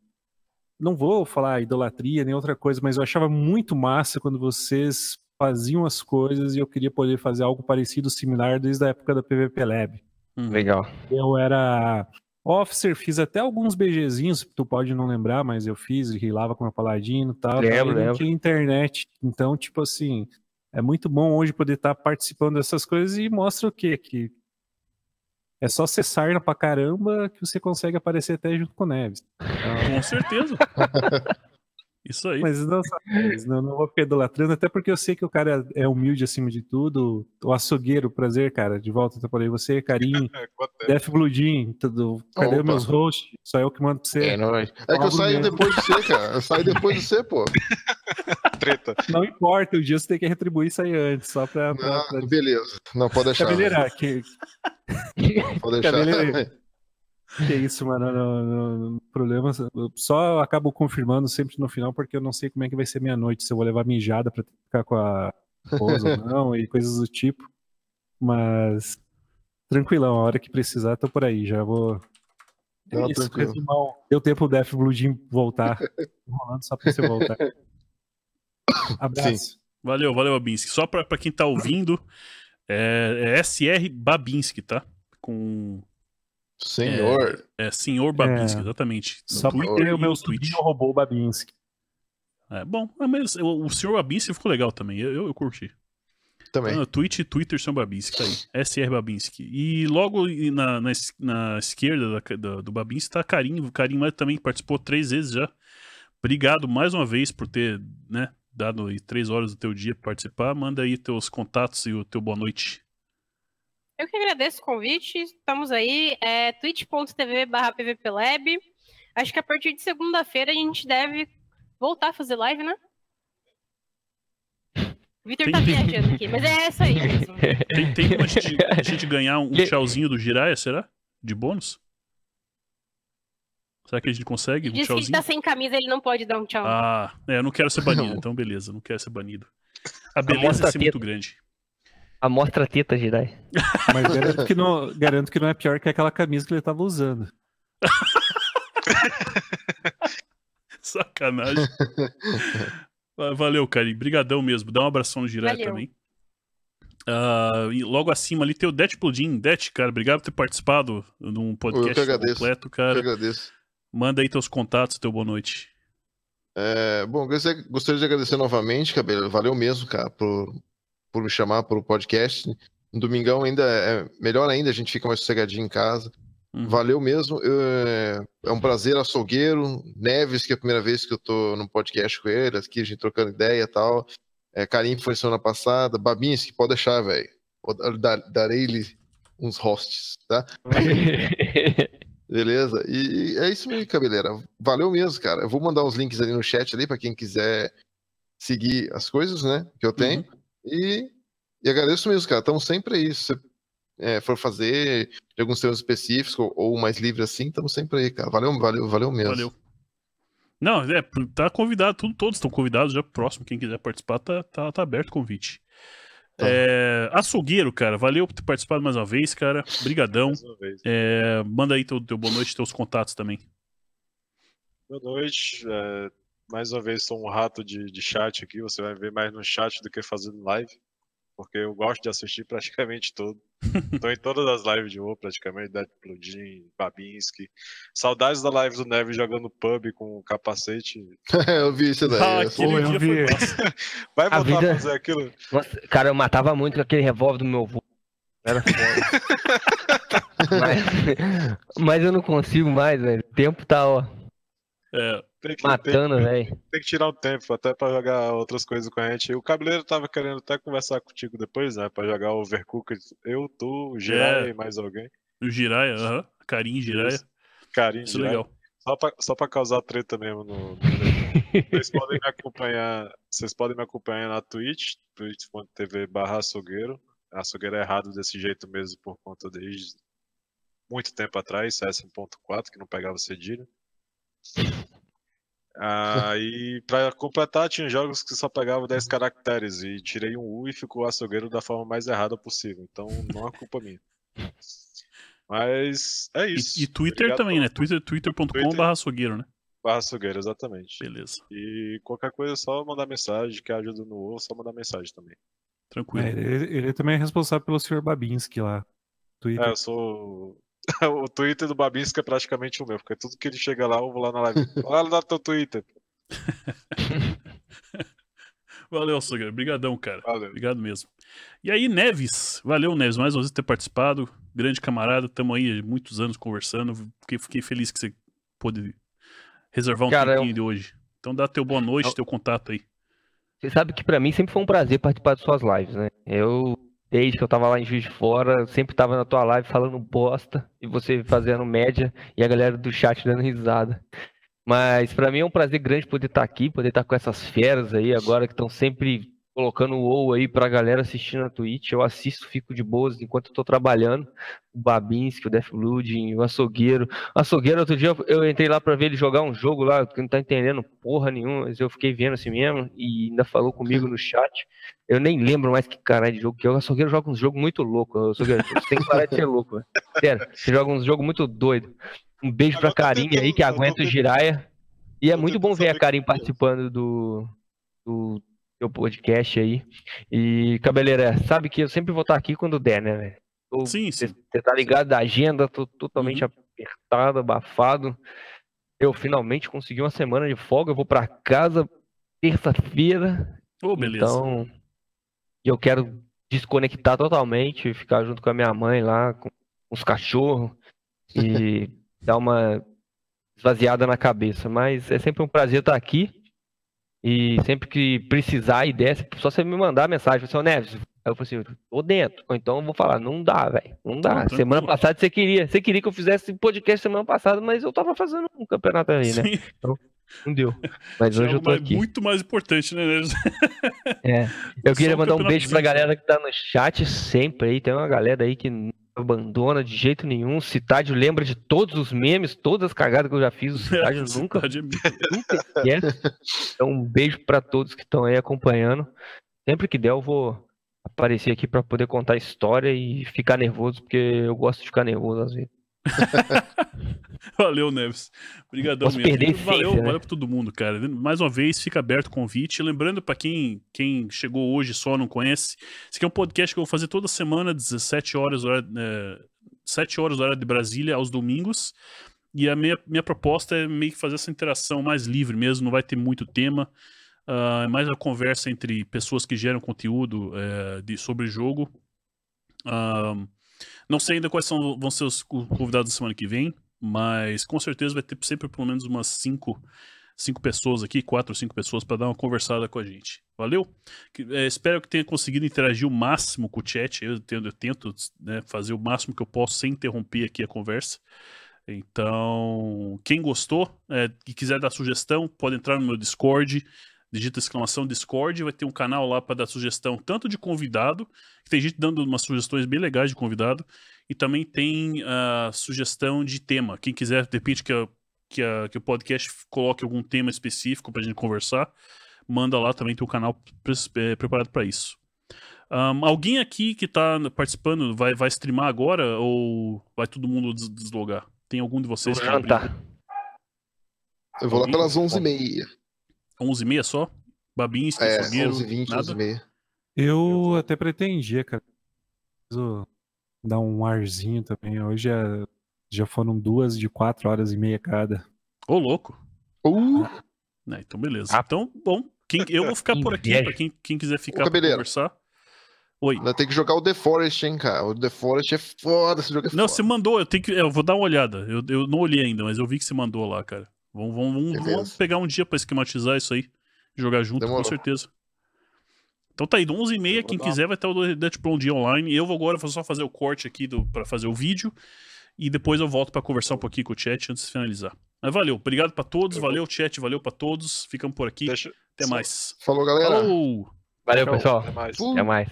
Não vou falar idolatria nem outra coisa, mas eu achava muito massa quando vocês faziam as coisas e eu queria poder fazer algo parecido, similar, desde a época da PVP Lab. Hum. Legal. Eu era officer, fiz até alguns BGzinhos, tu pode não lembrar, mas eu fiz, rilava com meu paladino e tal. Lembro, lembro. tinha internet, então, tipo assim, é muito bom hoje poder estar participando dessas coisas e mostra o quê? Que é só cessar pra caramba que você consegue aparecer até junto com o Neves. Então... Com certeza. <laughs> Isso aí. Mas não, não, não vou ficar idolatrando, até porque eu sei que o cara é humilde acima de tudo. O açougueiro, prazer, cara. De volta tá por aí. Você, Carinho, <laughs> Def Bloodin, tudo. Cadê Opa. meus hosts? Só eu que mando pra você. É, não, é. é que eu saio depois de você, cara. Eu saio depois de você, pô. <laughs> Treta. Não importa, o dia você tem que retribuir isso aí antes, só pra. pra, não, pra... Beleza. Não, pode deixar. Cabeleirar, que. pode deixar. Que isso, mano. No, no, no, problema. Só acabo confirmando sempre no final, porque eu não sei como é que vai ser minha noite, se eu vou levar mijada pra ficar com a esposa ou não, e coisas do tipo. Mas. Tranquilão, a hora que precisar, tô por aí. Já vou. Não, é isso, Deu tempo o Death Blue Jim voltar. rolando só pra você voltar. <coughs> Abraço. Sim. Valeu, valeu, Babinski. Só pra, pra quem tá ouvindo, é, é SR Babinski, tá? Com Senhor. É, é Senhor Babinski, é. exatamente. Só porque o meu Twitch roubou o Babinski. É bom, é, mas o, o Senhor Babinski ficou legal também, eu, eu, eu curti. Também. Então, Twitch e Twitter são Babinski, tá aí. SR Babinski. E logo na, na, na esquerda da, da, do Babinski tá Karim. O Karim também participou três vezes já. Obrigado mais uma vez por ter né, dado aí três horas do teu dia para participar. Manda aí teus contatos e o teu boa noite. Eu que agradeço o convite. Estamos aí, é twitch.tv barra pvplab. Acho que a partir de segunda-feira a gente deve voltar a fazer live, né? O Vitor tá viajando aqui, mas é essa aí mesmo. <laughs> Tem, tem como a gente, a gente ganhar um tchauzinho do Jiraya, será? De bônus? Será que a gente consegue um Diz tchauzinho? que ele tá sem camisa, ele não pode dar um tchau. Ah, é, eu não quero ser banido, <laughs> então beleza, não quero ser banido. A beleza é ser muito grande. Amostra teta, Jirai. <laughs> Mas garanto que, não, garanto que não é pior que aquela camisa que ele tava usando. <laughs> Sacanagem. Valeu, Cari. Brigadão mesmo. Dá um abração no Jirai também. Uh, e logo acima ali tem o Det Pudim. Det, cara, obrigado por ter participado num podcast completo, cara. Eu agradeço. Manda aí teus contatos, teu boa noite. É, bom, gostaria de agradecer novamente, Cabelo. Valeu mesmo, cara, por, por me chamar para o podcast. No domingão ainda é melhor ainda, a gente fica mais sossegadinho em casa. Uhum. Valeu mesmo. É, é um prazer, açougueiro. Neves, que é a primeira vez que eu tô no podcast com ele, aqui a gente trocando ideia e tal. É, Karim foi semana passada. Babinski, pode deixar, velho. Darei-lhe uns hosts, tá? <laughs> Beleza? E é isso aí, cabeleira. Valeu mesmo, cara. Eu vou mandar uns links ali no chat ali para quem quiser seguir as coisas, né? Que eu tenho. Uhum. E, e agradeço mesmo, cara. Estamos sempre aí. Se você é, for fazer de alguns temas específicos ou, ou mais livre assim, estamos sempre aí, cara. Valeu, valeu, valeu mesmo. Valeu. Não, é, tá convidado, tudo, todos estão convidados já próximo. Quem quiser participar, tá, tá, tá aberto o convite. Tá. É, açougueiro, cara, valeu por ter participado mais uma vez, cara. Brigadão. Vez. É, manda aí teu, teu boa noite, teus contatos também. Boa noite. É, mais uma vez sou um rato de, de chat aqui, você vai ver mais no chat do que fazendo live, porque eu gosto de assistir praticamente todo. Estou <laughs> em todas as lives de WoW praticamente, Dead Plugin, Babinski. Saudades da live do Neve jogando pub com o capacete. <laughs> eu vi isso daí. Ah, Pô, dia vi. <laughs> Vai voltar a, vida... a fazer aquilo? Nossa, cara, eu matava muito com aquele revólver do meu avô. Era foda. mas, mas eu não consigo mais, velho. O tempo tá, ó. É, tem que, Matando, velho. Tem que tirar um tempo até pra jogar outras coisas com a gente. O Cabeleiro tava querendo até conversar contigo depois, né? Pra jogar o Overcooked. Eu, tu, o Jiraya é. e mais alguém. O Jiraya, aham. Uh -huh. Carinho Jiraya. Carinho Isso é legal. Só pra, só pra causar treta mesmo no, no... <laughs> vocês podem me acompanhar. Vocês podem me acompanhar na Twitch, twitch.tv barra açougueiro. açougueiro é errado desse jeito mesmo por conta desde muito tempo atrás, CS 1.4, que não pegava cedilha. Aí, pra completar, tinha jogos que só pegavam 10 caracteres e tirei um U e ficou açougueiro da forma mais errada possível. Então, não é culpa minha. Mas é isso. E, e Twitter Obrigado também, né? Twitter, twitter.com.br açougueiro, né? Barra açougueiro, exatamente. Beleza. E qualquer coisa é só mandar mensagem, que ajuda no U, é só mandar mensagem também. Tranquilo. É, ele, ele, também é responsável pelo Sr. Babinski lá. Twitter. É, eu sou <laughs> o Twitter do Babinski é praticamente o meu, porque tudo que ele chega lá, eu vou lá na live. <laughs> Olha lá teu Twitter. <laughs> Valeu, Sugar. Obrigadão, cara. Valeu. Obrigado mesmo. E aí, Neves. Valeu, Neves, mais uma vez por ter participado. Grande camarada. Estamos aí há muitos anos conversando. Fiquei, fiquei feliz que você pôde reservar um cara, tempinho eu... de hoje. Então dá teu boa noite, eu... teu contato aí. Você sabe que para mim sempre foi um prazer participar de suas lives, né? Eu desde que eu tava lá em Juiz de Fora, sempre tava na tua live falando bosta e você fazendo média e a galera do chat dando risada. Mas para mim é um prazer grande poder estar tá aqui, poder estar tá com essas feras aí agora que estão sempre colocando o WoW aí pra galera assistindo na Twitch. Eu assisto, fico de boas enquanto eu tô trabalhando. O Babinski, o Deathblood, o Açougueiro. O Açougueiro, outro dia eu entrei lá pra ver ele jogar um jogo lá, que não tá entendendo porra nenhuma, mas eu fiquei vendo assim mesmo e ainda falou comigo no chat. Eu nem lembro mais que caralho de jogo que é. O Açougueiro joga uns jogos muito loucos. Açougueiro, você tem que parar de ser louco, velho. Sério, você joga uns jogos muito doidos. Um beijo pra Carinha aí, que aguenta o Jiraya. E é muito bom ver a Karim participando do, do seu podcast aí. E, Cabeleira, sabe que eu sempre vou estar aqui quando der, né, velho? Sim, sim. Você tá ligado da agenda, tô totalmente uhum. apertado, abafado. Eu finalmente consegui uma semana de folga, eu vou para casa terça-feira. Oh, beleza. Então, eu quero desconectar totalmente, ficar junto com a minha mãe lá, com os cachorros e <laughs> dar uma esvaziada na cabeça. Mas é sempre um prazer estar aqui. E sempre que precisar e der, só você me mandar mensagem, você, Neves, Aí eu falei assim, tô dentro. Ou então eu vou falar, não dá, velho. Não dá. Não, semana passada você queria. Você queria que eu fizesse podcast semana passada, mas eu tava fazendo um campeonato aí, né? Sim. Então, não deu. <laughs> Mas hoje eu tô aqui. muito mais importante, né, Neves? É. Eu <laughs> queria mandar um beijo pra galera que tá no chat sempre aí. Tem uma galera aí que abandona de jeito nenhum. O Citádio lembra de todos os memes, todas as cagadas que eu já fiz. O <laughs> Citádio é, nunca, é nunca esquece. Então, um beijo para todos que estão aí acompanhando. Sempre que der, eu vou aparecer aqui para poder contar história e ficar nervoso, porque eu gosto de ficar nervoso às vezes. <laughs> valeu, Neves. Obrigadão mesmo. Perder valeu, né? valeu pra todo mundo, cara. Mais uma vez, fica aberto o convite. Lembrando para quem, quem chegou hoje só não conhece, esse aqui é um podcast que eu vou fazer toda semana, 17 horas, hora, é, 7 horas hora de Brasília, aos domingos. E a minha, minha proposta é meio que fazer essa interação mais livre mesmo, não vai ter muito tema. Uh, é mais a conversa entre pessoas que geram conteúdo uh, de, sobre jogo. Uh, não sei ainda quais são, vão ser os convidados da semana que vem, mas com certeza vai ter sempre pelo menos umas cinco, cinco pessoas aqui, quatro ou cinco pessoas, para dar uma conversada com a gente. Valeu? É, espero que tenha conseguido interagir o máximo com o chat. Eu, tento, eu tento né, fazer o máximo que eu posso sem interromper aqui a conversa. Então, quem gostou é, e quiser dar sugestão, pode entrar no meu Discord digita exclamação Discord, vai ter um canal lá para dar sugestão tanto de convidado, que tem gente dando umas sugestões bem legais de convidado, e também tem a uh, sugestão de tema. Quem quiser, de repente, que, a, que, a, que o podcast coloque algum tema específico para a gente conversar, manda lá também, tem um canal é, preparado para isso. Um, alguém aqui que está participando vai, vai streamar agora ou vai todo mundo des deslogar? Tem algum de vocês que tá. Eu vou lá pelas 11h30. 11 e meia só? Babinski, é, Fogueiro, 11 20, nada? 11 meia. Eu até pretendia, cara. Preciso dar um arzinho também. Hoje é... já foram duas de quatro horas e meia cada. Ô, louco. Uh. É, então, beleza. Ah. Então, bom. Quem... eu vou ficar por aqui pra quem, quem quiser ficar Ô, pra conversar. Oi. Ainda tem que jogar o The Forest, hein, cara. O The Forest é foda, esse jogo é Não, foda. você mandou, eu tenho que. Eu vou dar uma olhada. Eu, eu não olhei ainda, mas eu vi que você mandou lá, cara. Vamos, vamos, vamos pegar um dia para esquematizar isso aí. Jogar junto, Demorou. com certeza. Então tá aí, 11h30, quem quiser vai estar o Deadpool um dia online. Eu vou agora vou só fazer o corte aqui para fazer o vídeo. E depois eu volto para conversar um pouquinho com o chat antes de finalizar. Mas valeu, obrigado para todos, eu valeu vou... chat, valeu para todos. Ficamos por aqui. Deixa... Até mais. Falou, galera. Falou. Valeu, pessoal. Até mais. Até mais.